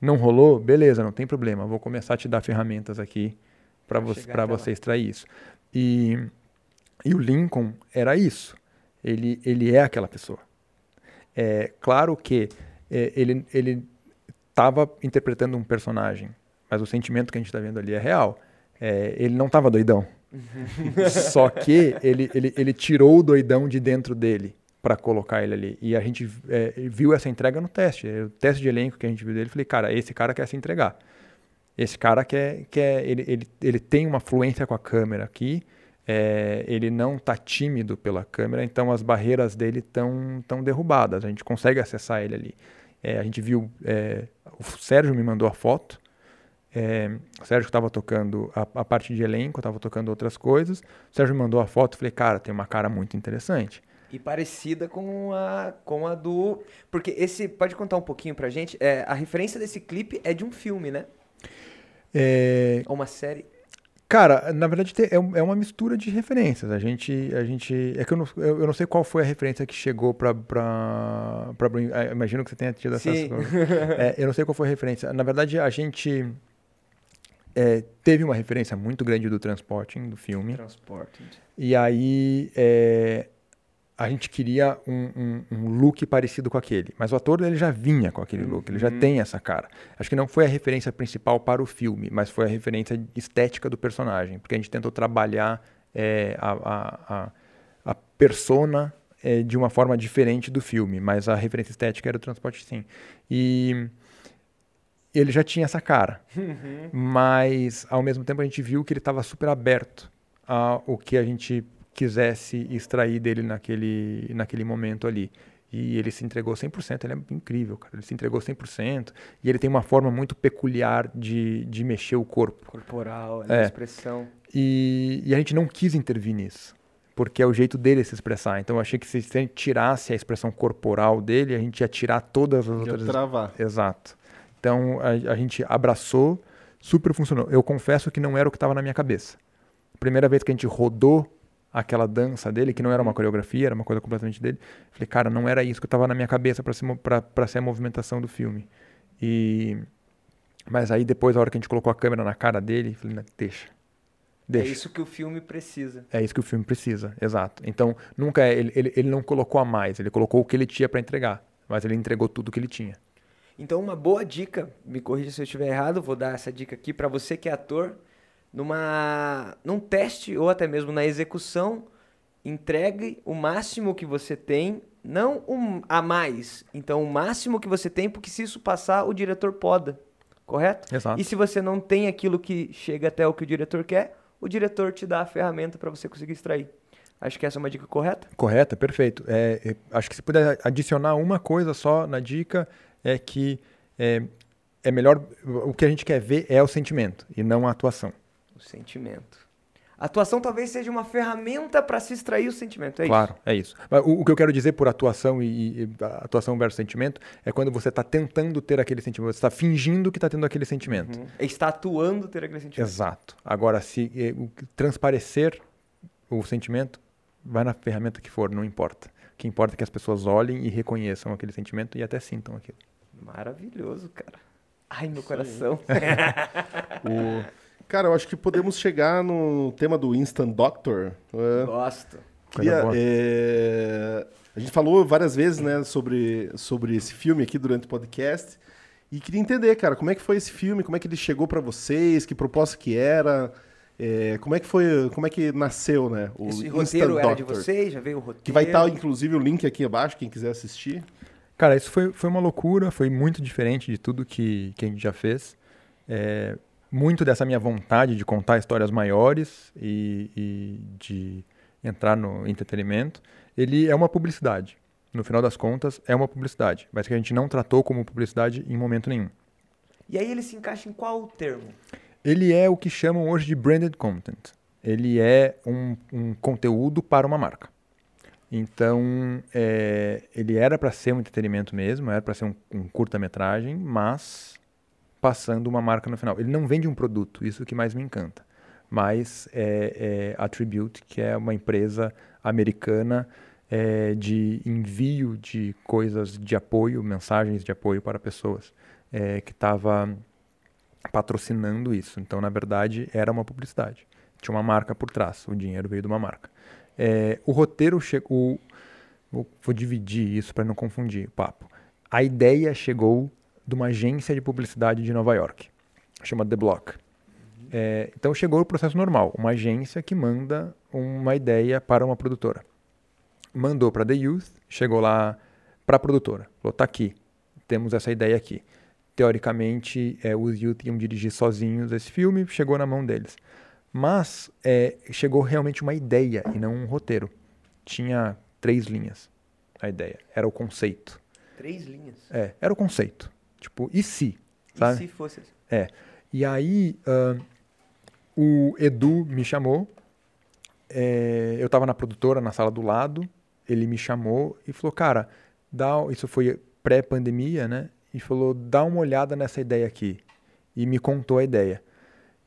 Não rolou? Beleza, não tem problema. Vou começar a te dar ferramentas aqui para você, você extrair isso. E e o Lincoln era isso. Ele, ele é aquela pessoa. É claro que é, ele ele estava interpretando um personagem, mas o sentimento que a gente está vendo ali é real. É, ele não estava doidão. Só que ele, ele, ele tirou o doidão de dentro dele para colocar ele ali. E a gente é, viu essa entrega no teste. O teste de elenco que a gente viu dele, falei, cara, esse cara quer se entregar. Esse cara quer, quer ele, ele, ele tem uma fluência com a câmera aqui é, ele não está tímido pela câmera, então as barreiras dele estão tão derrubadas, a gente consegue acessar ele ali. É, a gente viu, é, o Sérgio me mandou a foto, é, o Sérgio estava tocando a, a, parte de elenco, estava tocando outras coisas, o Sérgio me mandou a foto, falei, cara, tem uma cara muito interessante. E parecida com a, com a do... Porque esse, pode contar um pouquinho pra gente, é, a referência desse clipe é de um filme, né? É... Ou uma série? Cara, na verdade é, é uma mistura de referências. A gente, a gente, é que eu não, eu não sei qual foi a referência que chegou para para é, imagino que você tenha tido acesso. É, eu não sei qual foi a referência. Na verdade, a gente é, teve uma referência muito grande do Transporting, do filme. Transporting. E aí é, a gente queria um, um, um, look parecido com aquele. Mas o ator ele já vinha com aquele look, ele já uhum. tem essa cara. Acho que não foi a referência principal para o filme, mas foi a referência estética do personagem, porque a gente tentou trabalhar é, a, a, a, a, persona é, de uma forma diferente do filme, mas a referência estética era o transporte sim. E ele já tinha essa cara, uhum. mas ao mesmo tempo a gente viu que ele estava super aberto ao que a gente quisesse extrair dele naquele, naquele momento ali. E ele se entregou 100%, ele é incrível, cara. Ele se entregou 100%. E ele tem uma forma muito peculiar de, de mexer o corpo. Corporal, é. expressão. E, e, a gente não quis intervir nisso, porque é o jeito dele se expressar. Então eu achei que se a gente tirasse a expressão corporal dele, a gente ia tirar todas as ia outras. travar. Exato. Então a, a gente abraçou, super funcionou. Eu confesso que não era o que estava na minha cabeça primeira vez que a gente rodou aquela dança dele, que não era uma coreografia, era uma coisa completamente dele, falei, cara, não era isso que estava na minha cabeça para ser, pra, ser a movimentação do filme. E mas aí depois, a hora que a gente colocou a câmera na cara dele, falei, deixa. Deixa. É isso que o filme precisa. É isso que o filme precisa, exato. Então, nunca é, ele, ele, ele não colocou a mais, ele colocou o que ele tinha para entregar, mas ele entregou tudo o que ele tinha. Então, uma boa dica, me corrija se eu estiver errado, vou dar essa dica aqui para você que é ator, numa num teste ou até mesmo na execução, entregue o máximo que você tem, não um a mais. Então, o máximo que você tem, porque se isso passar, o diretor poda correto? Exato. E se você não tem aquilo que chega até o que o diretor quer, o diretor te dá a ferramenta para você conseguir extrair. Acho que essa é uma dica correta? Correta, perfeito. É, é, acho que se puder adicionar uma coisa só na dica, é que é, é melhor. O que a gente quer ver é o sentimento e não a atuação. O sentimento. A atuação talvez seja uma ferramenta para se extrair o sentimento, é claro, isso? é isso. O, o, que eu quero dizer por atuação e, e atuação versus sentimento é quando você está tentando ter aquele sentimento, você está fingindo que está tendo aquele sentimento. Uhum. Está atuando ter aquele sentimento. Exato. Agora, se é, transparecer o sentimento, vai na ferramenta que for, não importa. O que importa é que as pessoas olhem e reconheçam aquele sentimento e até sintam aquilo. Maravilhoso, cara. Ai, meu Isso coração. o... Cara, eu acho que podemos chegar no tema do Instant Doctor. É. Gosto. Queria, é... A gente falou várias vezes, né, sobre, sobre esse filme aqui durante o podcast. E queria entender, cara, como é que foi esse filme, como é que ele chegou para vocês, que proposta que era, é, como é que foi, como é que nasceu, né? O esse Instant roteiro Doctor, era de vocês, já veio o roteiro. Que vai estar, inclusive, o link aqui abaixo, quem quiser assistir. Cara, isso foi, foi uma loucura, foi muito diferente de tudo que, que a gente já fez. É, muito dessa minha vontade de contar histórias maiores e, e de entrar no entretenimento, ele é uma publicidade. No final das contas, é uma publicidade, mas que a gente não tratou como publicidade em momento nenhum. E aí ele se encaixa em qual termo? Ele é o que chamam hoje de branded content. Ele é um, um conteúdo para uma marca. Então, é, ele era para ser um entretenimento mesmo, era para ser um, um curta-metragem, mas passando uma marca no final. Ele não vende um produto, isso que mais me encanta. Mas é, é Attribute, que é uma empresa americana é, de envio de coisas de apoio, mensagens de apoio para pessoas, é, que estava patrocinando isso. Então, na verdade, era uma publicidade. Tinha uma marca por trás, o dinheiro veio de uma marca. É, o roteiro chegou. Vou dividir isso para não confundir o papo. A ideia chegou de uma agência de publicidade de Nova York, chama The Block. É, então chegou o processo normal, uma agência que manda uma ideia para uma produtora. Mandou para The Youth, chegou lá para a produtora, falou: tá aqui, temos essa ideia aqui. Teoricamente, é, os Youth iam dirigir sozinhos esse filme, chegou na mão deles. Mas é, chegou realmente uma ideia e não um roteiro. Tinha três linhas a ideia, era o conceito. Três linhas? É, era o conceito. Tipo, e se? Sabe? E se fosse assim? É. E aí, uh, o Edu me chamou. É, eu estava na produtora, na sala do lado. Ele me chamou e falou, cara, dá, isso foi pré-pandemia, né? E falou, dá uma olhada nessa ideia aqui. E me contou a ideia.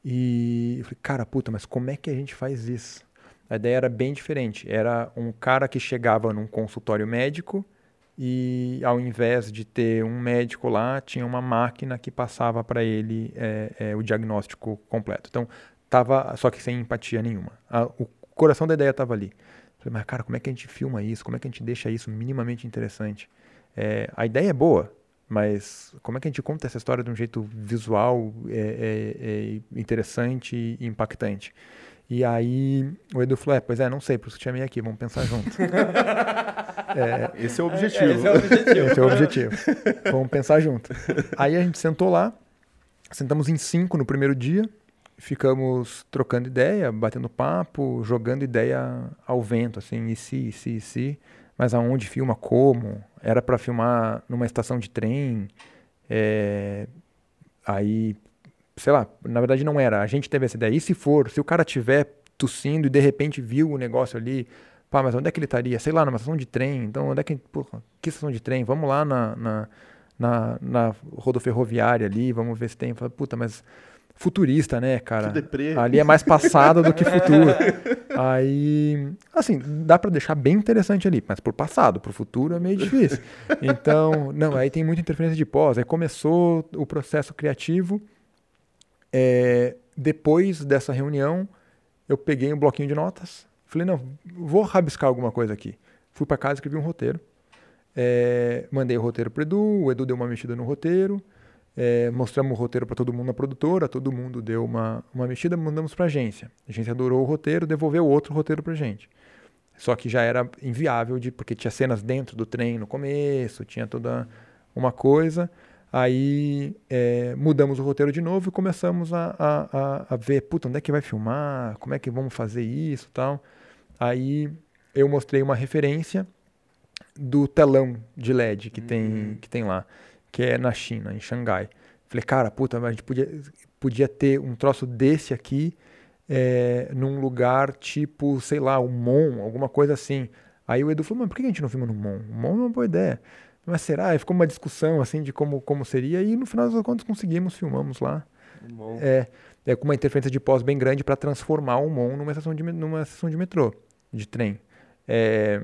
E eu falei, cara, puta, mas como é que a gente faz isso? A ideia era bem diferente. Era um cara que chegava num consultório médico e ao invés de ter um médico lá, tinha uma máquina que passava para ele é, é, o diagnóstico completo. Então, tava só que sem empatia nenhuma. A, o coração da ideia estava ali. Falei, mas cara, como é que a gente filma isso? Como é que a gente deixa isso minimamente interessante? É, a ideia é boa, mas como é que a gente conta essa história de um jeito visual, é, é, é interessante e impactante? E aí o Edu falou, é, pois é, não sei, por isso que te chamei aqui, vamos pensar junto. é, esse é o objetivo. esse é o objetivo. esse é o objetivo. vamos pensar junto. Aí a gente sentou lá, sentamos em cinco no primeiro dia, ficamos trocando ideia, batendo papo, jogando ideia ao vento, assim, e se, e se, e se, mas aonde filma, como, era para filmar numa estação de trem, é, aí sei lá, na verdade não era. A gente teve essa ideia. E se for, se o cara tiver tossindo e de repente viu o negócio ali, pá, mas onde é que ele estaria? Sei lá, numa estação de trem. Então, onde é que. Porra, que estação de trem? Vamos lá na, na, na, na rodoferroviária ali, vamos ver se tem. Puta, mas futurista, né, cara? Ali é mais passado do que futuro. Aí, assim, dá pra deixar bem interessante ali, mas por passado, pro futuro é meio difícil. Então, não, aí tem muita interferência de pós. Aí começou o processo criativo. É, depois dessa reunião, eu peguei um bloquinho de notas. Falei, não, vou rabiscar alguma coisa aqui. Fui pra casa, escrevi um roteiro. É, mandei o roteiro pro Edu, o Edu deu uma mexida no roteiro. É, mostramos o roteiro para todo mundo na produtora, todo mundo deu uma, uma mexida, mandamos para a agência. A agência adorou o roteiro, devolveu outro roteiro para gente. Só que já era inviável, de, porque tinha cenas dentro do trem no começo, tinha toda uma coisa. Aí é, mudamos o roteiro de novo e começamos a, a, a, ver, puta, onde é que vai filmar, como é que vamos fazer isso tal. Aí eu mostrei uma referência do telão de LED que, uhum. tem, que tem lá que é na China, em Xangai. Falei, cara, puta, a gente podia, podia ter um troço desse aqui é, num lugar tipo, sei lá, o Mon, alguma coisa assim. Aí o Edu falou, mas por que a gente não filma no Mon? O Mon é uma boa ideia. Mas será? Aí ficou uma discussão assim de como, como seria e no final das contas conseguimos, filmamos lá. É, é com uma interferência de pós bem grande para transformar o Mon numa estação de, numa estação de metrô, de trem. É,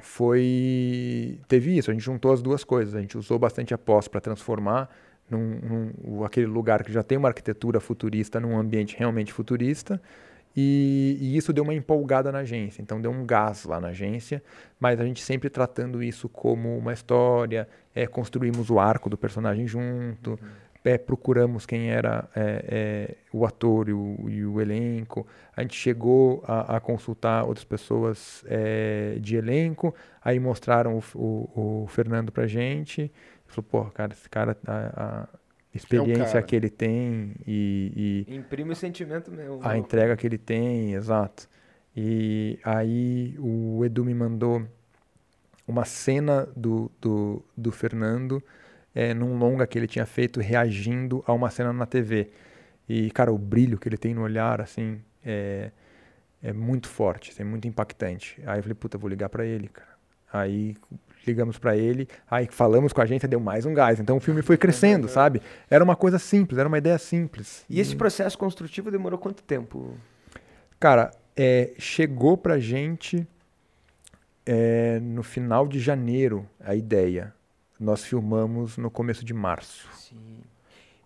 foi teve isso, a gente juntou as duas coisas, a gente usou bastante a pós para transformar num, num, aquele lugar que já tem uma arquitetura futurista num ambiente realmente futurista e, e, isso deu uma empolgada na agência, então deu um gás lá na agência, mas a gente sempre tratando isso como uma história, é, construímos o arco do personagem junto, uhum é, procuramos quem era é, é, o ator e o, e o, elenco. A gente chegou a, a consultar outras pessoas é, de elenco, aí mostraram o, o, o Fernando pra gente. Falou, pô, cara, esse cara, a, a experiência é que ele tem e, e, Imprime o sentimento mesmo. A entrega que ele tem, exato. E aí o Edu me mandou uma cena do, do, do Fernando é, num longa que ele tinha feito reagindo a uma cena na TV. E, cara, o brilho que ele tem no olhar, assim, é, é muito forte, é muito impactante. Aí eu falei, puta, vou ligar para ele, cara. Aí ligamos para ele, aí falamos com a gente, deu mais um gás. Então o filme foi crescendo, sabe? Era uma coisa simples, era uma ideia simples. E esse processo construtivo demorou quanto tempo? Cara, é, chegou pra gente é, no final de janeiro a ideia. Nós filmamos no começo de março. Sim.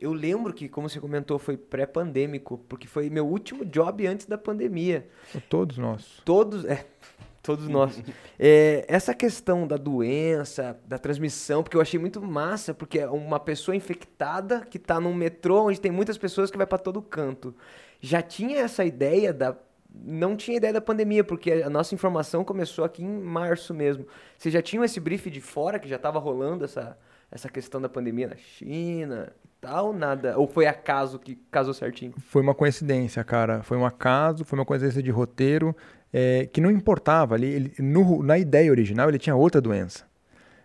Eu lembro que, como você comentou, foi pré-pandêmico, porque foi meu último job antes da pandemia. Todos nós. Todos, é, todos nós. É, essa questão da doença, da transmissão, porque eu achei muito massa, porque é uma pessoa infectada que está num metrô onde tem muitas pessoas que vai para todo canto. Já tinha essa ideia da não tinha ideia da pandemia, porque a nossa informação começou aqui em março mesmo. Vocês já tinham esse brief de fora que já estava rolando essa, essa questão da pandemia na China e tal? Nada? Ou foi acaso que casou certinho? Foi uma coincidência, cara. Foi um acaso, foi uma coincidência de roteiro é, que não importava. Ali, ele, no, na ideia original, ele tinha outra doença.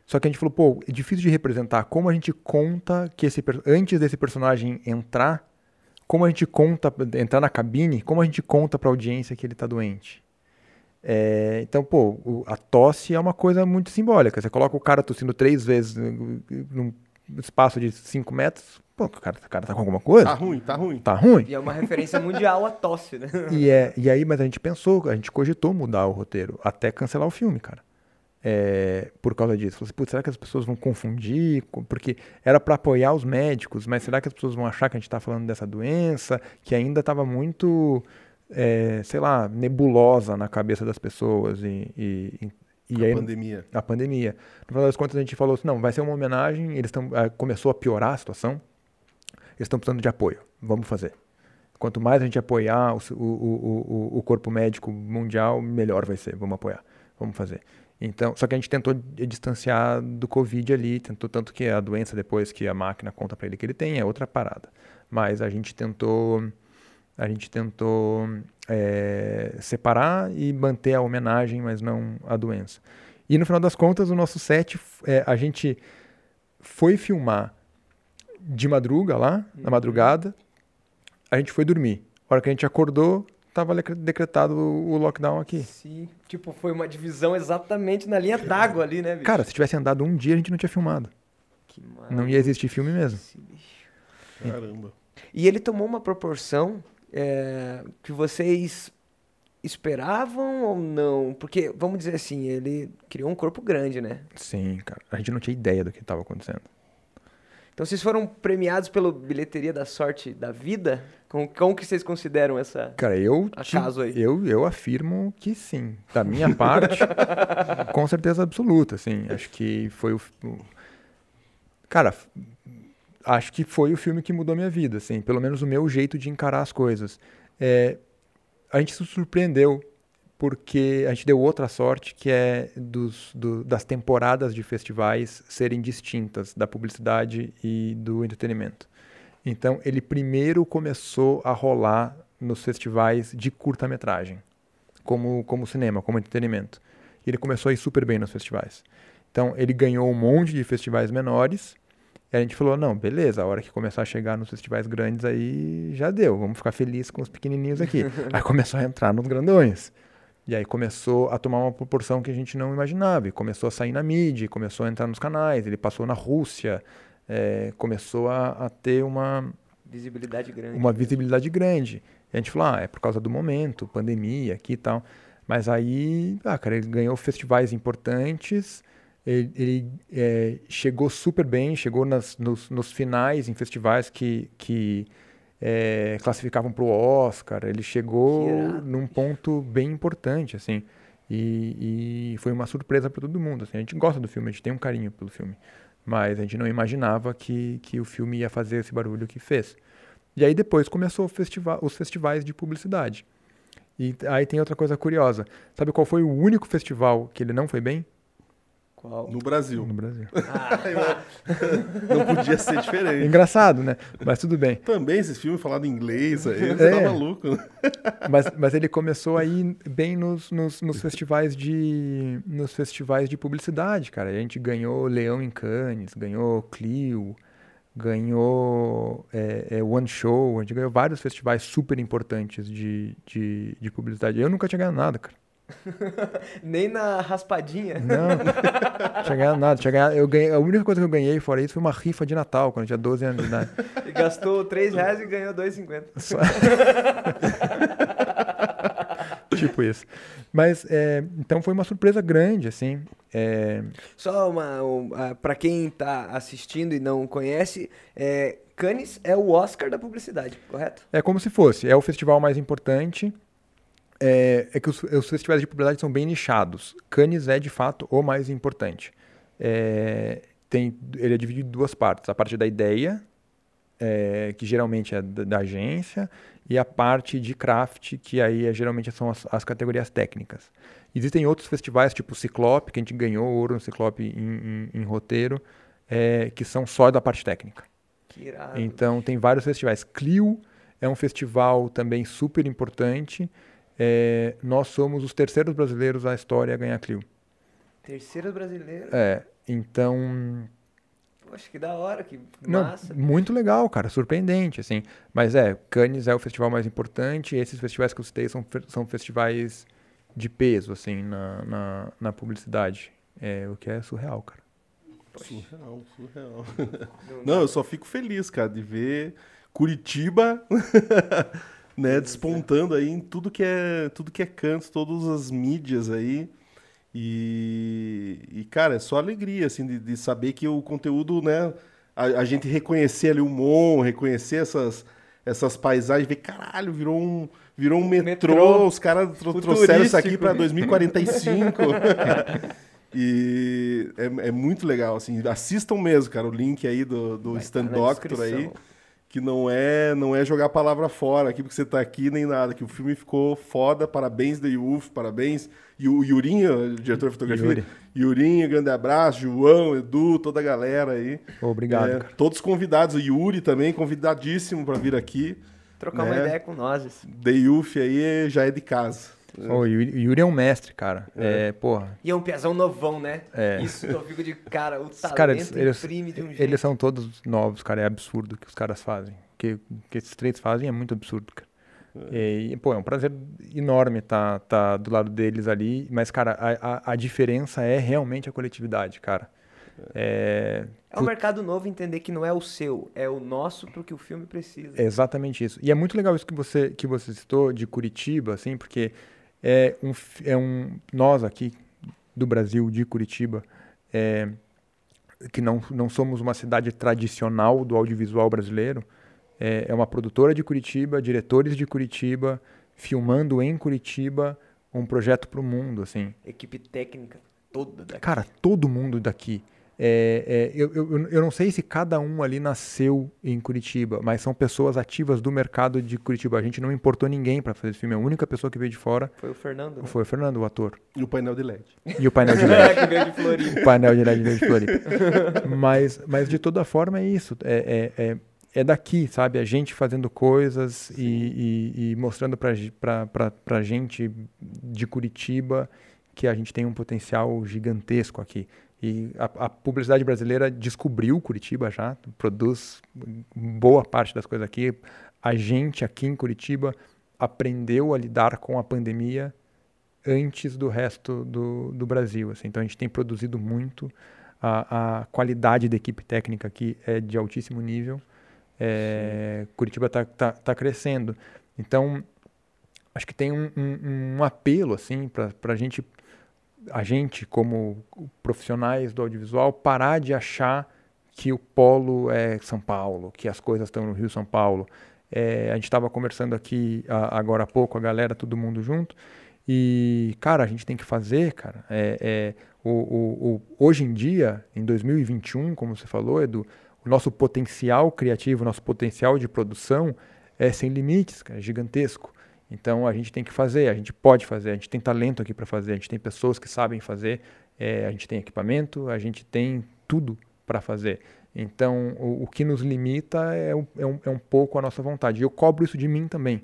Só que a gente falou, pô, é difícil de representar. Como a gente conta que esse antes desse personagem entrar como a gente conta, entrar na cabine, como a gente conta para a audiência que ele está doente. É, então, pô, a tosse é uma coisa muito simbólica. Você coloca o cara tossindo três vezes num espaço de cinco metros, pô, o cara, o cara tá com alguma coisa? Tá ruim, tá ruim. Tá ruim. E é uma referência mundial a tosse, né? E, é, e aí, mas a gente pensou, a gente cogitou mudar o roteiro, até cancelar o filme, cara é, por causa disso. Falei assim, será que as pessoas vão confundir? Porque era para apoiar os médicos, mas será que as pessoas vão achar que a gente está falando dessa doença, que ainda estava muito, é, sei lá, nebulosa na cabeça das pessoas e, e, e a aí, pandemia. A pandemia. No final das contas, a gente falou assim, não, vai ser uma homenagem, eles tão, começou a piorar a situação, eles estão precisando de apoio, vamos fazer. Quanto mais a gente apoiar o, o, o, o corpo médico mundial, melhor vai ser, vamos apoiar, vamos fazer. Então, só que a gente tentou distanciar do Covid ali, tentou tanto que a doença depois que a máquina conta para ele que ele tem é outra parada. Mas a gente tentou, a gente tentou é, separar e manter a homenagem, mas não a doença. E no final das contas, o nosso set, é, a gente foi filmar de madruga lá, na uhum. madrugada, a gente foi dormir. A hora que a gente acordou, estava decretado o lockdown aqui. Sim. Tipo, foi uma divisão exatamente na linha d'água ali, né, bicho? Cara, se tivesse andado um dia, a gente não tinha filmado. Que maravilha. Não ia existir filme mesmo. Caramba. E ele tomou uma proporção é, que vocês esperavam ou não? Porque, vamos dizer assim, ele criou um corpo grande, né? Sim, cara. A gente não tinha ideia do que estava acontecendo. Então vocês foram premiados pela bilheteria da sorte da vida? Como, como que vocês consideram essa Cara, eu, eu, eu afirmo que sim. Da minha parte, com certeza absoluta, assim. Acho que foi o... o- Cara, acho que foi o filme que mudou minha vida, assim. Pelo menos o meu jeito de encarar as coisas. É, a gente se surpreendeu porque a gente deu outra sorte, que é dos, do- das temporadas de festivais serem distintas da publicidade e do entretenimento. Então, ele primeiro começou a rolar nos festivais de curta-metragem, como, como cinema, como entretenimento. E ele começou a ir super bem nos festivais. Então, ele ganhou um monte de festivais menores. E a gente falou: não, beleza, a hora que começar a chegar nos festivais grandes aí já deu, vamos ficar felizes com os pequenininhos aqui. aí começou a entrar nos grandões. E aí começou a tomar uma proporção que a gente não imaginava. E começou a sair na mídia, começou a entrar nos canais. Ele passou na Rússia, eh, começou a, a ter uma, Visibilidade grande. uma visibilidade grande. E a gente falou, ah, é por causa do momento, pandemia aqui e tal. Mas aí, ah, cara, ele ganhou festivais importantes, ele, ele, eh, chegou super bem, chegou nas, nos, nos finais em festivais que, que eh, classificavam para o Oscar, ele chegou num ponto bem importante, assim. E, e foi uma surpresa para todo mundo. Assim. A gente gosta do filme, a gente tem um carinho pelo filme. Mas a gente não imaginava que, que o filme ia fazer esse barulho que fez. E aí depois começou o festival, os festivais de publicidade. E aí tem outra coisa curiosa. Sabe qual foi o único festival que ele não foi bem? Qual? No Brasil. No Brasil. Não podia ser É diferente. engraçado, né? Mas tudo bem. Também esses filmes falando inglês aí, você É. tá maluco, né? Mas, mas ele começou a ir bem nos, nos, nos festivais de nos festivais de publicidade, cara. A gente ganhou Leão em Cannes, ganhou Clio, ganhou é, é, One Show, a gente ganhou vários festivais super importantes de, de, de publicidade. Eu nunca tinha ganhado nada, cara. Nem na raspadinha. Não, não tinha ganhado nada. Tinha ganhado, eu ganhei, a única coisa que eu ganhei fora isso foi uma rifa de Natal, quando eu tinha 12 anos de idade. E gastou 3 reais e ganhou 2,50. Só- tipo isso. Mas, é, então foi uma surpresa grande, assim. É, Só uma. Um, ah, pra quem tá assistindo e não conhece, é, Cannes é o Oscar da publicidade, correto? É como se fosse, é o festival mais importante. É, é que os, os festivais de publicidade são bem nichados. Cannes é, de fato, o mais importante. É, tem, ele é dividido em duas partes. A parte da ideia, é, que geralmente é da, da agência, e a parte de craft, que aí é, geralmente são as, as categorias técnicas. Existem outros festivais, tipo o Ciclope, que a gente ganhou ouro no Ciclope em, em- em roteiro, é, que são só da parte técnica. Então, tem vários festivais. Clio é um festival também super importante. É, nós somos os terceiros brasileiros da história a ganhar Clio. Terceiro brasileiro. É, então, Poxa, que da hora, que não, massa. muito legal, cara, surpreendente, assim. Mas é, Cannes é o festival mais importante. E esses festivais que eu citei são, são festivais de peso, assim, na, na, na publicidade. É, o que é surreal, cara. Surreal, surreal. Não Não, eu só fico feliz, cara, de ver Curitiba, né, despontando aí em tudo que é, tudo que é canto, todas as mídias aí. E, e, cara, é só alegria, assim, de, de saber que o conteúdo, né, a, a gente reconhecer ali o Mon, reconhecer essas, essas paisagens, ver, caralho, virou um, virou um metrô, Metrô os caras tro- trouxeram isso aqui para 2045. E é, é muito legal, assim. Assistam mesmo, cara, o link aí do, do Vai Stand tá na Doctor aí. Que não é, não é jogar a palavra fora aqui porque você tá aqui nem nada, que o filme ficou foda. Parabéns, The Wolf, parabéns. E o Yurinho, o diretor de fotografia. Yuri. Yurinho, grande abraço. João, Edu, toda a galera aí. Obrigado, É, cara. todos convidados. O Yuri também, convidadíssimo para vir aqui. Trocar uma né? ideia com nós. The Wolf aí já é de casa. Ô, o Yuri o Yuri é um mestre, cara. É, porra. E é um piazão novão, né? É. Isso eu fico de cara, o Os talento caras, eles, eles, imprime de um jeito. eles são todos novos, cara. É absurdo o que os caras fazem. O que, o que esses três fazem é muito absurdo, cara. E, pô, é um prazer enorme estar tá, do lado deles ali. Mas, cara, a, a, a diferença é realmente a coletividade, cara. É, É um mercado novo entender que não é o seu, é o nosso pro que o filme precisa. É exatamente isso. E é muito legal isso que você, que você citou de Curitiba, assim, porque é um, é um nós aqui do Brasil, de Curitiba, é, que não, não somos uma cidade tradicional do audiovisual brasileiro, é, é uma produtora de Curitiba, diretores de Curitiba, filmando em Curitiba um projeto para o mundo, assim. Equipe técnica toda daqui. Cara, todo mundo daqui. É, é, eu, eu, eu não sei se cada um ali nasceu em Curitiba, mas são pessoas ativas do mercado de Curitiba. A gente não importou ninguém para fazer esse filme. A única pessoa que veio de fora Foi o Fernando, né? foi o Fernando, o ator. E o painel de LED. E o painel de É, LED. que veio de Floripa. o painel de LED veio de Floripa. Mas, mas de toda forma é isso. É, é, é, é daqui, sabe? A gente fazendo coisas e, e, e mostrando pra gente de Curitiba que a gente tem um potencial gigantesco aqui. E a, a publicidade brasileira descobriu Curitiba já, produz boa parte das coisas aqui. A gente aqui em Curitiba aprendeu a lidar com a pandemia antes do resto do, do Brasil. Assim. Então a gente tem produzido muito. A, a qualidade da equipe técnica aqui é de altíssimo nível. É, Curitiba está tá, tá crescendo. Então acho que tem um, um, um apelo assim para a gente, a gente como profissionais do audiovisual parar de achar que o polo é São Paulo, que as coisas estão no Rio São Paulo. É, a gente estava conversando aqui a, agora há pouco, a galera, todo mundo junto. E, cara, a gente tem que fazer, cara. É, é, o, o, o, hoje em dia, em 2021, como você falou, Edu, o nosso potencial criativo, nosso potencial de produção é sem limites, cara, é gigantesco. Então a gente tem que fazer, a gente pode fazer, a gente tem talento aqui para fazer, a gente tem pessoas que sabem fazer, é, a gente tem equipamento, a gente tem tudo para fazer. Então o, o, que nos limita é um, é, um, é um pouco a nossa vontade. E eu cobro isso de mim também.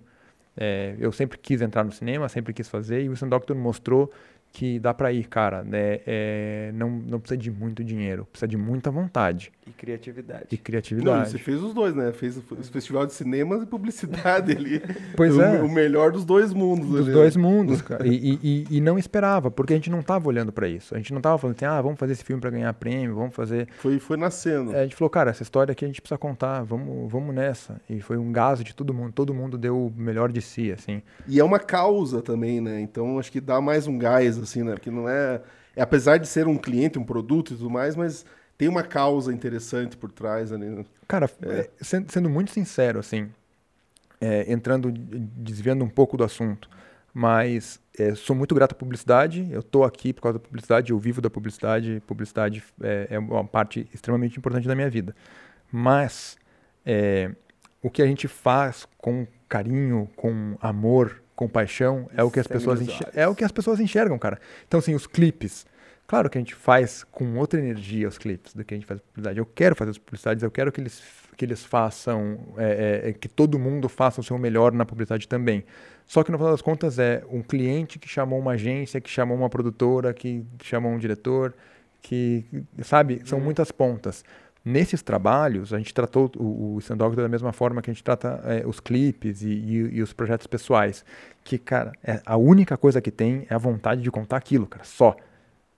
É, eu sempre quis entrar no cinema, sempre quis fazer, e o Wilson Doctor mostrou que dá para ir, cara. Né? É, não, não precisa de muito dinheiro, precisa de muita vontade. E criatividade. E criatividade. Não, você fez os dois, né? Fez o festival de cinemas e publicidade ali. Pois o, é. O melhor dos dois mundos. Dos ali. dois mundos, cara. E, e, e, não esperava, porque a gente não estava olhando para isso. A gente não estava falando assim, ah, vamos fazer esse filme para ganhar prêmio, vamos fazer. Foi, foi nascendo. É, a gente falou, cara, essa história aqui a gente precisa contar, vamos, vamos nessa. E foi um gasto de todo mundo, todo mundo deu o melhor de si, assim. E é uma causa também, né? Então acho que dá mais um gás, assim, né? Porque não é. é apesar de ser um cliente, um produto e tudo mais, mas tem uma causa interessante por trás ali. Né? Cara, é. sendo, sendo, muito sincero, assim, é, entrando, desviando um pouco do assunto, mas é, sou muito grato à publicidade, eu estou aqui por causa da publicidade, eu vivo da publicidade, publicidade é, uma parte extremamente importante da minha vida. Mas é, o que a gente faz com carinho, com amor, com paixão, é o que as pessoas é o que as pessoas enxergam, cara. Então, assim, os clipes, Claro que a gente faz com outra energia os clipes do que a gente faz publicidade. Eu quero fazer as publicidades, eu quero que eles, que eles façam, é, é, que todo mundo faça o seu melhor na publicidade também. Só que no final das contas é um cliente que chamou uma agência, que chamou uma produtora, que chamou um diretor, que, sabe, são uhum. muitas pontas. Nesses trabalhos, a gente tratou o, o Sandog da mesma forma que a gente trata é, os clipes e, e, e, os projetos pessoais. Que, cara, é, a única coisa que tem é a vontade de contar aquilo, cara, só.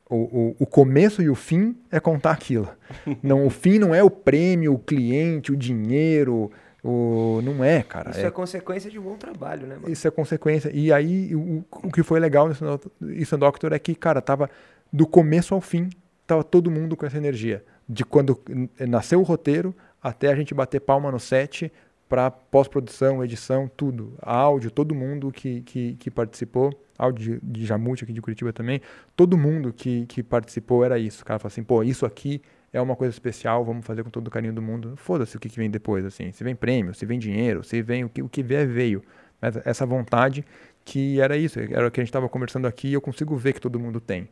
O, o, o, começo e o fim é contar aquilo. Não, o fim não é o prêmio, o cliente, o dinheiro. O, não é, cara. Isso é, é consequência de um bom trabalho, né? Mano? Isso é consequência. E aí, o, o que foi legal nesse Doctor é que, cara, tava do começo ao fim, tava todo mundo com essa energia. De quando nasceu o roteiro até a gente bater palma no set para pós-produção, edição, tudo. Áudio, todo mundo que, que, que participou áudio de Jamute aqui de Curitiba também, todo mundo que, que participou era isso. O cara fala assim, pô, isso aqui é uma coisa especial, vamos fazer com todo o carinho do mundo. Foda-se o que, que vem depois, assim. Se vem prêmio, se vem dinheiro, se vem o que, o que vier, veio. Mas essa vontade que era isso, era o que a gente estava conversando aqui e eu consigo ver que todo mundo tem.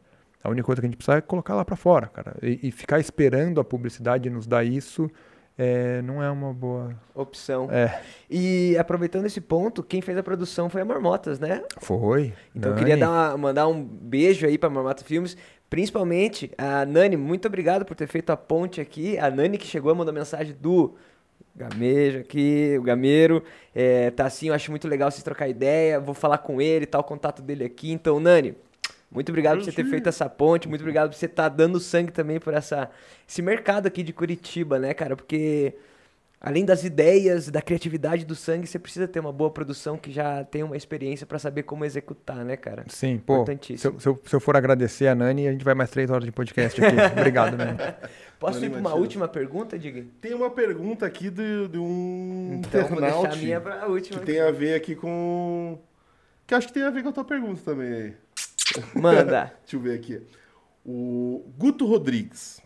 A única coisa que a gente precisa é colocar lá para fora, cara. E, e, ficar esperando a publicidade nos dar isso é, não é uma boa opção. É. E aproveitando esse ponto, quem fez a produção foi a Marmotas, né? Foi. Então eu queria dar uma, mandar um beijo aí para Marmota Filmes, principalmente a Nani, muito obrigado por ter feito a ponte aqui. A Nani que chegou a mandar mensagem do Gamejo aqui, o Gameiro. É, tá assim, eu acho muito legal vocês trocar ideia. Vou falar com ele, tá o contato dele aqui. Então, Nani, Muito obrigado por você ter feito essa ponte, muito obrigado por você estar tá dando sangue também por essa, esse mercado aqui de Curitiba, né, cara? Porque além das ideias, da criatividade do sangue, você precisa ter uma boa produção que já tem uma experiência para saber como executar, né, cara? Sim, pô. Se eu, se, eu, se eu, for agradecer a Nani, a gente vai mais três horas de podcast aqui. Obrigado, Nani. Posso Nani ir para uma última pergunta, Dig? Tem uma pergunta aqui de, de um então, internaute vou deixar a minha pra última. que aqui. tem a ver aqui com... Que acho que tem a ver com a tua pergunta também aí. Manda. Deixa eu ver aqui. O Guto Rodrigues.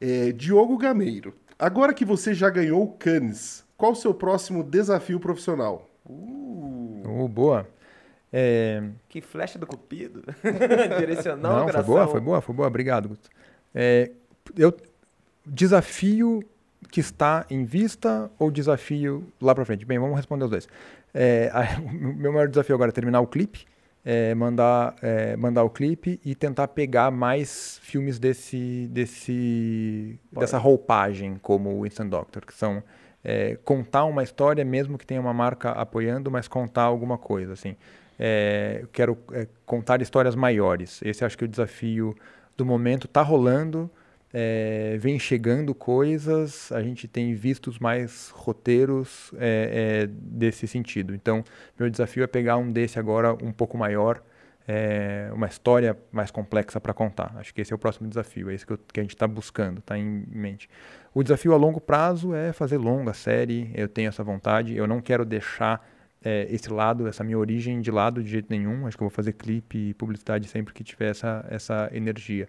É, Diogo Gameiro. Agora que você já ganhou o Cannes, qual o seu próximo desafio profissional? Uh, uh boa. É... Que flecha do cupido. Direcional Não, foi boa, foi boa, foi boa. Obrigado, Guto. É, eu, desafio que está em vista ou desafio lá para frente? Bem, vamos responder os dois. É, a, o meu maior desafio agora é terminar o clipe é, mandar, é, mandar o clipe e tentar pegar mais filmes desse, desse, dessa roupagem, como o Instant Doctor, que são é, contar uma história, mesmo que tenha uma marca apoiando, mas contar alguma coisa. Assim. É, quero é, contar histórias maiores. Esse acho que é o desafio do momento. Está rolando, é, vem chegando coisas, a gente tem visto mais roteiros é, é, desse sentido. Então, meu desafio é pegar um desse agora um pouco maior, é, uma história mais complexa para contar. Acho que esse é o próximo desafio, é isso que, eu, que a gente está buscando, está em mente. O desafio a longo prazo é fazer longa série, eu tenho essa vontade, eu não quero deixar é, esse lado, essa minha origem de lado de jeito nenhum. Acho que eu vou fazer clipe e publicidade sempre que tiver essa, essa energia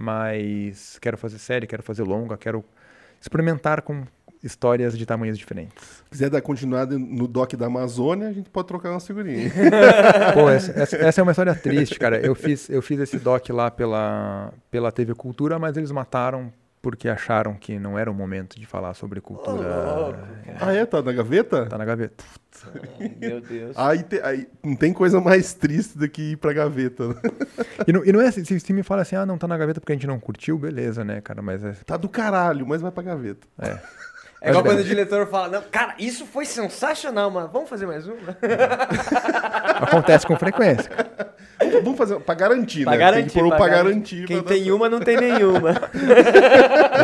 mas quero fazer série, quero fazer longa, quero experimentar com histórias de tamanhos diferentes. Se quiser dar continuidade no doc da Amazônia, a gente pode trocar uma figurinha. Pô, essa, essa, essa, é uma história triste, cara. Eu fiz, eu fiz esse doc lá pela, pela TV Cultura, mas eles mataram porque acharam que não era o momento de falar sobre cultura. Oh, ah, é? Tá na gaveta? Tá na gaveta. meu Deus. Aí, te, aí, não tem coisa mais triste do que ir pra gaveta. Né? E, não, e não é assim, se, se, me fala assim, ah, não tá na gaveta porque a gente não curtiu, beleza, né, cara? Mas é... Tá do caralho, mas vai pra gaveta. É. É igual quando o diretor fala, não, cara, isso foi sensacional, mas vamos fazer mais uma? Acontece com frequência. Vamos fazer, pra garantir, pra né? Garantir, tem que pôr pra garantir. Quem tem uma, não tem nenhuma.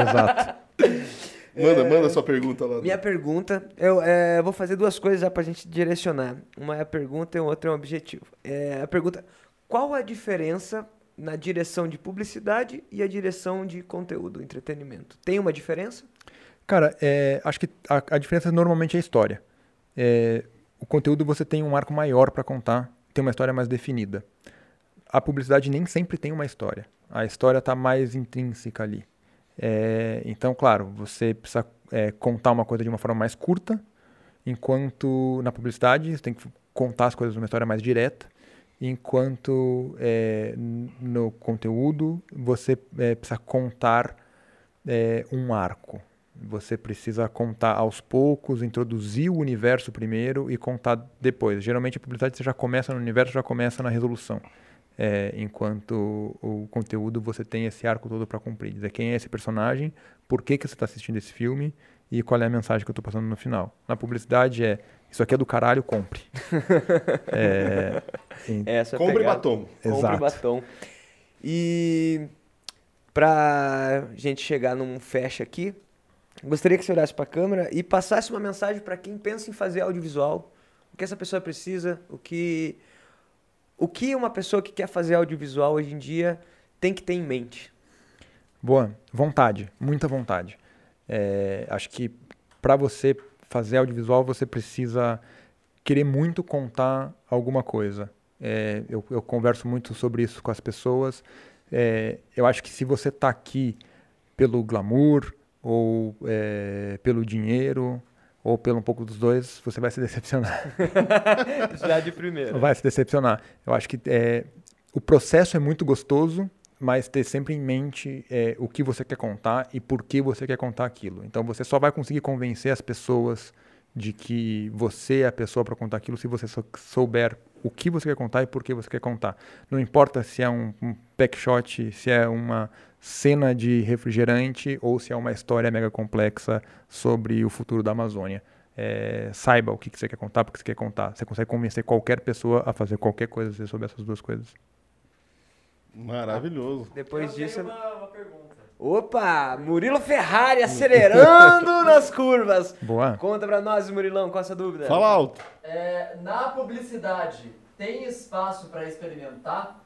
Exato. Manda, é... manda sua pergunta lá. Minha pergunta, eu é, vou fazer duas coisas já pra gente direcionar. Uma é a pergunta e outra é um objetivo. É, a pergunta, qual a diferença na direção de publicidade e a direção de conteúdo, entretenimento? Tem uma diferença? Cara, é, acho que a, a, diferença normalmente é a história. É, o conteúdo você tem um arco maior para contar, tem uma história mais definida. A publicidade nem sempre tem uma história. A história está mais intrínseca ali. É, então, claro, você precisa é, contar uma coisa de uma forma mais curta, enquanto na publicidade você tem que contar as coisas de uma história mais direta, enquanto é, no conteúdo você é, precisa contar é, um arco. Você precisa contar aos poucos, introduzir o universo primeiro e contar depois. Geralmente a publicidade você já começa no universo, já começa na resolução. É, enquanto o conteúdo você tem esse arco todo para cumprir. Dizer quem é esse personagem, por que, que você está assistindo esse filme e qual é a mensagem que eu estou passando no final. Na publicidade é isso aqui é do caralho, compre. é, Essa compre pegada. batom. Exato. Compre batom. E para gente chegar num fecha aqui, Gostaria que você olhasse para a câmera e passasse uma mensagem para quem pensa em fazer audiovisual. O que essa pessoa precisa, o que o que uma pessoa que quer fazer audiovisual hoje em dia tem que ter em mente. Boa, vontade, muita vontade. É, acho que para você fazer audiovisual você precisa querer muito contar alguma coisa. É, eu, eu, converso muito sobre isso com as pessoas. É, eu acho que se você está aqui pelo glamour, ou é, pelo dinheiro, ou pelo um pouco dos dois, você vai se decepcionar. Já de primeiro. Vai se decepcionar. Eu acho que é, o processo é muito gostoso, mas ter sempre em mente é, o que você quer contar e por que você quer contar aquilo. Então você só vai conseguir convencer as pessoas de que você é a pessoa para contar aquilo se você souber o que você quer contar e por que você quer contar. Não importa se é um, um pack shot, se é uma cena de refrigerante ou se é uma história mega complexa sobre o futuro da Amazônia. É, saiba o que, que você quer contar, porque você quer contar. Você consegue convencer qualquer pessoa a fazer qualquer coisa sobre essas duas coisas. Maravilhoso. Depois Eu disso. tenho uma, uma pergunta. Opa! Murilo Ferrari acelerando nas curvas. Boa. Conta pra nós, Murilão, qual é a sua dúvida? Fala alto. É, na publicidade, tem espaço para experimentar,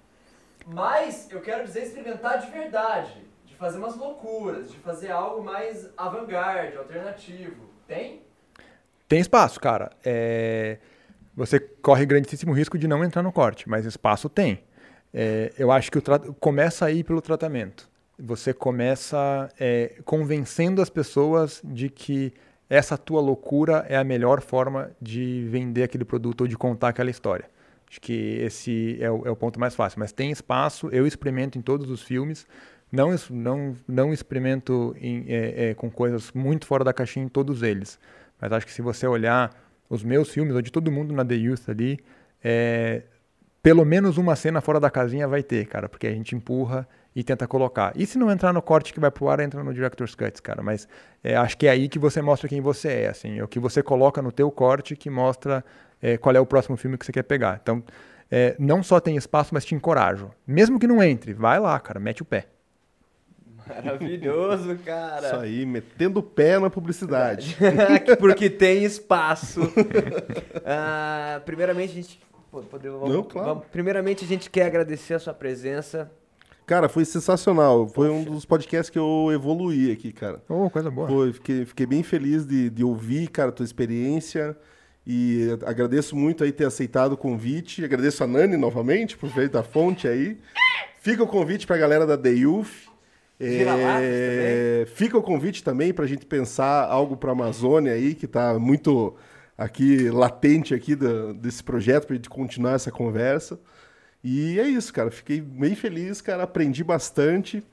mas eu quero dizer experimentar de verdade, de fazer umas loucuras, de fazer algo mais avant-garde, alternativo. Tem? Tem espaço, cara. É, Você corre grandíssimo risco de não entrar no corte, mas espaço tem. É, Eu acho que tra... começa aí pelo tratamento. Você começa é, convencendo as pessoas de que essa tua loucura é a melhor forma de vender aquele produto ou de contar aquela história. Acho que esse é o, é o ponto mais fácil. Mas tem espaço, eu experimento em todos os filmes. Não, não, não experimento em- é, é, com coisas muito fora da caixinha em todos eles. Mas acho que se você olhar os meus filmes, ou de todo mundo na The Youth ali, é, pelo menos uma cena fora da casinha vai ter, cara, porque a gente empurra e tenta colocar. E se não entrar no corte que vai pro ar, entra no Director's Cuts, cara. Mas é, acho que é aí que você mostra quem você é, assim. É o que você coloca no teu corte que mostra é, qual é o próximo filme que você quer pegar. Então, é, não só tem espaço, mas te encorajo. Mesmo que não entre, vai lá, cara, mete o pé. Maravilhoso, cara. Isso aí, metendo o pé na publicidade. Porque tem espaço. Ah, primeiramente, a gente. pô, pode- vamos- Não, claro. vamos- primeiramente, a gente quer agradecer a sua presença. Cara, foi sensacional. Foi um dos podcasts que eu evoluí aqui, cara. Oh, coisa boa. Foi, fiquei, fiquei bem feliz de, de ouvir, cara, a tua experiência. E agradeço muito aí ter aceitado o convite. Agradeço a Nani novamente por ver da fonte aí. Fica o convite pra galera da. Vira-latas É, fica o convite também pra gente pensar algo pra Amazônia aí, que tá muito aqui latente aqui da- desse projeto, pra gente continuar essa conversa. E é isso, cara. Fiquei bem feliz, cara. Aprendi bastante.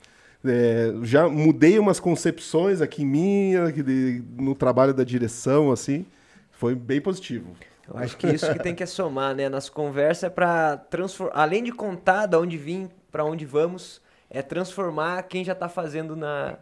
É, já mudei umas concepções aqui minha, de- no trabalho da direção, assim. Foi bem positivo. Eu acho que isso que tem que somar, né? Nas conversas é pra transformar. Além de contar de onde vim, pra onde vamos, é transformar quem já tá fazendo na.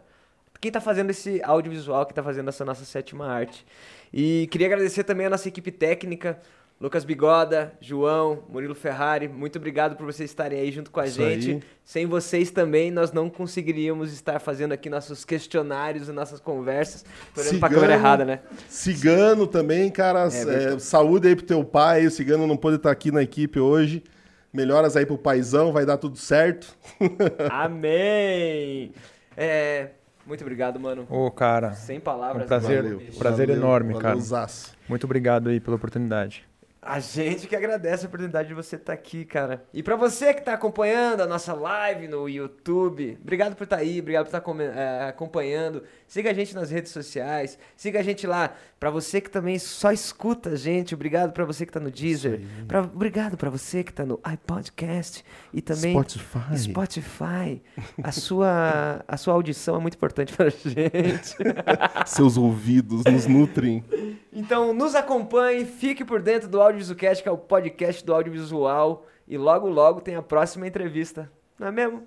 Quem tá fazendo esse audiovisual, que tá fazendo essa nossa sétima arte. E queria agradecer também a nossa equipe técnica, Lucas Bigoda, João, Murilo Ferrari. Muito obrigado por vocês estarem aí junto com a Isso gente. aí. Sem vocês também, nós não conseguiríamos estar fazendo aqui nossos questionários e nossas conversas. Tô olhando pra Cigano. câmera errada, né? Cigano também, cara. verdade. é, saúde aí pro teu pai. O Cigano não pôde estar aqui na equipe hoje. Melhoras aí pro paizão, vai dar tudo certo. Amém! É, muito obrigado, mano. Ô, cara, Sem palavras. Um prazer. mano. prazer enorme, cara. valeuzaço. muito obrigado aí pela oportunidade. A gente que agradece a oportunidade de você estar aqui, cara. E pra você que tá acompanhando a nossa live no YouTube, obrigado por estar aí, obrigado por estar come- eh, acompanhando. Siga a gente nas redes sociais, siga a gente lá. Pra você que também só escuta a gente, obrigado pra você que tá no Deezer. Pra- obrigado pra você que tá no iPodcast e também Spotify. Spotify. A sua, a sua audição é muito importante pra gente. Seus ouvidos nos nutrem. Então nos acompanhe, fique por dentro do Audiovisualcast, que é o podcast do audiovisual. E logo, logo tem a próxima entrevista. Não é mesmo?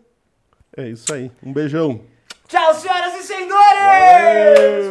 É isso aí. Um beijão. Tchau, senhoras e senhores!